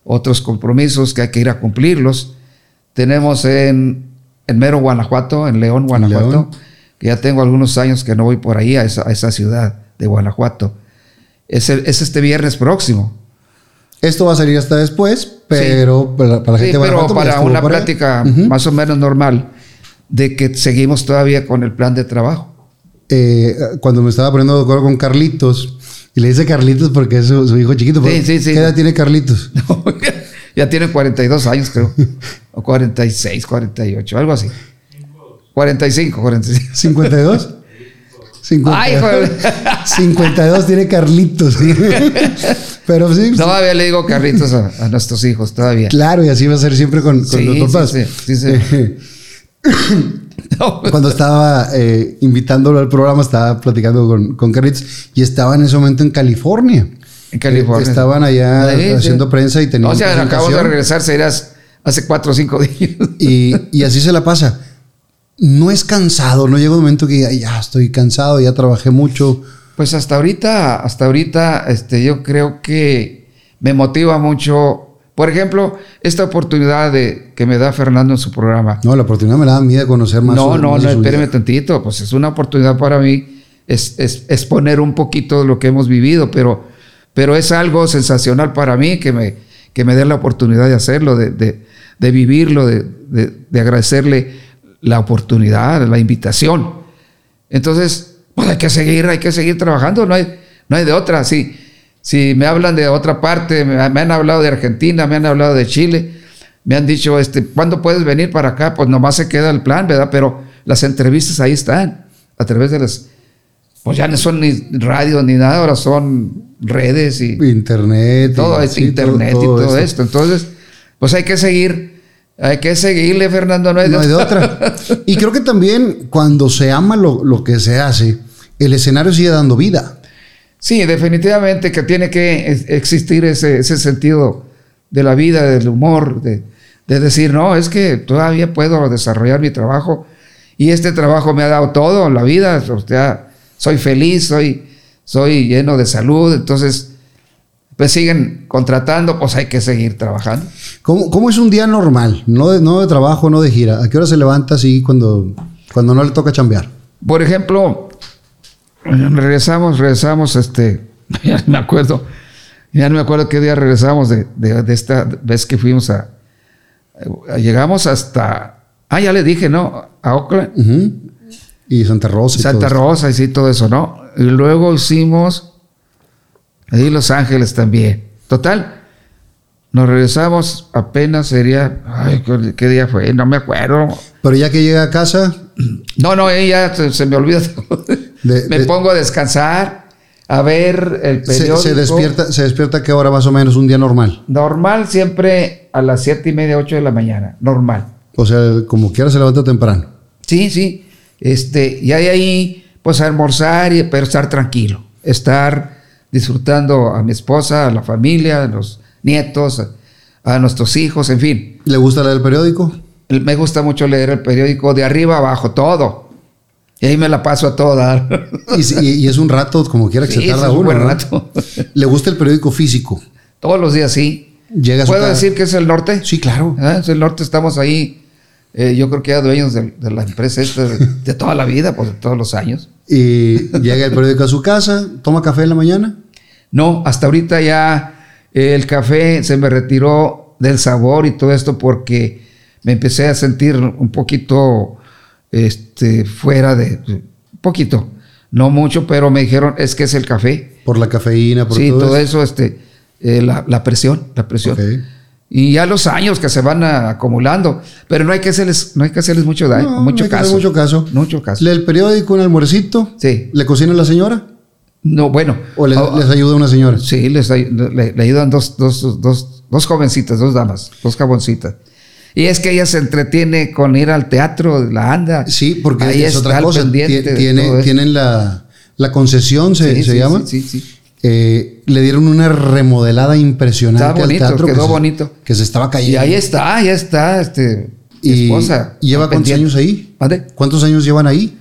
otros compromisos que hay que ir a cumplirlos. Tenemos en, en Mero, Guanajuato, en León, Guanajuato, León. que ya tengo algunos años que no voy por ahí a esa, a esa ciudad de Guanajuato. Es, el- es este viernes próximo. Esto va a salir hasta después, pero para, para la Sí, gente de pero Guanajuato, para una plática Ujú. más o menos normal de que seguimos todavía con el plan de trabajo. Eh, cuando me estaba poniendo de acuerdo con Carlitos, y le dice Carlitos porque es su, su hijo chiquito. Sí, sí, sí. ¿Qué edad tiene Carlitos? ya tiene 42 años, creo. O 46, 48, algo así. 45, 45. ¿52? 52. Ay, joder. 52 tiene Carlitos. Pero sí, Todavía le digo carritos a, a nuestros hijos, todavía. claro, y así va a ser siempre con, con Sí, los papás. sí, sí, sí. Eh, No, Cuando estaba eh, invitándolo al programa, estaba platicando con, con Carlitos y estaba en ese momento en California. En California. Estaban allá haciendo prensa y tenían O sea, acabamos de regresar, serías hace cuatro o cinco días. Y, y así se la pasa. No es cansado, no llega un momento que ya estoy cansado, ya trabajé mucho. Pues hasta ahorita, hasta ahorita, este, yo creo que me motiva mucho. Por ejemplo, esta oportunidad de que me da Fernando en su programa. No, la oportunidad me da a mí de conocer más. No, su- no, no, espérame tantito. Pues es una oportunidad para mí es, es, exponer un poquito de lo que hemos vivido, pero, pero es algo sensacional para mí que me, que me dé la oportunidad de hacerlo, de, de, vivirlo, de, de, de agradecerle la oportunidad, la invitación. Entonces, pues hay que seguir, hay que seguir trabajando, no hay, no hay de otra. Si, si me hablan de otra parte, me, me han hablado de Argentina, me han hablado de Chile, me han dicho, este, ¿cuándo puedes venir para acá? Pues nomás se queda el plan, ¿verdad? Pero las entrevistas ahí están, a través de las, pues ya no son ni radio ni nada, ahora son redes y Internet. todo y- es sí, internet y todo esto. esto. Entonces, pues hay que seguir, hay que seguirle, Fernando, no hay de No hay de otra. Y creo que también cuando se ama lo, lo que se hace, el escenario sigue dando vida. Sí, definitivamente que tiene que existir ese, ese sentido de la vida, del humor, de, de decir, no, es que todavía puedo desarrollar mi trabajo y este trabajo me ha dado todo, la vida, o sea, soy feliz, soy, soy lleno de salud, entonces, pues siguen contratando, pues hay que seguir trabajando. ¿Cómo, cómo es un día normal? No de, no de trabajo, no de gira. ¿A qué hora se levanta así cuando, cuando no le toca chambear? Por ejemplo, regresamos, regresamos, este, ya no me acuerdo, ya no me acuerdo qué día regresamos de, de- de esta vez que fuimos a, a- llegamos hasta, ah, ya le dije, ¿no? A Oakland, Ujú. Y Santa Rosa. y Santa todo Rosa y sí, todo eso, ¿no? Y luego hicimos ahí Los Ángeles también. Total, nos regresamos apenas sería, ay, ¿qué- ¿qué día fue? No me acuerdo. Pero ya que llega a casa, No, no, ella se, se me olvida. De- me de- pongo a descansar, a ver el periódico. se despierta, ¿se despierta qué hora más o menos un día normal? Normal siempre a las siete y media, ocho de la mañana. Normal. O sea, como quiera se levanta temprano. Sí, sí. Este, y hay ahí, pues almorzar, y, pero estar tranquilo. Estar disfrutando a mi esposa, a la familia, a los nietos, a, a nuestros hijos, en fin. ¿Le gusta leer el periódico? Me gusta mucho leer el periódico de arriba abajo, todo. Y ahí me la paso a todo dar. Y, es un rato como quiera que Sí, se tarda es un uno. buen ¿no? rato. ¿Le gusta el periódico físico? Todos los días sí. Llega ¿Puedo decir que es el norte? Sí, claro. Ah, Es el norte, estamos ahí. Eh, yo creo que ya dueños de, de la empresa esta de, de toda la vida, pues de todos los años. Y llega el periódico a su casa, toma café en la mañana. No, hasta ahorita ya eh, el café se me retiró del sabor y todo esto porque me empecé a sentir un poquito este, fuera de. Un poquito. No mucho, pero me dijeron, es que es el café. Por la cafeína, por sí, todo, todo, eso. eso, este, eh, la, la presión, la presión. Ok. Y ya los años que se van acumulando, pero no hay que hacerles, no hay que hacerles mucho daño, No, mucho no hay que caso. mucho caso. Mucho caso. Lee el periódico, un almuercito. Sí. ¿Le cocina la señora? No, bueno. ¿O le- ah, les ayuda una señora? Sí, les le, le ayudan dos, dos, dos, dos jovencitas, dos damas, dos jaboncitas. Y es que ella se entretiene con ir al teatro, la anda. Sí, porque Ahí es otra cosa. Tiene, tienen la, la concesión, se, Sí, se sí, llama. Sí, sí, sí. Eh, le dieron una remodelada impresionante Está bonito, al teatro. que quedó se- bonito. Que se estaba cayendo. Y ahí está, ahí está, este, Y esposa. ¿Lleva al cuántos años ahí? ¿Mande? ¿Cuántos años llevan ahí?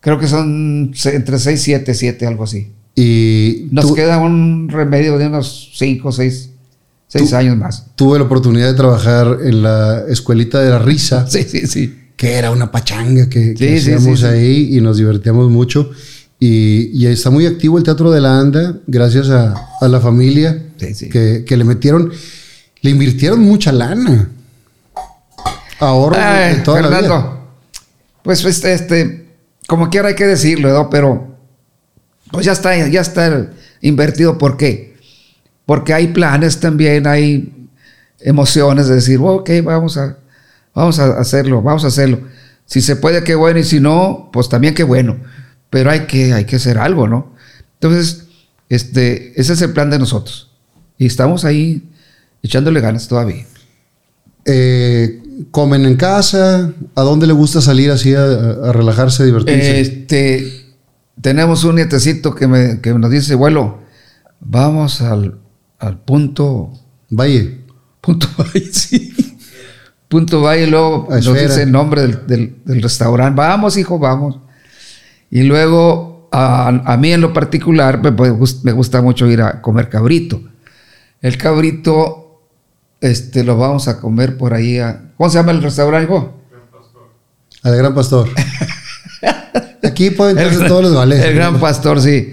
Creo que son entre 6, 7, 7, algo así. Y Nos tu- queda un remedio de unos 5, 6, Tú- años más. tuve la oportunidad de trabajar en la escuelita de la risa, Sí, sí, sí. que era una pachanga que, que Sí, sí, hacíamos sí. ahí y nos divertíamos mucho. Y, y está muy activo el Teatro de la Anda, gracias a, a la familia Sí, sí. Que, que le metieron, le invirtieron mucha lana. Ahorro Ay, de toda la vida. Fernando, pues este, este, como quiera hay que decirlo, ¿no? Pero pues ya está, ya está invertido. ¿Por qué? Porque hay planes también, hay emociones de decir, ok, vamos a, vamos a hacerlo, vamos a hacerlo. Si se puede, qué bueno, y si no, pues también qué bueno. Pero hay que, hay que hacer algo, ¿no? Entonces, este, ese es el plan de nosotros. Y estamos ahí echándole ganas todavía. Eh, comen en casa, ¿a dónde le gusta salir así a, a relajarse, a divertirse? Este, tenemos un nietecito que, me, que nos dice, abuelo, vamos al, al punto, Valle, punto Valle, sí. Punto Valle, luego nos dice el nombre del, del- del restaurante. Vamos, hijo, vamos. Y luego, a, a mí en lo particular, me, me gusta mucho ir a comer cabrito. El cabrito, este, lo vamos a comer por ahí. a- ¿Cómo se llama el restaurante, al Gran Pastor. Aquí pueden entrar todos los vales. El gran pastor, sí.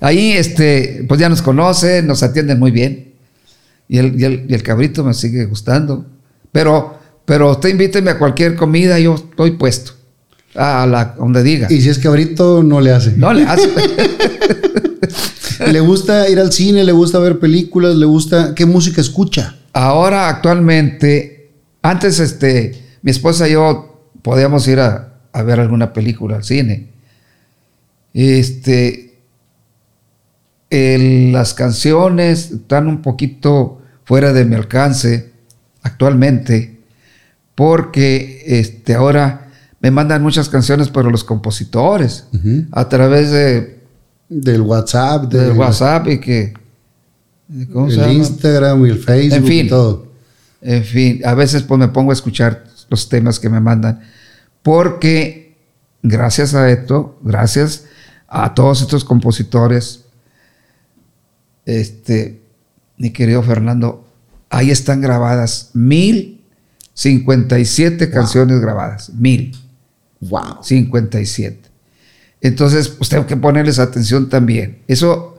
Ahí, este, pues ya nos conocen, nos atienden muy bien. Y el, y el, y el cabrito me sigue gustando. Pero, pero usted invíteme a cualquier comida, yo estoy puesto. A la, donde diga. Y si es cabrito, no le hace. No le hace. Le gusta ir al cine, le gusta ver películas, le gusta. ¿Qué música escucha? Ahora, actualmente, antes, este, mi esposa y yo podíamos ir a, a ver alguna película al cine. Este, el- las canciones están un poquito fuera de mi alcance actualmente, porque este, ahora me mandan muchas canciones para los compositores a través de, Del WhatsApp, del del WhatsApp y que... ¿cómo se el llama? Instagram y el Facebook En fin. y todo. En fin, a veces pues me pongo a escuchar los temas que me mandan, porque gracias a esto, gracias a todos estos compositores, este, mi querido Fernando, ahí están grabadas mil cincuenta y siete canciones grabadas, mil Wow. 57. Entonces, pues tengo que ponerles atención también. Eso,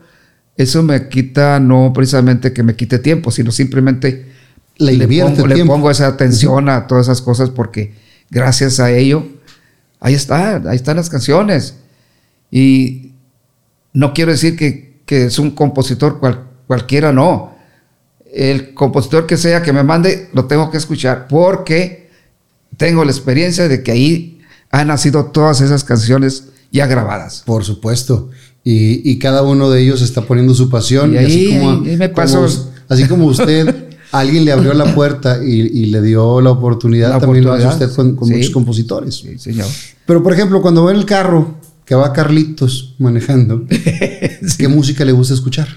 eso me quita, no precisamente que me quite tiempo, sino simplemente Le pongo, le pongo esa atención a todas esas cosas porque gracias a ello, ahí está, ahí están las canciones. Y no quiero decir que, que es un compositor cual- cualquiera, no. El compositor que sea que me mande, lo tengo que escuchar porque tengo la experiencia de que ahí han nacido todas esas canciones ya grabadas. Por supuesto. Y, y cada uno de ellos está poniendo su pasión. Y Y, así, ahí- como, ahí me pasó- así como usted, alguien le abrió la puerta y, y le dio la oportunidad, La también lo hace oportunidad, usted con, con sí. muchos compositores. Sí, señor. Pero, por ejemplo, cuando va en el carro, que va Carlitos manejando, ¿qué música le gusta escuchar?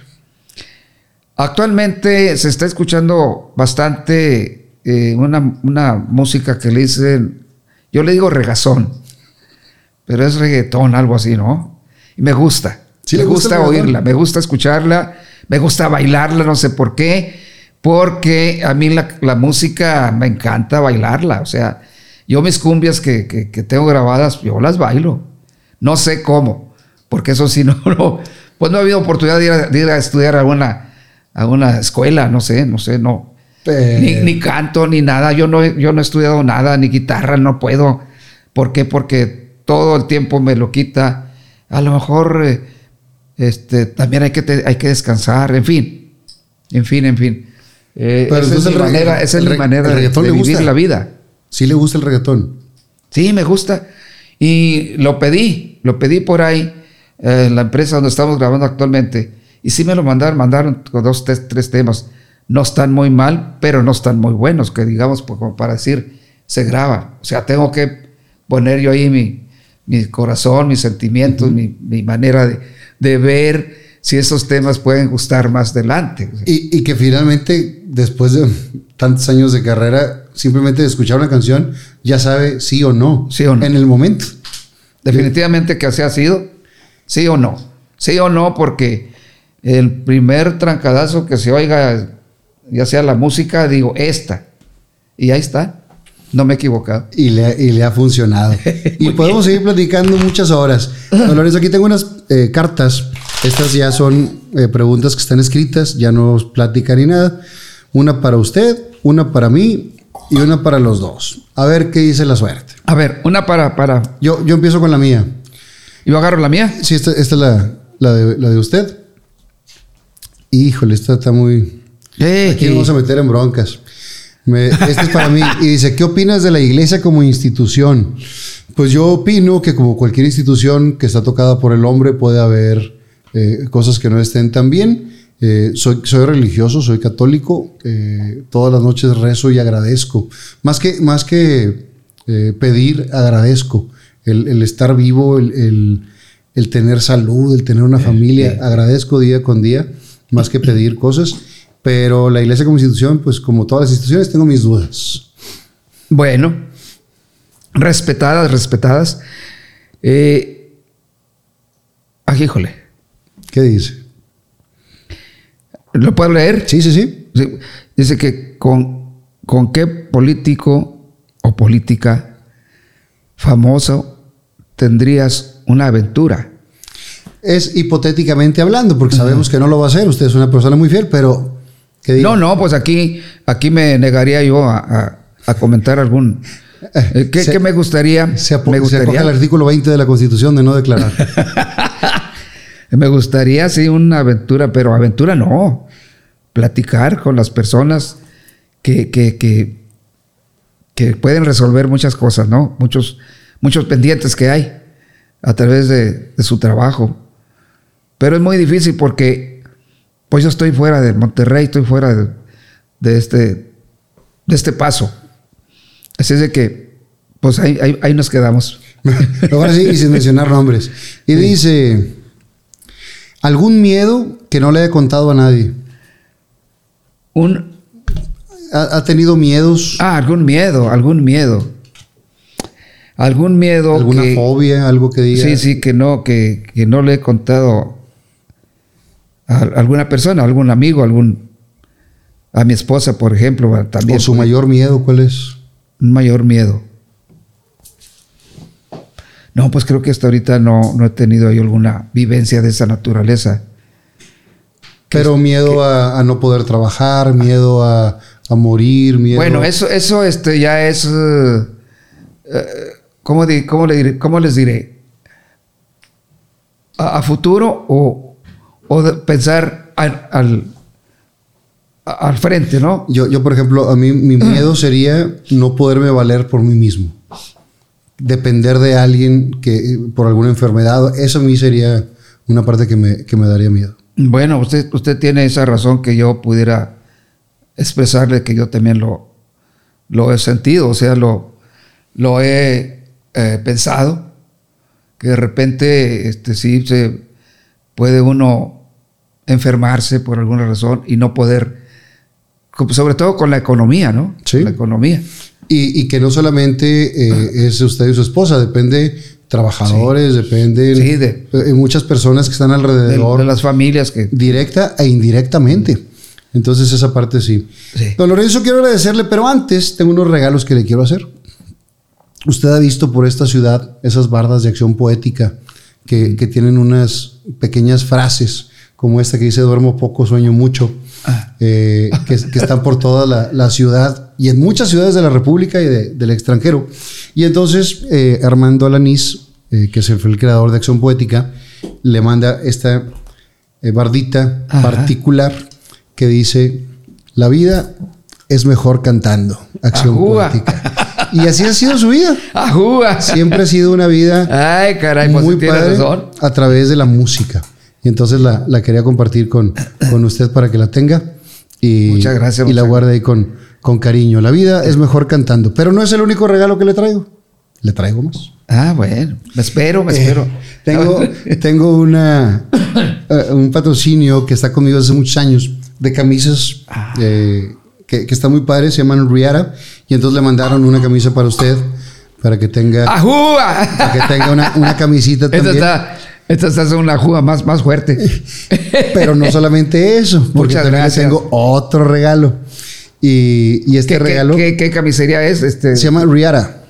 Actualmente se está escuchando bastante eh, una, una música que le dicen, yo le digo regazón, pero es reggaetón, algo así, ¿no? Y me gusta. ¿Sí me gusta oírla, me gusta escucharla, me gusta bailarla, no sé por qué, porque a mí la, la música me encanta bailarla, o sea, yo mis cumbias que, que- que tengo grabadas, yo las bailo. No sé cómo, porque eso sí, no, no, pues no ha habido oportunidad de ir a, de ir a estudiar a una, a una escuela, no sé, no sé, no. Eh, Ni, ni canto, ni nada. Yo no, he- yo no he estudiado nada, ni guitarra, no puedo. ¿Por qué? Porque todo el tiempo me lo quita. A lo mejor eh, este, también hay que, te- hay que descansar, en fin. En fin, en fin. Eh, Pero esa es mi manera, esa es mi manera de, vivir gusta. la vida. Sí le gusta el reggaetón. Sí, me gusta. Y lo pedí, lo pedí por ahí, eh, en la empresa donde estamos grabando actualmente. Y sí me lo mandaron, mandaron con dos, tres, tres temas. No están muy mal, pero no están muy buenos, que digamos, pues, como para decir, se graba. O sea, tengo que poner yo ahí mi, mi corazón, mis sentimientos, mi, mi manera de, de ver si esos temas pueden gustar más adelante. Y, y que finalmente, después de tantos años de carrera, simplemente de escuchar una canción, ya sabe sí o no. Sí o no. En el momento. Definitivamente que así ha sido. Sí o no. Sí o no, porque el primer trancadazo que se oiga, ya sea la música, digo, esta. Y ahí está. No me he equivocado. Y le, y le ha funcionado. y podemos seguir platicando muchas horas. Don Lorenzo, aquí tengo unas eh, cartas. Estas ya son eh, preguntas que están escritas, ya no plática ni nada. Una para usted, una para mí y una para los dos. A ver qué dice la suerte. A ver, una para, para. Yo, yo empiezo con la mía. Yo agarro la mía. Sí, esta, esta es la, la, de, la de usted. Híjole, esta está muy... Eh, Aquí nos vamos a meter en broncas. Me- este es para mí. Y dice, ¿qué opinas de la iglesia como institución? Pues yo opino que como cualquier institución que está tocada por el hombre puede haber eh, cosas que no estén tan bien. Eh, soy, soy religioso, soy católico. eh, todas las noches rezo y agradezco. Más que, más que eh, pedir, agradezco. El, el estar vivo, el, el- el tener salud, el tener una familia. Agradezco día con día, más que pedir cosas. Pero la iglesia como institución, pues como todas las instituciones, tengo mis dudas. Bueno, respetadas, respetadas. Eh, ah, híjole. ¿Qué dice? ¿Lo puedo leer? Sí, sí, sí. Dice que con, con qué político o política famoso tendrías una aventura. Es hipotéticamente hablando, porque sabemos que no lo va a hacer. Usted es una persona muy fiel, pero... No, no, pues aquí, aquí me negaría yo a, a- a comentar algún. eh, ¿qué, Se- qué me gustaría? Se, apo- me se gustaría, al artículo 20 de la Constitución de no declarar. me gustaría, sí, una aventura, pero aventura no. Platicar con las personas que, que, que, que pueden resolver muchas cosas, ¿no? Muchos, muchos pendientes que hay. a través de, de su trabajo. Pero es muy difícil porque pues yo estoy fuera de Monterrey, estoy fuera de, de este, de este paso. Así es de que, pues ahí, ahí, ahí nos quedamos. Ahora sí, y sin mencionar nombres. Y dice, ¿algún miedo que no le haya contado a nadie? Un, ¿Ha, ha tenido miedos? ah, algún miedo, algún miedo. Algún miedo. ¿Alguna que- fobia? ¿Algo que diga? Sí, sí, que no, que, que no le he contado a alguna persona, a algún amigo, algún a mi esposa, por ejemplo, también ¿O su mayor miedo cuál es? un mayor miedo. No, pues creo que hasta ahorita no, no he tenido yo alguna vivencia de esa naturaleza. Pero miedo a, a no poder trabajar, miedo a, a morir, miedo... Bueno, eso, eso este, ya es. eh, eh, ¿cómo, di- cómo le diré- cómo les diré? ¿A, a futuro o, o de pensar al, al, al frente, no? Yo, yo, por ejemplo, a mí mi miedo sería no poderme valer por mí mismo. Depender de alguien que por alguna enfermedad. Eso a mí sería una parte que me, que me daría miedo. Bueno, usted, usted tiene esa razón que yo pudiera expresarle que yo también lo, lo he sentido, o sea, lo, lo he eh, pensado, que de repente este, sí se puede uno enfermarse por alguna razón y no poder, sobre todo con la economía, ¿no? Sí. La economía. Y, y que no solamente eh, es usted y su esposa, depende trabajadores, depende Sí, de- muchas personas que están De, alrededor, de las familias que... directa e indirectamente. Entonces esa parte sí. Sí. Don Lorenzo, quiero agradecerle, pero antes tengo unos regalos que le quiero hacer. Usted ha visto por esta ciudad esas bardas de acción poética que, que tienen unas pequeñas frases como esta que dice duermo poco, sueño mucho, eh, que, que están por toda la, la ciudad y en muchas ciudades de la República y de- del extranjero. Y entonces eh, Armando Alanís, eh, que es el, fue el creador de Acción Poética, le manda esta eh, bardita Ajá. particular que dice, la vida es mejor cantando. Acción Ajúa. Poética. Y así ha sido su vida. ¡Ajúa! Siempre ha sido una vida Ay, caray, pues muy padre razón. a través de la música. Y entonces la, la quería compartir con, con usted para que la tenga. Y, Muchas gracias, Y la guarde ahí con, con cariño. La vida es mejor cantando. Pero no es el único regalo que le traigo. Le traigo más. Ah, bueno, me espero, me espero. Eh, tengo, tengo una, eh, un patrocinio que está conmigo hace muchos años de camisas Ah. eh, que, que está muy padre, se llaman Riara. Y entonces le mandaron una camisa para usted, para que tenga, para que tenga una, una camisita Esta también. está, esta está haciendo una juga más, más fuerte. Pero no solamente eso, porque Muchas también gracias. tengo otro regalo. Y, y este ¿Qué, qué- regalo qué, qué camisería es? Este, se llama Riara,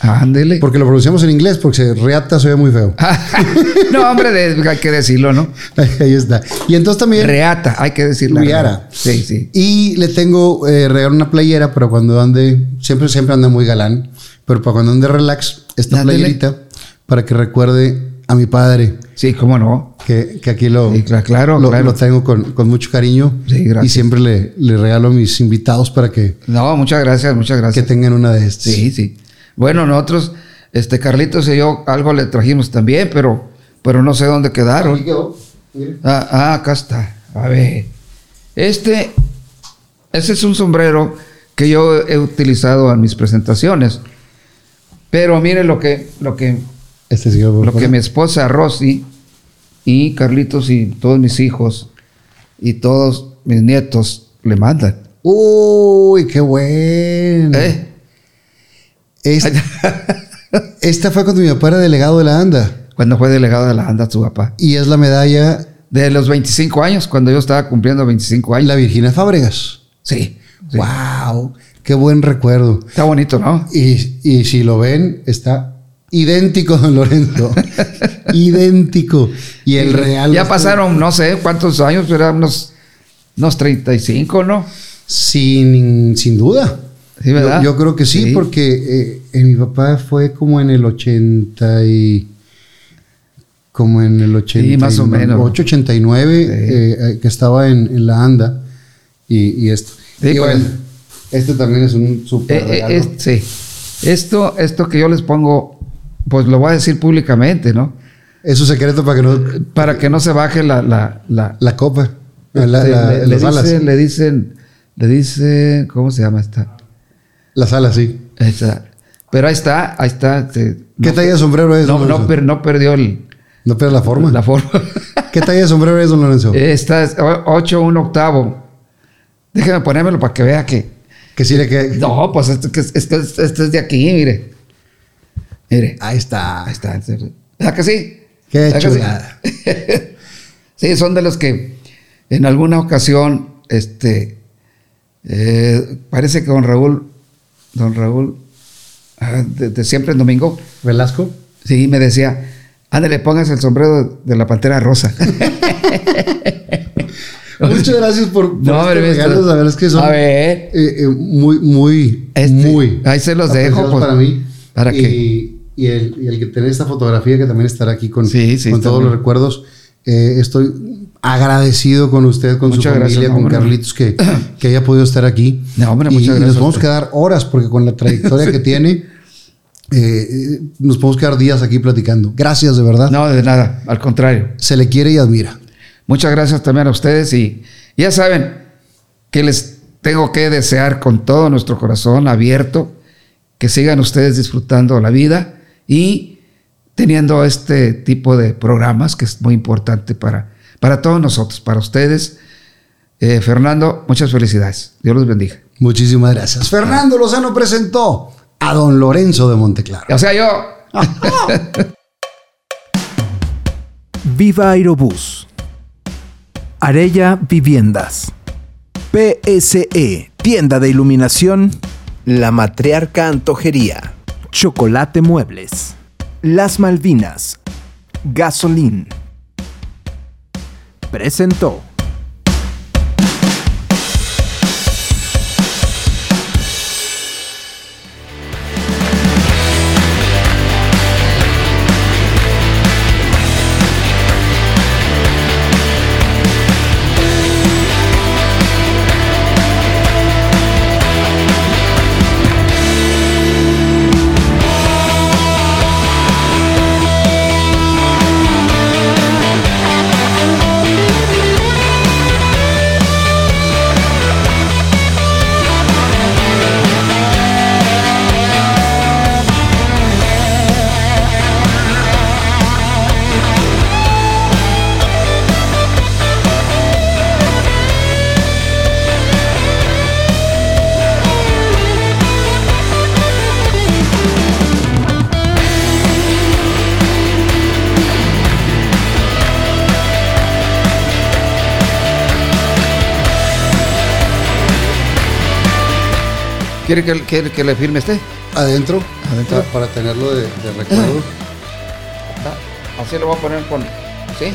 Ándele. porque lo pronunciamos en inglés, porque se Riata se ve muy feo. no, hombre, de- hay que decirlo, ¿no? Ahí está. Y entonces también Reata, hay que decirlo. Riara. Sí, sí. Y le tengo eh, regalo una playera para cuando ande, siempre, siempre anda muy galán, pero para cuando ande relax, esta Ándele. playerita para que recuerde a mi padre, Sí, cómo no. que, que aquí lo, Sí, claro, lo, claro. lo tengo con, con mucho cariño. Sí, gracias. Y siempre le, le regalo a mis invitados para que, No, muchas gracias, muchas que gracias. tengan una de estas. Sí, sí. Bueno, nosotros, este Carlitos y yo, algo le trajimos también, pero, pero no sé dónde quedaron. Aquí quedó. Ah, ah, acá está. A ver. Este, ese es un sombrero que yo he utilizado en mis presentaciones. Pero mire lo que, lo que, Este sí lo lo que mi esposa Rosy y Carlitos y todos mis hijos y todos mis nietos le mandan. Uy, qué bueno. ¿Eh? Esta, esta fue cuando mi papá era delegado de la ANDA. Cuando fue delegado de la ANDA, su papá. Y es la medalla De los 25 años, cuando yo estaba cumpliendo 25 años. la Virginia Fábregas. Sí. sí. Wow, qué buen recuerdo. Está bonito, ¿no? Y, y si lo ven, está idéntico, don Lorenzo. idéntico. Y el real. Ya pasaron, no sé cuántos años, pero eran unos, unos 35, ¿no? Sin, sin duda. Sí, ¿verdad? Yo, yo creo que sí, Sí. porque eh, eh, mi papá fue como en el 80 y. Como en el 80. Sí, más o menos. 89, Sí. eh, eh, que estaba en, en la ANDA. Y, y esto. Y bueno, este también es un super Eh, eh, sí. Esto, esto que yo les pongo pues lo voy a decir públicamente, ¿no? Es un secreto para que no. Para que no se baje la... La, la, la copa. La, este, le, le dicen, le dicen, le dicen, ¿cómo se llama esta? Las alas, sí. Esa. Pero ahí está, ahí está. este, ¿Qué no- talla de sombrero es, No, no, per- no perdió el, No pierdas la forma. la forma. ¿Qué talla de sombrero es, don Lorenzo? Esta es 8, 1 octavo. Déjeme ponérmelo para que vea que. que sí le queda. No, pues esto, que es- esto es- esto es de aquí, mire. Mire. Ahí está. Ahí está. ¿Verdad que sí? Qué chulada. Sí, son de los que en alguna ocasión, este, eh, parece que don Raúl, don Raúl, ah, de, de siempre en domingo, Velasco. sí, me decía, ándale, pongas el sombrero de la pantera rosa. Muchas gracias por, por No, estos hombre, regalos. esto- La verdad es que son A ver. eh, eh, muy, muy, Este, muy. ahí se los dejo, pues, para mí. para que- y el, y el que tener esta fotografía que también estará aquí con, Sí, sí, con todos los recuerdos. eh, estoy agradecido con usted, con Muchas su familia, gracias, con hombre. Carlitos, que, que haya podido estar aquí. No, hombre, y, muchas y gracias nos a podemos quedar horas, porque con la trayectoria que tiene, eh, eh, nos podemos quedar días aquí platicando. Gracias, de verdad. No, de nada, al contrario. Se le quiere y admira. Muchas gracias también a ustedes y ya saben que les tengo que desear con todo nuestro corazón abierto que sigan ustedes disfrutando la vida y teniendo este tipo de programas que es muy importante para, para todos nosotros, para ustedes. Eh, Fernando, muchas felicidades. Dios los bendiga. Muchísimas gracias. Fernando Lozano presentó a don Lorenzo de Monteclaro. O sea, yo... Viva Aerobús. Arella Viviendas. PSE, tienda de iluminación. La Matriarca Antojería. Chocolate Muebles. Las Malvinas. Gasolín. Presentó. ¿Quiere que, le firme este? Adentro, Adentro. Para, para tenerlo de, de recuerdo. Así lo voy a poner con... ¿Sí?